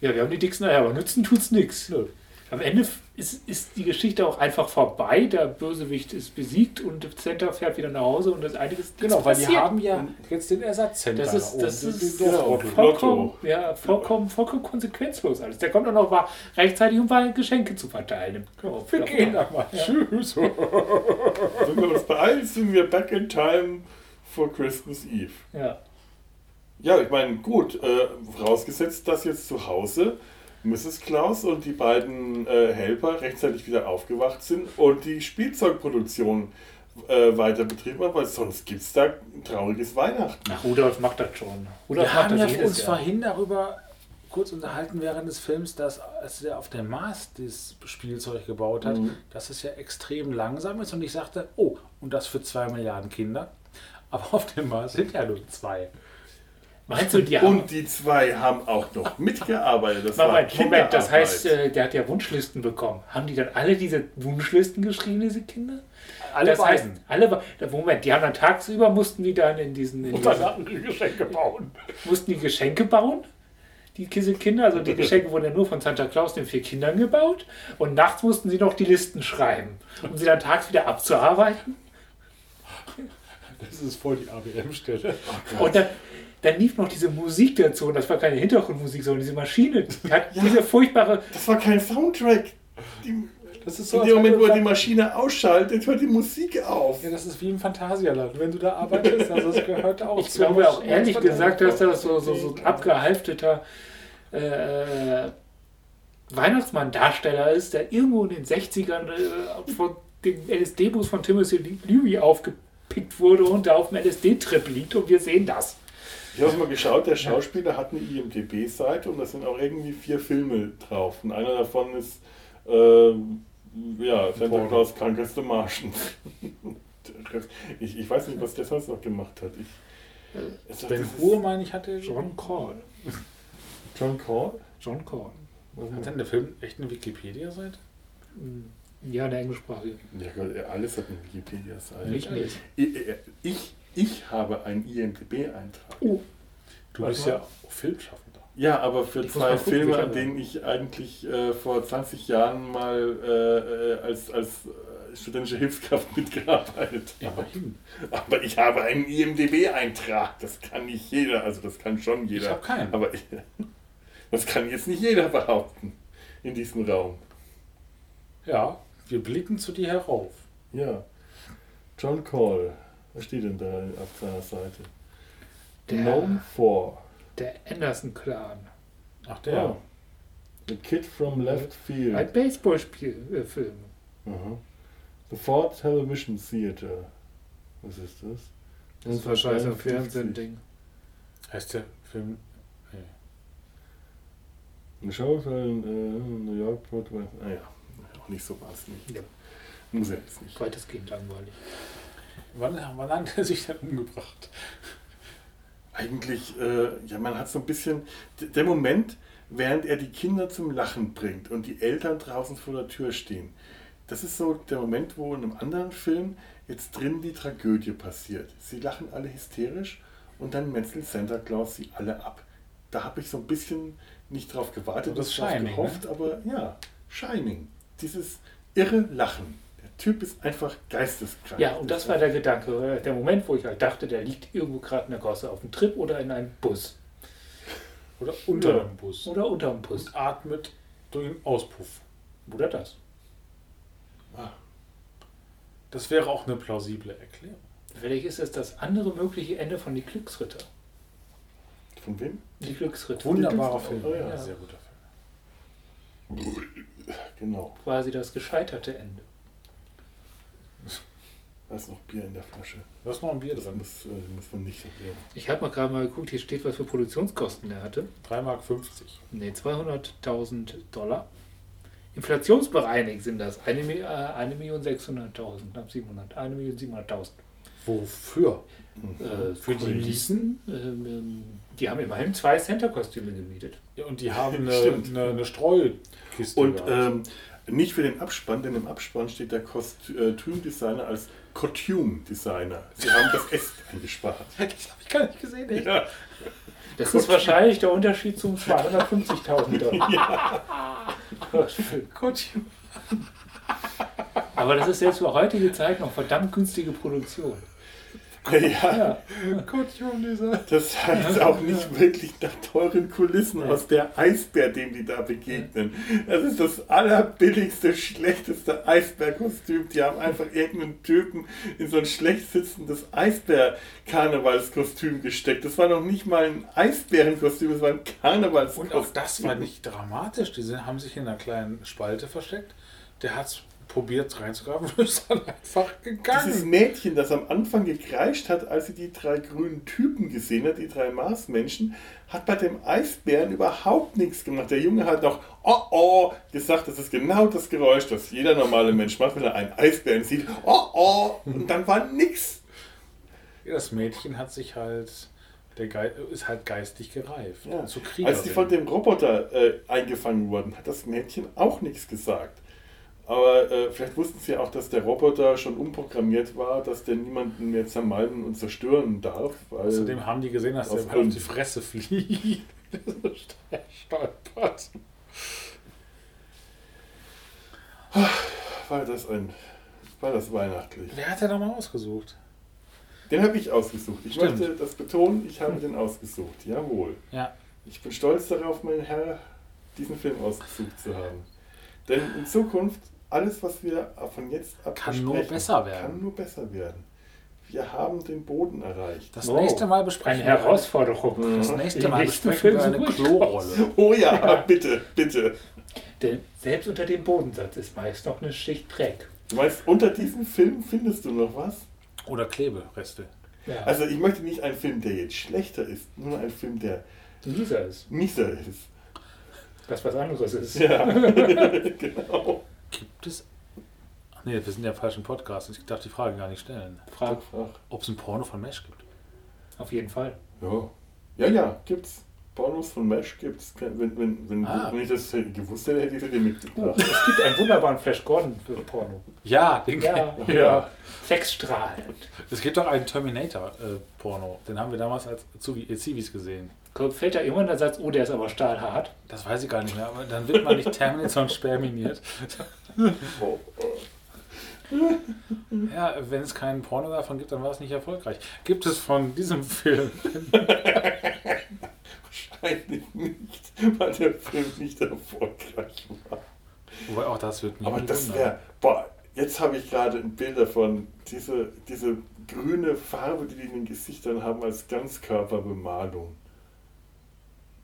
Ja, wir haben die dicksten Eier, aber nützen tut's nichts. Nö. Am Ende ist, ist die Geschichte auch einfach vorbei. Der Bösewicht ist besiegt und Center fährt wieder nach Hause und das einige ist Genau, weil die haben ja jetzt den Ersatzzentrum. Das ist, das ist Genau. vollkommen, ja, vollkommen, vollkommen konsequenzlos alles. Der kommt auch noch mal rechtzeitig, um mal Geschenke zu verteilen. Kopf. Wir gehen da mal. Tschüss. Wenn wir uns beeilen, sind wir back in time for Christmas Eve. Ja. Ja, ich meine, gut, äh, vorausgesetzt, dass jetzt zu Hause Mrs. Klaus und die beiden äh, Helper rechtzeitig wieder aufgewacht sind und die Spielzeugproduktion äh, weiter betrieben haben, weil sonst gibt es da ein trauriges Weihnachten. Ach, Rudolf macht das schon. Rudolf Wir macht haben das ja uns Jahr. vorhin darüber kurz unterhalten während des Films, dass als er auf dem Mars das Spielzeug gebaut hat, dass es ja extrem langsam ist und ich sagte, oh, und das für zwei Milliarden Kinder. Aber auf dem Mars sind ja nur zwei. Meinst du, die haben... Und die zwei haben auch noch mitgearbeitet. Das war Moment, Moment, das heißt, äh, der hat ja Wunschlisten bekommen. Haben die dann alle diese Wunschlisten geschrieben, diese Kinder? Alle das heißt, beiden. alle, ba- Moment, die haben dann tagsüber, mussten die dann in diesen, in Und dann diesen hatten die Geschenke bauen. mussten die Geschenke bauen. Die Kinder, also die Geschenke wurden ja nur von Santa Claus den vier Kindern gebaut. Und nachts mussten sie noch die Listen schreiben, um sie dann tags wieder abzuarbeiten. Das ist voll die ABM-Stelle. Und dann, dann lief noch diese Musik dazu. Und das war keine Hintergrundmusik, sondern diese Maschine. Die hat diese furchtbare. Das war kein Soundtrack. Die, Das ist in dem Moment, wo er die Maschine ausschaltet, hört die Musik auf. Ja, das ist wie im Phantasialand. Wenn du da arbeitest, also das gehört auch Ich glaube auch ehrlich gesagt, dass das so, so, so ein abgehalfteter äh, Weihnachtsmann-Darsteller ist, der irgendwo in den 60ern äh, von dem LSD-Bus von Timothy Leary aufgepickt wurde und da auf dem LSD-Trip liegt und wir sehen das. Ich habe mal geschaut, der Schauspieler hat eine IMDB-Seite und da sind auch irgendwie vier Filme drauf. Und einer davon ist äh, ja, Santa. Claus krankeste Marschen. ich, ich weiß nicht, was der sonst noch gemacht hat. Ich, Ben ist- Hur, meine ich, hatte. John Call. John Call? John Call. Hat denn der Film echt eine Wikipedia-Seite? Ja, eine englischsprachige. Ja, Gott, alles hat eine Wikipedia-Seite. Ich nicht. Ich, ich, ich habe einen IMDB-Eintrag. Oh, Du Warte bist mal. ja Filmschaffender. Ja, aber für Ich zwei gucken, Filme, an denen ich eigentlich äh, vor 20 Jahren mal äh, äh, als, als äh, studentische Hilfskraft mitgearbeitet habe. Immerhin. Aber ich habe einen IMDB-Eintrag. Das kann nicht jeder. Also das kann schon jeder. Ich hab keinen. Aber ich, das kann jetzt nicht jeder behaupten in diesem Raum. Ja, wir blicken zu dir herauf. Ja. John Call. Was steht denn da auf seiner Seite? Der- Known for. der Anderson-Clan. Ach, der. Oh. The Kid from Left Field. Ein Baseballspiel-Film. Aha. The Ford Television Theater. Was ist das? Das war scheiße 1953. Fernsehen-Ding. Heißt der Film. Nee. Eine Schauspieler in äh, New York, Broadway. Ah ja, auch nicht so wahnsinnig. Ja, Muss ja jetzt nicht. weitestgehend langweilig. Wann, wann hat er sich denn umgebracht? Eigentlich, äh, ja, man hat so ein bisschen. Der Moment, während er die Kinder zum Lachen bringt und die Eltern draußen vor der Tür stehen. Das ist so der Moment, wo in einem anderen Film jetzt drin die Tragödie passiert. Sie lachen alle hysterisch und dann metzelt Santa Claus sie alle ab. Da habe ich so ein bisschen nicht drauf gewartet, Das nicht drauf Shining, gehofft, aber ja, Shining. Dieses irre Lachen. Typ ist einfach geisteskrank. Ja, und das war der Gedanke, äh, der Moment, wo ich halt dachte, der liegt irgendwo gerade in der Gosse auf dem Trip oder in einem Bus. Oder unter dem Bus. Oder unterm Bus. Und atmet durch den Auspuff. Oder das. Ah, Das wäre auch eine plausible Erklärung. Vielleicht ist es das andere mögliche Ende von Die Glücksritter. von wem? Die Glücksritter. Wunderbarer. Film. Oh ja. ja, sehr guter Film. Genau. Quasi das gescheiterte Ende. Da ist noch Bier in der Flasche. Da ist noch ein Bier Das drin. muss, äh, muss man nicht erklären. Ich habe mal gerade mal geguckt, hier steht, was für Produktionskosten er hatte. 3,50 Mark. Ne, 200.000 Dollar. Inflationsbereinigt sind das 1.600.000, knapp 700, 1.700.000. Wofür? Äh, für die Kulissen? ähm, ähm, die haben immerhin zwei Center-Kostüme gemietet. Ja, und die haben eine, eine, eine Streukiste. Und ähm, nicht für den Abspann, denn im Abspann steht der Kostümdesigner als Costume-Designer. Sie haben das S eingespart. das habe ich gar nicht gesehen. Ja, Das ist wahrscheinlich der Unterschied zum 250.000 Dollar. Kostüm. Kostüm. Aber das ist selbst für heutige Zeit noch verdammt günstige Produktion. Ja, dieser. das heißt auch nicht wirklich nach teuren Kulissen aus der Eisbär, dem die da begegnen. Das ist das allerbilligste, schlechteste Eisbärkostüm. Die haben einfach irgendeinen Typen in so ein schlecht sitzendes Eisbär-Karnevalskostüm gesteckt. Das war noch nicht mal ein Eisbärenkostüm, es war ein Karnevalskostüm. Und auch das war nicht dramatisch. Die haben sich in einer kleinen Spalte versteckt. Der hat es probiert reinzugreifen und ist dann einfach Dieses gegangen. Mädchen, das am Anfang gekreischt hat, als sie die drei grünen Typen gesehen hat, die drei Marsmenschen, hat bei dem Eisbären überhaupt nichts gemacht. Der Junge hat noch oh oh gesagt, das ist genau das Geräusch, das jeder normale Mensch macht, wenn er einen Eisbären sieht. Oh oh und dann war nix. Ja, das Mädchen hat sich halt, der Ge ist halt geistig gereift. Ja. Als die von dem Roboter äh, eingefangen wurden, hat das Mädchen auch nichts gesagt. Aber äh, vielleicht wussten sie auch, dass der Roboter schon umprogrammiert war, dass der niemanden mehr zermalmen und zerstören darf. Außerdem haben die gesehen, dass der halt auf die Fresse fliegt. stolpert. war das ein, war das weihnachtlich. Wer hat der nochmal ausgesucht? Den habe ich ausgesucht. Ich Stimmt. möchte das betonen, ich habe den ausgesucht. Jawohl. Ja. Ich bin stolz darauf, mein Herr, diesen Film ausgesucht zu haben. Denn in Zukunft, alles, was wir von jetzt ab Kann nur besprechen, besser werden. Kann nur besser werden. Wir haben den Boden erreicht. Das Wow. nächste Mal Eine besprechen wir Herausforderung. das nächste Mal besprechen Film wir eine. Klorolle. Oh ja, bitte, bitte. Denn selbst unter dem Bodensatz ist meist noch eine Schicht Dreck. Du meinst, unter diesem Film findest du noch was? Oder Klebereste. Ja, Also ich möchte nicht einen Film, der jetzt schlechter ist, nur einen Film, der dieser ist. mieser ist. Das was anderes ist. Ja, genau. Gibt es. Ach nee, wir sind ja im falschen Podcast. Ich darf die Frage gar nicht stellen. Frag Ach, Ob es ein Porno von Mesh gibt. auf jeden Fall. ja. ja, ja, gibt's. Pornos von Mesh gibt es. Wenn, wenn, wenn, Ah. wenn ich das gewusst hätte, hätte ich sie dir mitgebracht. Es gibt einen wunderbaren Flash Gordon für Porno. Ja, den Ja, ja. Sexstrahlend. Es gibt doch einen Terminator-Porno. den haben wir damals als Zivis gesehen. Fällt da irgendwann der Satz, oh, der ist aber stahlhart? Das weiß ich gar nicht mehr, aber dann wird man nicht terminiert, sondern sperminiert. Oh, Ja, wenn es keinen Porno davon gibt, dann war es nicht erfolgreich. Gibt es von diesem Film? Wahrscheinlich nicht, weil der Film nicht erfolgreich war. Wobei auch das wird mich Aber das wäre, boah, jetzt habe ich gerade ein Bild davon, diese, diese grüne Farbe, die die in den Gesichtern haben, als Ganzkörperbemalung.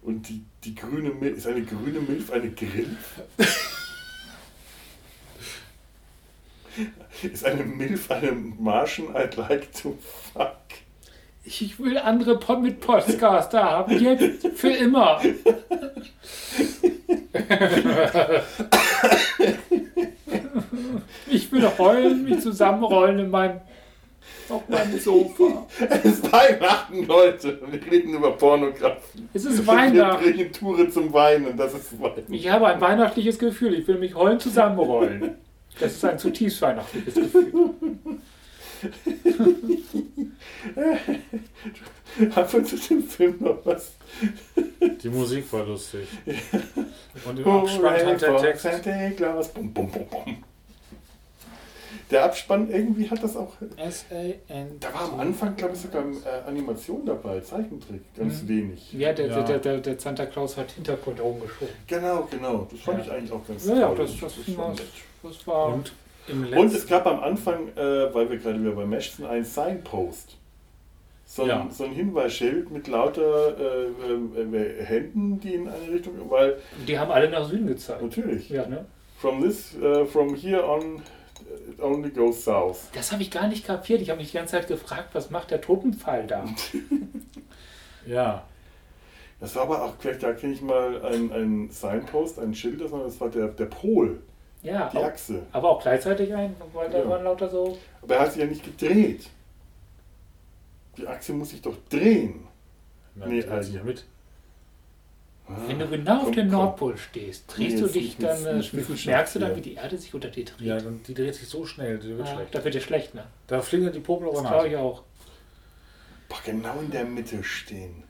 Und die, die grüne Milch, ist eine grüne Milch eine Grilf? ist eine Milf eine Martian I'd like to fuck? Ich will andere Pod mit Podcaster haben, jetzt für immer. Ich will heulen, mich zusammenrollen in meinem, auf meinem Sofa. Es ist Weihnachten, Leute. Wir reden über Pornografie. Es ist Wir Weihnachten. bringen Touren zum Weinen. Das ist Weihnachten. Ich habe ein weihnachtliches Gefühl. Ich will mich heulen zusammenrollen. Das ist ein zutiefst weihnachtliches Gefühl. Haben wir zu dem Film noch was? Die Musik war lustig. Und im Oh, Abspann hat der Text. Santa Claus. Bum, bum, bum, bum. Der Abspann irgendwie hat das auch. S-A-N. Da war am Anfang, glaube ich, sogar äh, Animation dabei, Zeichentrick, ganz Mhm. wenig. Ja, der, Ja. Der, der, der Santa Claus hat Hintergrund rumgeschoben. Genau, genau. Das fand Ja. ich eigentlich auch ganz Ja, ja, das, das, war, nett. das war. Und es gab am Anfang, äh, weil wir gerade wieder bei Mesh sind, ein Signpost. So ein, Ja. so ein Hinweisschild mit lauter äh, äh, Händen, die in eine Richtung, weil Die haben alle nach Süden gezeigt. natürlich, Ja, ne? from this, uh, from here on, it only goes south. Das habe ich gar nicht kapiert. Ich habe mich die ganze Zeit gefragt, was macht der Totenpfeil da? Ja. Das war aber auch, vielleicht da kenne ich mal ein, ein Signpost, ein Schild, das war der, der Pol, Ja, die auch, Achse. aber auch gleichzeitig ein, weil da Ja. waren lauter so. Aber er hat sich ja nicht gedreht. Die Achse muss sich doch drehen. Na, Nee, also- mit. Wenn du genau auf Komm, dem komm. Nordpol stehst, drehst Nee, du dich dann, äh, nicht merkst du dann, wie die Erde sich unter dir dreht. Ja, dann, die dreht sich so schnell, die wird Ah, schlecht. da wird dir schlecht, ne? Da fliegen die Popel Das aber glaube ich auch. Boah, genau in der Mitte stehen.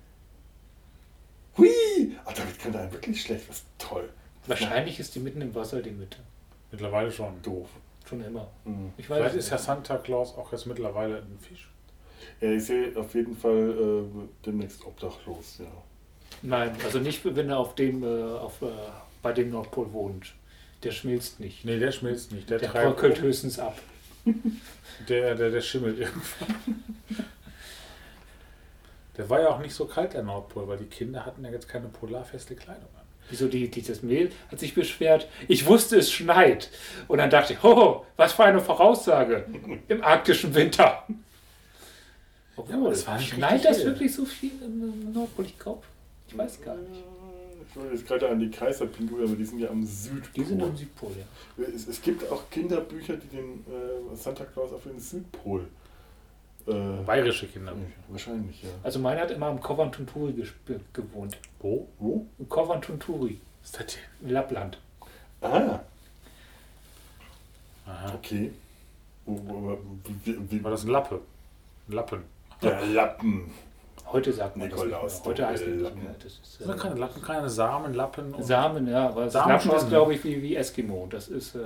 Hui! Ach, damit kann er wirklich schlecht. Was toll. Wahrscheinlich ist die mitten im Wasser die Mitte. Mittlerweile schon. Doof. Schon immer. Mhm. Ich weiß Vielleicht es ist ja. Santa Claus auch jetzt mittlerweile ein Fisch. Ja, ich sehe auf jeden Fall äh, demnächst obdachlos, ja. Nein, also nicht, wenn er auf dem, äh, auf, äh, bei dem Nordpol wohnt. Der schmilzt nicht. Nee, der schmilzt nicht. Der, Der bröckelt höchstens ab. Der, der, der schimmelt irgendwann. Der war ja auch nicht so kalt, der Nordpol, weil die Kinder hatten ja jetzt keine polarfeste Kleidung an. Wieso die, dieses Mehl hat sich beschwert, ich wusste, es schneit. Und dann dachte ich, ho, was für eine Voraussage im arktischen Winter. Obwohl, Ja, es war schneit das wirklich so viel im Nordpol? Ich glaube, ich weiß gar nicht. Ich wollte jetzt gerade an die Kaiserpinguine, aber die sind ja am Südpol. Die sind am Südpol, ja. es, es gibt auch Kinderbücher, die den äh, Santa Claus auf den Südpol. Äh, Bayerische Kinderbücher. wahrscheinlich, ja. Also meiner hat immer am Coventry gewohnt. Wo? Wo? Im Coventry ist das hier? in Lappland. Ah, Aha. okay. Wie, War das ein Lappe? Ein Lappen. der Lappen. Heute sagt man Nikolaus, das nicht mehr. Heute der heißt es nicht Lappen. mehr. Das ist, Das sind äh, keine Lappen, keine Samen, Lappen. Und Samen, ja, aber Samen Lappen ist, glaube ich, wie, wie Eskimo. Das ist, äh,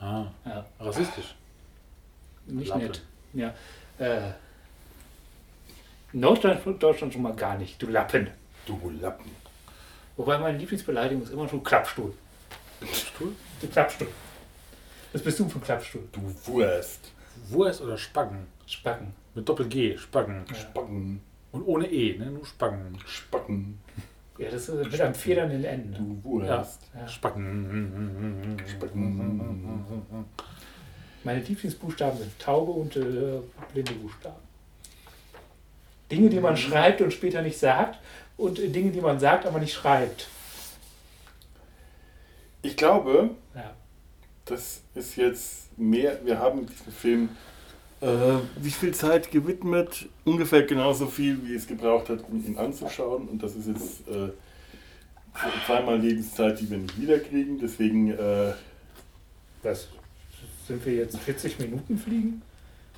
ah, ja, rassistisch. nicht Lappen. nett. Ja. Äh, in Deutschland, Deutschland schon mal gar nicht, du Lappen. Du Lappen. Wobei meine Lieblingsbeleidigung ist immer schon Klappstuhl. Stuhl? Du Klappstuhl. Was bist du für ein Klappstuhl? Du Wurst. Wurst oder Spacken? Spacken. Mit Doppel-G, Spacken. Spacken. Und ohne E, ne? Nur Spacken. Spacken. Ja, das ist mit einem Federn in den Enden. Du Wurst. Ja. Spacken. Spacken. Meine Lieblingsbuchstaben sind Taube und äh, blinde Buchstaben. Dinge, die man schreibt und später nicht sagt und äh, Dinge, die man sagt, aber nicht schreibt. Ich glaube, Ja. das ist jetzt mehr. Wir haben diesen Film Äh, wie viel Zeit gewidmet? Ungefähr genauso viel, wie es gebraucht hat, um ihn anzuschauen. Und das ist jetzt äh, zweimal Lebenszeit, die wir nicht wiederkriegen. Deswegen, äh, Was? Sind wir jetzt 40 Minuten fliegen?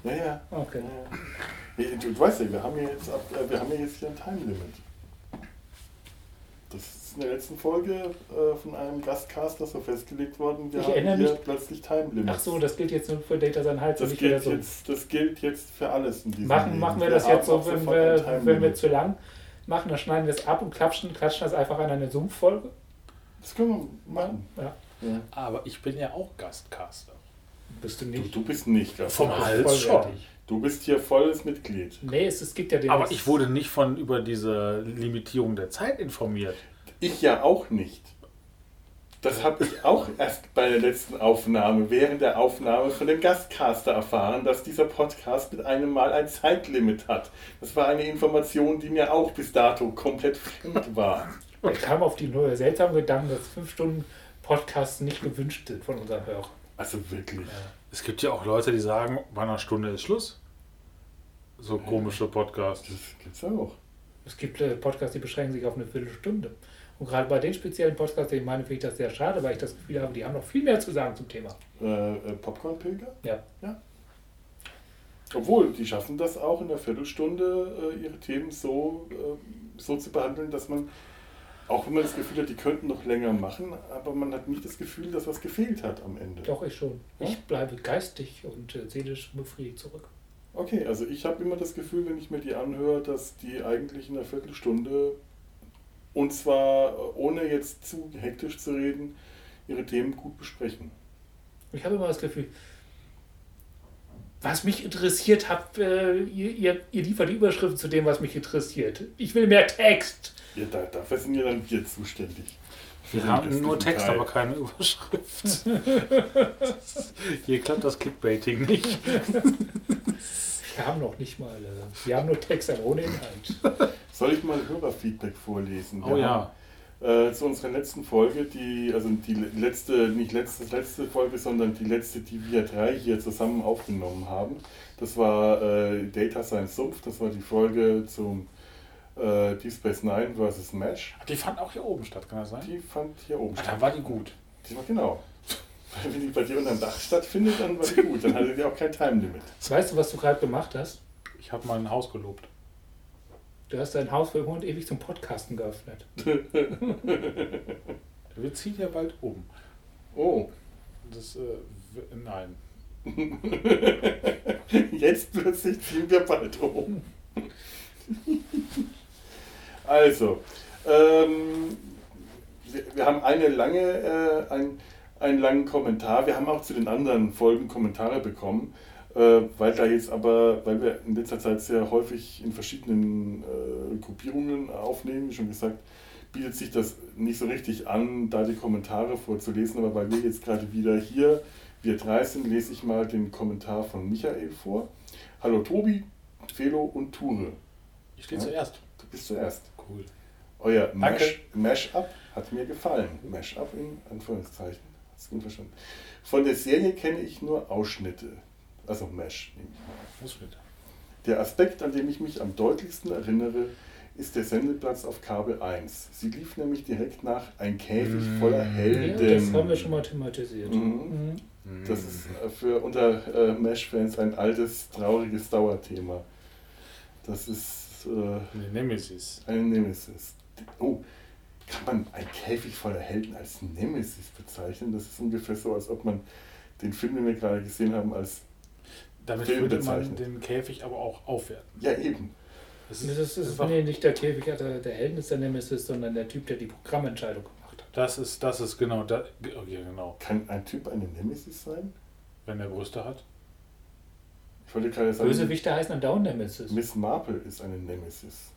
ja, ja. Okay. Ja, Du, du weißt ja, wir haben ja jetzt, ab, äh, wir haben ja jetzt hier ein Time Limit. Das ist in der letzten Folge äh, von einem Gastcaster so festgelegt worden. Wir Ich haben erinnere hier mich- plötzlich Time Limit. Ach so, das gilt jetzt nur für Data sein Hals und das nicht für gilt, so. jetzt, das gilt jetzt für alles in diesem Machen, Leben. machen wir das haben jetzt so, wenn wir, wenn wir zu lang machen, dann schneiden wir es ab und klatschen, klatschen das einfach an eine Sumpffolge? Das können wir machen. Ja. Ja. Aber ich bin ja auch Gastcaster. Bist du Du, nicht du bist nicht Gast. Vom Hals schon. Du bist hier volles Mitglied. Nee, es, es gibt ja den. Aber ich wurde nicht von über diese Limitierung der Zeit informiert. Ich ja auch nicht. Das habe ich auch erst bei der letzten Aufnahme, während der Aufnahme von dem Gastcaster erfahren, dass dieser Podcast mit einem Mal ein Zeitlimit hat. Das war eine Information, die mir auch bis dato komplett fremd war. Er kam auf die neue seltsamen Gedanken, dass fünf Stunden Podcasts nicht gewünscht sind von unseren Hörern. Also wirklich. Es gibt ja auch Leute, die sagen, bei einer Stunde ist Schluss. So komische Podcasts. Das gibt's auch. Es gibt äh, Podcasts, die beschränken sich auf eine Viertelstunde. Und gerade bei den speziellen Podcasts, die ich meine, finde ich das sehr schade, weil ich das Gefühl habe, die haben noch viel mehr zu sagen zum Thema. Äh, äh, Popcorn-Pilger? Ja. Obwohl, die schaffen das auch in der Viertelstunde, äh, ihre Themen so, äh, so zu behandeln, dass man, auch wenn man das Gefühl hat, die könnten noch länger machen, aber man hat nicht das Gefühl, dass was gefehlt hat am Ende. Doch, ich schon. Ja? Ich bleibe geistig und äh, seelisch befriedigt zurück. Okay, also ich habe immer das Gefühl, wenn ich mir die anhöre, dass die eigentlich in einer Viertelstunde, und zwar äh, ohne jetzt zu hektisch zu reden, ihre Themen gut besprechen. Ich habe immer das Gefühl, was mich interessiert, habt, äh, ihr, ihr, ihr liefert die Überschriften zu dem, was mich interessiert. Ich will mehr Text. Ja, da, dafür sind ja dann wir zuständig. Wir den haben nur Text, Teil. aber keine Überschrift. Hier klappt das Clickbaiting nicht. Wir haben noch nicht mal, äh, wir haben nur Text, aber ohne Inhalt. Soll ich mal Hörerfeedback vorlesen? Oh ja. Haben, äh, zu unserer letzten Folge, die, also die letzte, nicht letzte, letzte Folge, sondern die letzte, die wir drei hier zusammen aufgenommen haben. Das war äh, Data Science Sumpf, das war die Folge zum äh, Deep Space Nine vs. Mesh. Die fand auch hier oben statt, kann das sein? Die fand hier oben Ah, statt. Da war die gut. Die war genau. Wenn die bei dir unterm Dach stattfindet, dann war die gut. Dann hatte die auch kein Time Limit. Weißt du, was du gerade gemacht hast? Ich habe mein Haus gelobt. Du hast dein Haus für immer und ewig zum Podcasten geöffnet. Wir ziehen ja bald um. Oh, Das, äh, nein. Jetzt plötzlich ziehen wir bald um. Also, ähm, wir, wir haben eine lange, äh, ein, einen langen Kommentar. Wir haben auch zu den anderen Folgen Kommentare bekommen, äh, weil da jetzt aber, weil wir in letzter Zeit sehr häufig in verschiedenen äh, Gruppierungen aufnehmen, wie schon gesagt, bietet sich das nicht so richtig an, da die Kommentare vorzulesen, aber weil wir jetzt gerade wieder hier, wir drei sind, lese ich mal den Kommentar von Michael vor. Hallo Tobi, Felo und Ture. Ich stehe Ja. zuerst. Du bist zuerst. Cool. Euer Danke. Mash, Mash-up hat mir gefallen. Mash-up in Anführungszeichen. Hast du gut verstanden. Von der Serie kenne ich nur Ausschnitte. Also Mesh. nehme ich mal. Mit. Der Aspekt, an dem ich mich am deutlichsten erinnere, ist der Sendeplatz auf Kabel 1. Sie lief nämlich direkt nach Ein Käfig voller Ja, Helden. das haben wir schon mal thematisiert. Mhm. Mhm. Das ist äh, für unter äh, Mesh-Fans ein altes, trauriges Dauerthema. Das ist äh, Die Nemesis. eine Nemesis. Oh, kann man ein Käfig voller Helden als Nemesis bezeichnen? Das ist ungefähr so, als ob man den Film, den wir gerade gesehen haben, als. Damit Film würde man bezeichnet. den Käfig aber auch aufwerten. Ja, eben. Das Das ist, ist einfach- nee, nicht der Käfig, der, der Helden ist der Nemesis, sondern der Typ, der die Programmentscheidung gemacht hat. Das ist, das ist genau, da, okay, genau. Kann ein Typ eine Nemesis sein? Wenn er Brüste hat. Ich wollte gerade sagen, Bösewichte heißen dann Down Nemesis. Miss Marple ist eine Nemesis.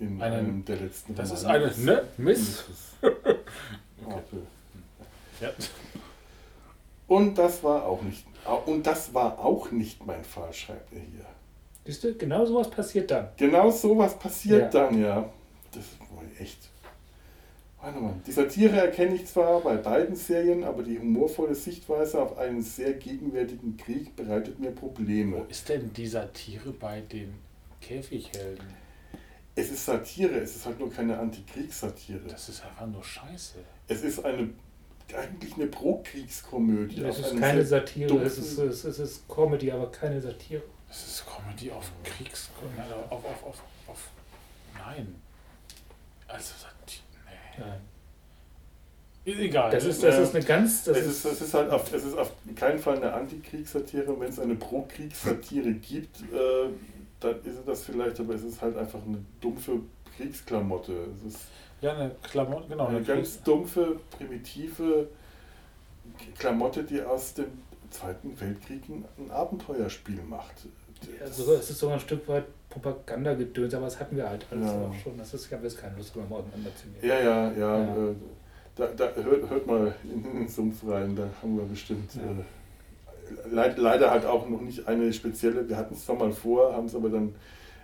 In Eine- einem der letzten Das ist eine, ne? Miss? Marple. Ja. Und das war auch nicht. Und das war auch nicht mein Fall, schreibt er hier. Siehst du, genau sowas passiert dann. Genau sowas passiert Ja. dann, ja. Das ist wohl echt. Warte mal. Die Satire erkenne ich zwar bei beiden Serien, aber die humorvolle Sichtweise auf einen sehr gegenwärtigen Krieg bereitet mir Wo Probleme. ist denn die Satire bei den Käfighelden? Es ist Satire, es ist halt nur keine Antikriegssatire. Das ist einfach nur Scheiße. Es ist eine eigentlich eine Pro-Kriegskomödie. Es ist keine Satire, dumpfen- es ist, es, ist, es ist Comedy, aber keine Satire. Das ist Comedy auf Kriegs... Nein, auf, auf, auf, auf... Nein. Also Satire... Nee. Nein. Ist egal. Das ist, das ist eine ganz. Das Es ist, es, ist halt auf, es ist auf keinen Fall eine Antikriegssatire. Wenn es eine Pro-Kriegssatire gibt, äh, dann ist es das vielleicht, aber es ist halt einfach eine dumpfe Kriegsklamotte. Es ist ja, eine Klamotte, genau. eine eine ganz dumpfe, primitive Klamotte, die aus dem Zweiten Weltkrieg ein, ein Abenteuerspiel macht. Also, es ist sogar ein Stück weit Propagandagedöns, aber das hatten wir halt alles Ja. auch schon. Das ist, ich habe jetzt keine Lust, darüber auseinanderzunehmen. Ja, ja, ja. Ja. Äh, da, da hört, hört mal in den Sumpf rein, da haben wir bestimmt. Ja. Äh, leid, leider halt auch noch nicht eine spezielle. Wir hatten es zwar mal vor, haben es aber dann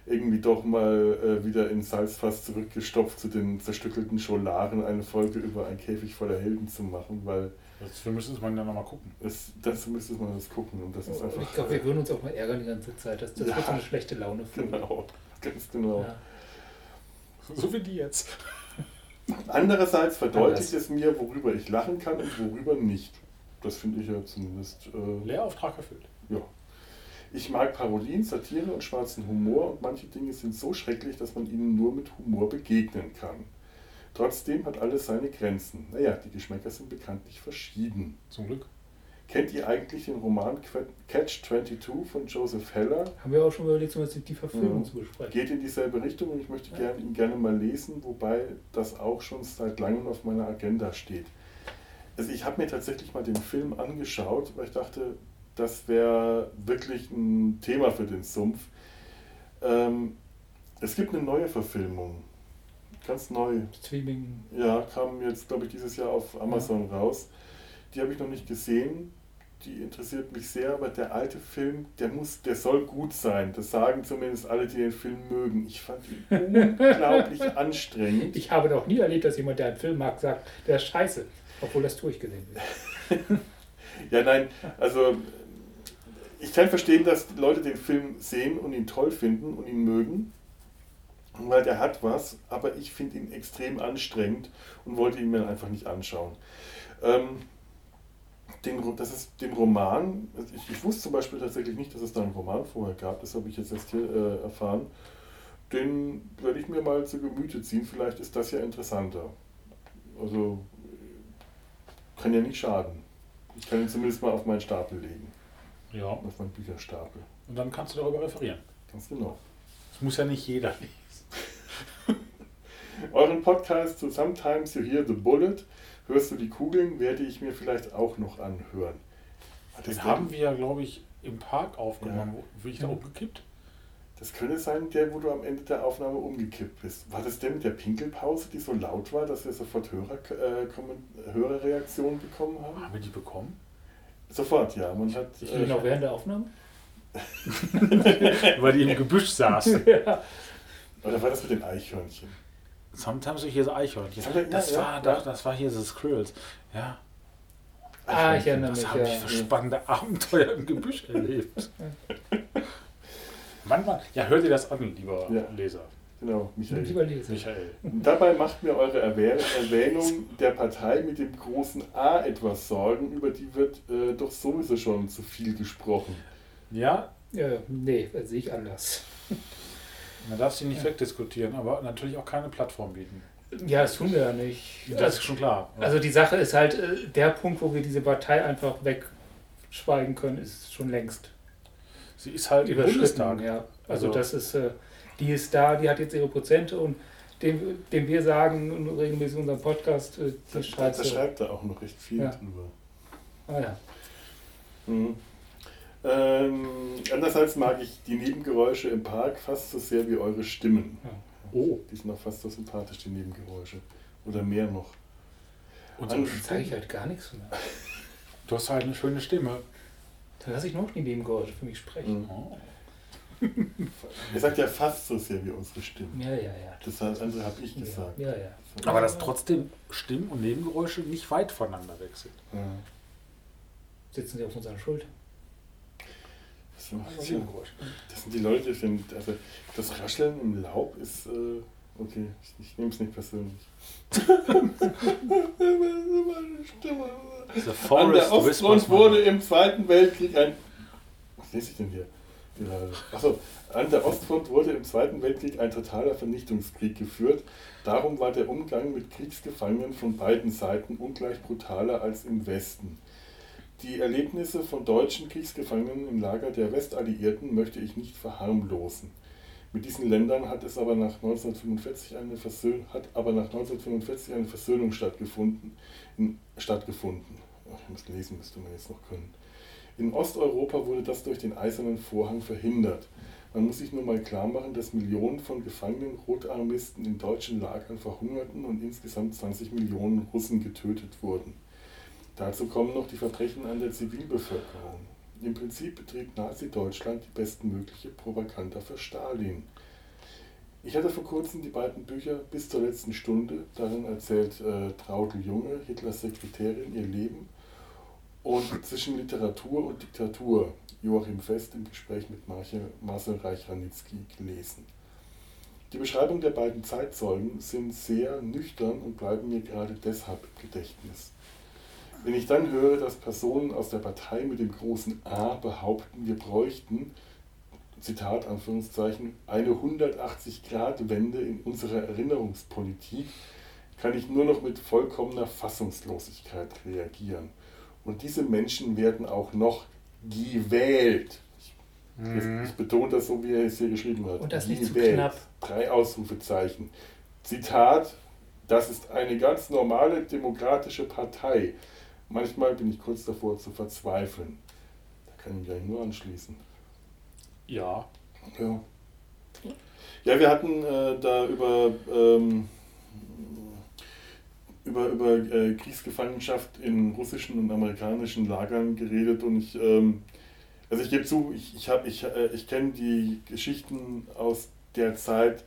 irgendwie doch mal äh, wieder in Salzfass zurückgestopft zu den zerstückelten Scholaren, eine Folge über ein Käfig voller Helden zu machen, weil Das, wir müssen es mal nochmal gucken. das müsste man das gucken und das ist Und einfach. ich glaube, wir würden uns auch mal ärgern die ganze Zeit. Das, das Ja. wird so eine schlechte Laune für Genau, ganz genau. Ja. So wie die jetzt. Andererseits verdeutlicht Anders. es mir, worüber ich lachen kann und worüber nicht. Das finde ich ja zumindest. Äh, Lehrauftrag erfüllt. Ja. Ich mag Parodien, Satire und schwarzen Humor und manche Dinge sind so schrecklich, dass man ihnen nur mit Humor begegnen kann. Trotzdem hat alles seine Grenzen. Naja, die Geschmäcker sind bekanntlich verschieden. Zum Glück. Kennt ihr eigentlich den Roman Catch 22 von Joseph Heller? Haben wir auch schon überlegt, zum Beispiel die Verfilmung Ja. zu besprechen. Geht in dieselbe Richtung und ich möchte gern, ihn gerne mal lesen, wobei das auch schon seit langem auf meiner Agenda steht. Also ich habe mir tatsächlich mal den Film angeschaut, weil ich dachte, das wäre wirklich ein Thema für den Sumpf. Ähm, es gibt eine neue Verfilmung, ganz neu. Streaming. Ja, kam jetzt, glaube ich, dieses Jahr auf Amazon raus. Die habe ich noch nicht gesehen. Die interessiert mich sehr, aber der alte Film, der muss, der soll gut sein. Das sagen zumindest alle, die den Film mögen. Ich fand ihn unglaublich anstrengend. Ich habe noch nie erlebt, dass jemand, der einen Film mag, sagt, der ist scheiße. Obwohl das durchgesehen wird. Ja, nein, also ich kann verstehen, dass Leute den Film sehen und ihn toll finden und ihn mögen, weil der hat was, aber ich finde ihn extrem anstrengend und wollte ihn mir einfach nicht anschauen. Ähm, den, das ist den Roman, also ich, ich wusste zum Beispiel tatsächlich nicht, dass es da einen Roman vorher gab, das habe ich jetzt erst hier äh, erfahren. Den werde ich mir mal zu Gemüte ziehen, vielleicht ist das ja interessanter. Also kann ja nicht schaden. Ich kann ihn zumindest mal auf meinen Stapel legen, Ja. auf meinen Bücherstapel. Und dann kannst du darüber referieren. Ganz genau. Das muss ja nicht jeder lesen. Euren Podcast zu Sometimes You Hear the Bullet, hörst du die Kugeln, werde ich mir vielleicht auch noch anhören. Hat das Den haben wir ja, glaube ich, im Park aufgenommen. Wo Bin ich da Ja. umgekippt? Das könnte sein, der, wo du am Ende der Aufnahme umgekippt bist. War das der mit der Pinkelpause, die so laut war, dass wir sofort Hörer, äh, Hörerreaktionen bekommen haben? Haben wir die bekommen? Sofort, ja. Man hat, Ich äh, bin auch während der Aufnahme. Weil die im Gebüsch saßen. oder war das mit den Eichhörnchen? Sometimes ich hier so Eichhörnchen. Ja, Das ja, war, ja. doch, das war hier so Squirrels. Ja, Ah, ich erinnere was mich. habe ich Ja. für spannende Abenteuer im Gebüsch erlebt. Manchmal, ja, hört ihr das an, lieber Ja. Leser. Genau, Michael. Lieber Leser. Michael. Dabei macht mir eure Erwäh- Erwähnung der Partei mit dem großen A etwas Sorgen, über die wird äh, doch sowieso schon zu viel gesprochen. Ja, Ja, nee, das sehe ich anders. man darf sie nicht wegdiskutieren, aber natürlich auch keine Plattform bieten. Ja, das tun wir ja nicht. Das ist schon klar. Also die Sache ist halt, äh, der Punkt, wo wir diese Partei einfach wegschweigen können, ist schon längst sie ist halt im überschritten. Bundestag. Ja. Also, Also- das ist, äh, die ist da, die hat jetzt ihre Prozente und dem, dem wir sagen regelmäßig in unserem Podcast, äh, die Da, da schreibt schreibt er auch noch recht viel Ja. drüber. Ah ja. Mhm. Ähm, andererseits mag ich die Nebengeräusche im Park fast so sehr wie eure Stimmen. Oh, Die sind auch fast so sympathisch, die Nebengeräusche. Oder mehr noch. und so, zeige ich halt gar nichts mehr. du hast halt eine schöne Stimme. Dann lasse ich noch die Nebengeräusche für mich sprechen. Mhm. Oh. Er sagt ja fast so sehr wie unsere Stimmen. Ja, ja, ja. Das andere habe ich gesagt. Ja, ja. Aber dass trotzdem Stimmen und Nebengeräusche nicht weit voneinander weg sind. Ja. Sitzen sie auf unserer Schulter. So, Also so. Nebengeräusche. Das sind die Leute, die also das Rascheln im Laub ist, äh, okay, ich, ich nehme es nicht persönlich. The An der Ostfront wurde im Zweiten Weltkrieg ein. Was lese ich denn hier? Achso, an der Ostfront wurde im Zweiten Weltkrieg ein totaler Vernichtungskrieg geführt. Darum war der Umgang mit Kriegsgefangenen von beiden Seiten ungleich brutaler als im Westen. Die Erlebnisse von deutschen Kriegsgefangenen im Lager der Westalliierten möchte ich nicht verharmlosen. Mit diesen Ländern hat es aber nach 1945 eine, Versöhn, hat aber nach 1945 eine Versöhnung stattgefunden. Stattgefunden. Ach, ich muss lesen, müsste man jetzt noch können. In Osteuropa wurde das durch den Eisernen Vorhang verhindert. Man muss sich nur mal klar machen, dass Millionen von gefangenen Rotarmisten in deutschen Lagern verhungerten und insgesamt 20 Millionen Russen getötet wurden. Dazu kommen noch die Verbrechen an der Zivilbevölkerung. Im Prinzip betrieb Nazi-Deutschland die bestmögliche Propaganda für Stalin. Ich hatte vor kurzem die beiden Bücher Bis zur letzten Stunde, darin erzählt äh, Traudel Junge, Hitlers Sekretärin, ihr Leben und zwischen Literatur und Diktatur, Joachim Fest im Gespräch mit Marche, Marcel Reich-Ranitzky gelesen. Die Beschreibung der beiden Zeitzeugen sind sehr nüchtern und bleiben mir gerade deshalb im Gedächtnis. Wenn ich dann höre, dass Personen aus der Partei mit dem großen A behaupten, wir bräuchten, Zitat Anführungszeichen, eine 180-Grad-Wende in unserer Erinnerungspolitik, kann ich nur noch mit vollkommener Fassungslosigkeit reagieren. Und diese Menschen werden auch noch gewählt. Ich, ich betone das so, wie er es hier geschrieben hat. Und das nicht zu Gewählt. knapp. Drei Ausrufezeichen. Zitat, das ist eine ganz normale demokratische Partei. Manchmal bin ich kurz davor zu verzweifeln. Da kann ich mich gleich nur anschließen. Ja. Ja. Ja, wir hatten äh, da über, ähm, über, über äh, Kriegsgefangenschaft in russischen und amerikanischen Lagern geredet und ich, ähm, also ich gebe zu, ich, ich, ich, äh, ich kenne die Geschichten aus der Zeit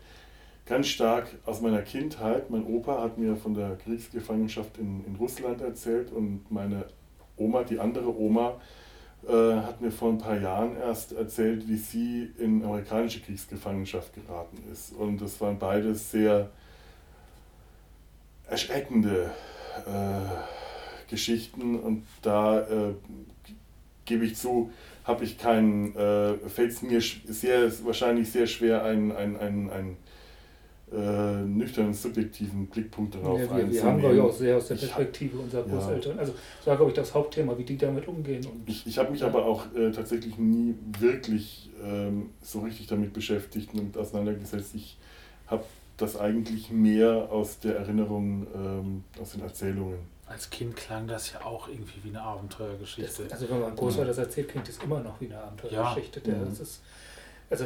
ganz stark aus meiner Kindheit. Mein Opa hat mir von der Kriegsgefangenschaft in, in Russland erzählt und meine Oma, die andere Oma, äh, hat mir vor ein paar Jahren erst erzählt, wie sie in amerikanische Kriegsgefangenschaft geraten ist. Und das waren beides sehr erschreckende äh, Geschichten und da äh, gebe ich zu, habe ich keinen, äh, fällt es mir sehr, wahrscheinlich sehr schwer, einen, einen, einen, einen äh, nüchternen, subjektiven Blickpunkt darauf Ja, wir, wir haben, glaube ich, auch sehr aus der Ich hab- Perspektive unserer Ja. Großeltern. Also, das war, glaube ich, das Hauptthema, wie die damit umgehen. Und Ich, ich habe mich aber auch äh, tatsächlich nie wirklich ähm, so richtig damit beschäftigt und auseinandergesetzt. Ich habe das eigentlich mehr aus der Erinnerung, ähm, aus den Erzählungen. Als Kind klang das ja auch irgendwie wie eine das, Abenteuergeschichte. also, wenn man Großvater das erzählt, klingt das immer noch wie eine Abenteuergeschichte. Der, Mhm. das ist, also,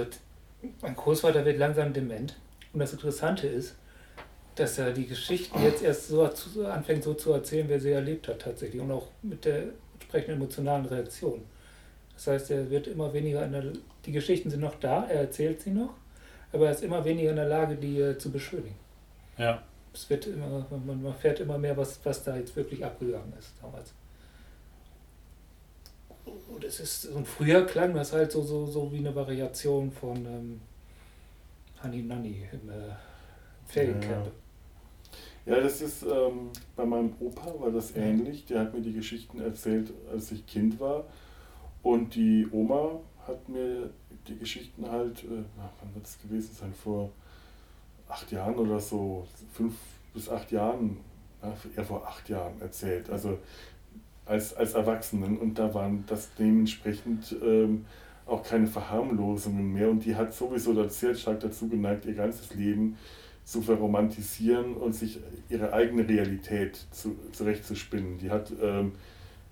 mein Großvater wird langsam dement. Und das Interessante ist, dass er die Geschichten jetzt erst so anfängt, so zu erzählen, wer sie erlebt hat, tatsächlich. Und auch mit der entsprechenden emotionalen Reaktion. Das heißt, er wird immer weniger in der. Die Geschichten sind noch da, er erzählt sie noch, aber er ist immer weniger in der Lage, die äh, zu beschönigen. ja. Es wird immer, man, man fährt immer mehr, was, was da jetzt wirklich abgegangen ist damals. Und es ist, und früher klang das halt so, so, so wie eine Variation von ähm, Honey Nanny im äh, Feriencamp. Ja, das ist ähm, bei meinem Opa war das ähnlich. Der hat mir die Geschichten erzählt, als ich Kind war. Und die Oma hat mir die Geschichten halt, äh, wann wird es gewesen sein, vor acht Jahren oder so, fünf bis acht Jahren, ja, eher vor acht Jahren erzählt. Also als, als Erwachsenen. Und da waren das dementsprechend ähm, auch keine Verharmlosungen mehr. Und die hat sowieso sehr stark dazu geneigt, ihr ganzes Leben zu verromantisieren und sich ihre eigene Realität zu, zurechtzuspinnen. Die hat ähm,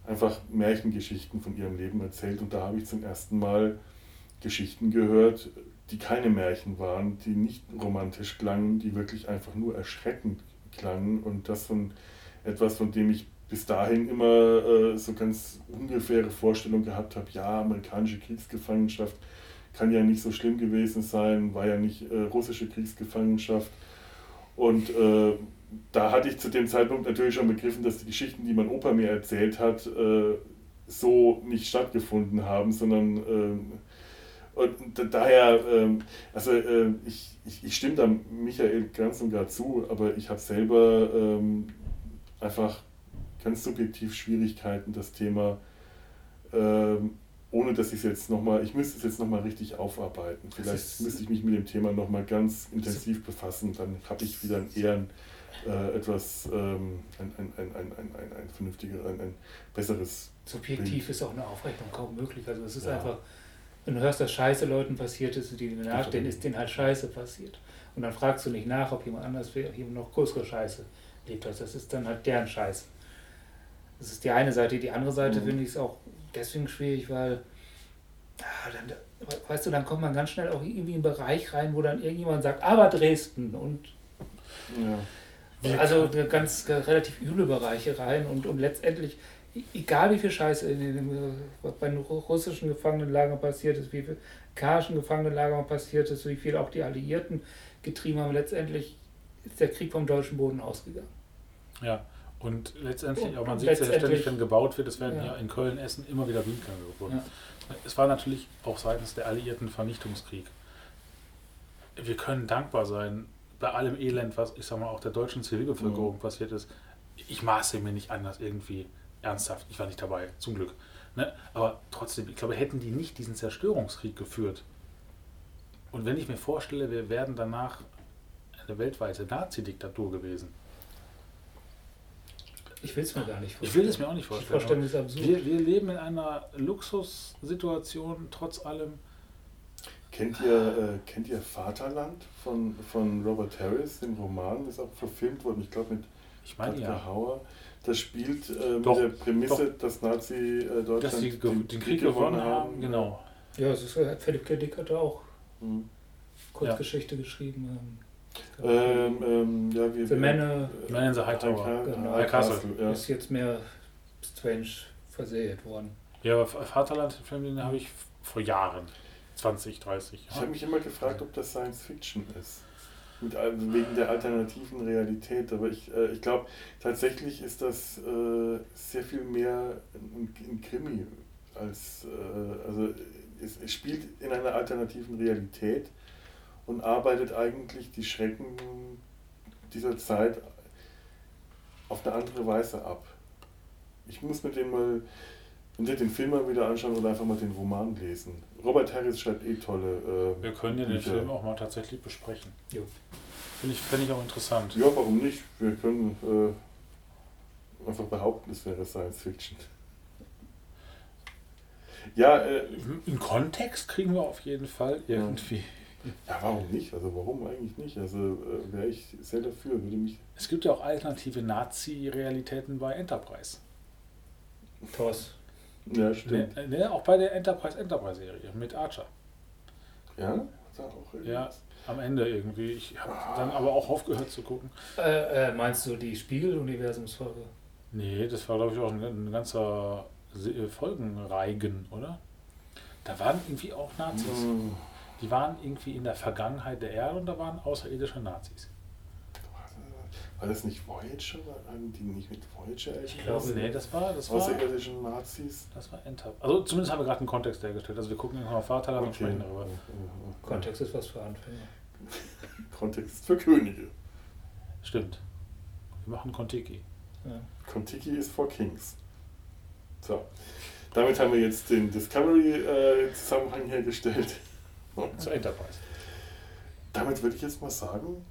einfach Märchengeschichten von ihrem Leben erzählt und da habe ich zum ersten Mal Geschichten gehört, die keine Märchen waren, die nicht romantisch klangen, die wirklich einfach nur erschreckend klangen und das von etwas, von dem ich bis dahin immer äh, so ganz ungefähre Vorstellung gehabt habe, ja, amerikanische Kriegsgefangenschaft kann ja nicht so schlimm gewesen sein, war ja nicht äh, russische Kriegsgefangenschaft. Und äh, da hatte ich zu dem Zeitpunkt natürlich schon begriffen, dass die Geschichten, die mein Opa mir erzählt hat, äh, so nicht stattgefunden haben, sondern ähm, und da- daher, ähm, also äh, ich, ich, ich stimme da Michael ganz und gar zu, aber ich habe selber ähm, einfach ganz subjektiv Schwierigkeiten, das Thema, ähm, ohne dass ich es jetzt nochmal, ich müsste es jetzt nochmal richtig aufarbeiten. Vielleicht ist- müsste ich mich mit dem Thema nochmal ganz intensiv befassen, dann habe ich wieder ein eher ein, äh, etwas, ähm, ein, ein, ein, ein, ein, ein, ein vernünftiger, ein, ein besseres Subjektiv ist auch eine Aufrechnung kaum möglich. Also es ist Ja. einfach, wenn du hörst, dass Scheiße Leuten passiert ist, die nachstehen, ist denen halt Scheiße passiert. Und dann fragst du nicht nach, ob jemand anders jemand noch größere Scheiße lebt hat. Das ist dann halt deren Scheiße. Das ist die eine Seite. Die andere Seite Mhm. finde ich es auch deswegen schwierig, weil, ah, dann, weißt du, dann kommt man ganz schnell auch irgendwie in einen Bereich rein, wo dann irgendjemand sagt, aber Dresden und Ja. also eine ganz äh, relativ üble Bereiche rein und, und letztendlich, e- egal wie viel Scheiße in den, äh, was bei den ru- russischen Gefangenenlagern passiert ist, wie viel karischen Gefangenenlagern passiert ist, wie viel auch die Alliierten getrieben haben, letztendlich ist der Krieg vom deutschen Boden ausgegangen. Ja, und letztendlich, Und aber man sieht es ja ständig, wenn gebaut wird, es werden Ja. ja in Köln, Essen immer wieder Windkanäle gefunden. Ja. Es war natürlich auch seitens der Alliierten Vernichtungskrieg. Wir können dankbar sein bei allem Elend, was ich sag mal auch der deutschen Zivilbevölkerung Mhm. passiert ist. Ich maße mir nicht anders irgendwie ernsthaft. Ich war nicht dabei, zum Glück. Ne? Aber trotzdem, ich glaube, hätten die nicht diesen Zerstörungskrieg geführt. Und wenn ich mir vorstelle, wir wären danach eine weltweite Nazi-Diktatur gewesen. Ich will es mir gar nicht Ich will es mir auch nicht Die vorstellen. Vorstellung ist absurd. Wir, wir leben in einer Luxussituation, trotz allem. Kennt ihr, äh, kennt ihr Vaterland von, von Robert Harris, den Roman, ist auch verfilmt worden, ich glaube mit Ich meine Rutger ja, Hauer. Das spielt äh, mit Doch, der Prämisse, dass Nazi-Deutschland sie ge- den Krieg gewonnen haben. Genau. Ja, es ist, äh, Philipp K. Dick hat da auch Mhm. Kurzgeschichte geschrieben. ähm, Ähm, ähm, ja, wir, The Männer Man in the High Tower. High, Genau. High Castle. Ja. ist jetzt mehr strange versät worden. Ja, aber Vaterland, den habe ich vor Jahren. 20, 30 Ich habe mich immer gefragt, ob das Science Fiction ist. Mit, wegen der alternativen Realität. Aber ich, äh, ich glaube, tatsächlich ist das äh, sehr viel mehr ein, ein Krimi als. Äh, also, es, es spielt in einer alternativen Realität und arbeitet eigentlich die Schrecken dieser Zeit auf eine andere Weise ab. Ich muss mir den mal, entweder den Film mal wieder anschauen oder einfach mal den Roman lesen. Robert Harris schreibt eh tolle. Äh, Wir können ja den Bücher. Film auch mal tatsächlich besprechen. Jo. Finde ich, finde ich auch interessant. Ja, warum nicht? Wir können äh, einfach behaupten, es wäre Science Fiction. Ja, äh, Im Kontext kriegen wir auf jeden Fall irgendwie. ja, warum nicht? Also warum eigentlich nicht? Also äh, wäre ich sehr dafür, würde mich. Es gibt ja auch alternative Nazi-Realitäten bei Enterprise. Toss. Ja, stimmt. Ne, ne, auch bei der Enterprise Enterprise-Serie mit Archer. Ja? Hat auch irgendwas? Ja, am Ende irgendwie. Ich habe dann aber auch aufgehört zu gucken. Äh, äh, meinst du die Spiegel-Universumsfolge? Nee, das war, glaube ich, auch ein, ein ganzer äh, Folgenreigen, oder? Da waren irgendwie auch Nazis. Hm, Die waren irgendwie in der Vergangenheit der Erde und da waren außerirdische Nazis. War das nicht Voyager? Haben die nicht mit Voyager Ich glaube, nee, das war, das war, Außerirdischen Nazis? das war Enterprise. Also zumindest haben wir gerade einen Kontext hergestellt. Also wir gucken irgendwann mal Vaterland und sprechen darüber. Kontext ist was für Anfänger. Kontext für Könige. Stimmt. Wir machen Kontiki. Ja. Kontiki ist for Kings. So. Damit haben wir jetzt den Discovery-Zusammenhang hergestellt. Und Zur Enterprise. damit würde ich jetzt mal sagen,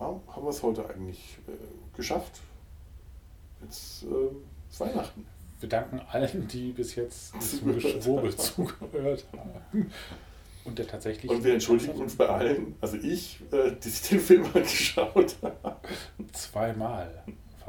ja, haben wir es heute eigentlich äh, geschafft. Jetzt äh, Weihnachten. Wir danken allen, die bis jetzt diesem Geschwurbel zugehört haben. Und der tatsächlich. Und wir entschuldigen uns bei allen, also ich, äh, die sich den Film angeschaut haben. Zweimal.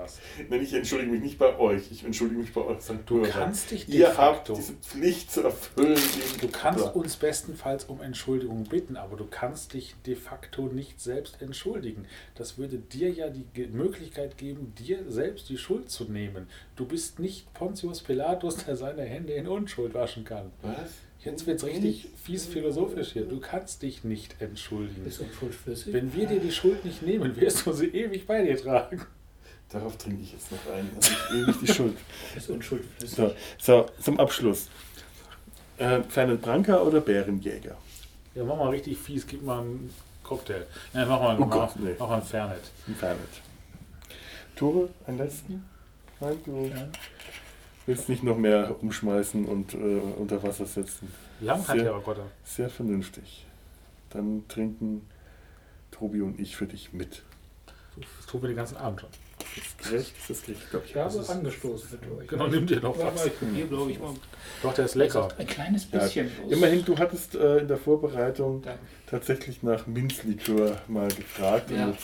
Hast. Nein, ich entschuldige mich nicht bei euch, ich entschuldige mich bei unseren Du Hörern. kannst dich de Ihr habt facto- diese Pflicht zu erfüllen. Du kannst Ja. uns bestenfalls um Entschuldigung bitten, aber du kannst dich de facto nicht selbst entschuldigen. Das würde dir ja die Möglichkeit geben, dir selbst die Schuld zu nehmen. Du bist nicht Pontius Pilatus, der seine Hände in Unschuld waschen kann. Was? Jetzt wird es richtig fies philosophisch hier. Du kannst dich nicht entschuldigen. Wenn wir dir die Schuld nicht nehmen, wirst du sie ewig bei dir tragen. Darauf trinke ich jetzt noch ein. Also ich will nicht die Schuld. Ist unschuldflüssig. So, so zum Abschluss. Äh, Fernet Branca oder Bärenjäger? Ja, mach mal richtig fies, gib mal einen Cocktail. Ja, mach mal, Oh mach, Gott, nee. mach mal ein Fernet. Ein Fernet. Tore, einen letzten? Nein, du willst nicht noch mehr umschmeißen und äh, unter Wasser setzen. Lang hat Sehr- der Gott. Sehr vernünftig. Dann trinken Tobi und ich für dich mit. Das tun wir den ganzen Abend schon. Ist gerecht? Ist das gerecht? Glaub Ich habe ist- angestoßen mit euch. Genau, nimm dir noch Ja, was. glaube ich, mal. Doch, der ist lecker. Ein kleines Ja, bisschen. bloß. immerhin, du hattest äh, in der Vorbereitung Danke. tatsächlich nach Minzlikör mal gefragt. Ja. Und jetzt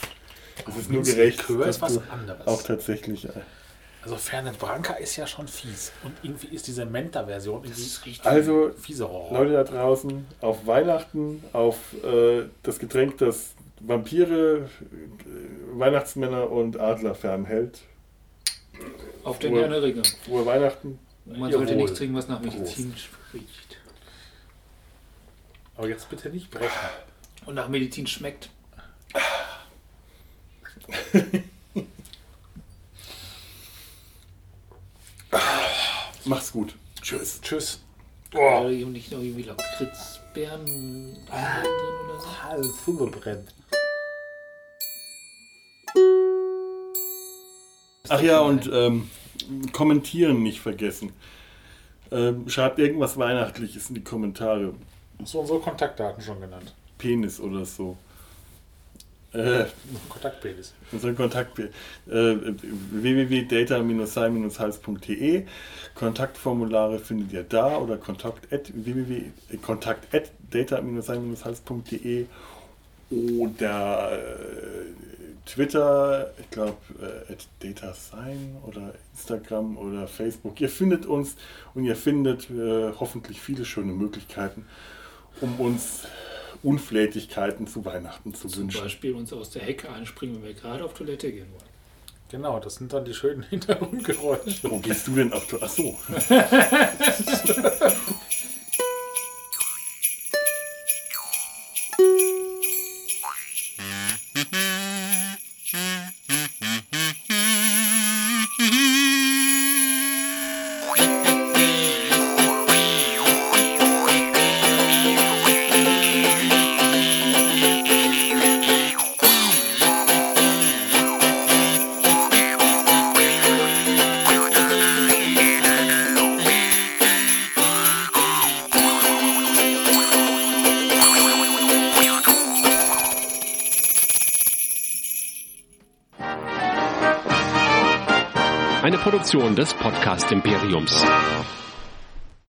es ist nur gerecht, Likör dass ist was du anderes. auch tatsächlich. Äh, Also Fernet Branca ist ja schon fies. Und irgendwie ist diese Menta-Version irgendwie ist richtig. also, fiese Horror. Leute da draußen, auf Weihnachten, auf äh, das Getränk, das Vampire, Weihnachtsmänner und Adler fernhält. Auf den Herrn der Ringe. Frohe Weihnachten. Man Jawohl. sollte nichts trinken, was nach Medizin spricht. Aber jetzt bitte nicht brechen. Und nach Medizin schmeckt. Macht's gut. Tschüss. Tschüss. Oh. nicht noch irgendwie Lakritzbeeren drin oder so. Hals zugebrennt. Ach ja, und ähm, kommentieren nicht vergessen. Ähm, schreibt irgendwas Weihnachtliches in die Kommentare. Hast du unsere Kontaktdaten schon genannt? Penis oder so. Äh, Kontaktpenis. unseren Kontakt äh, www.data-sein-hals.de Kontaktformulare findet ihr da oder kontakt at www äh, kontakt at data-sein-hals.de oder äh, Twitter, ich glaube äh, at datasign oder Instagram oder Facebook. Ihr findet uns und ihr findet äh, hoffentlich viele schöne Möglichkeiten, um uns Unflätigkeiten zu Weihnachten zu Zum wünschen. Beispiel uns aus der Hecke einspringen, wenn wir gerade auf Toilette gehen wollen. Genau, das sind dann die schönen Hintergrundgeräusche. Wo gehst du denn auf Toilette? Achso. Eine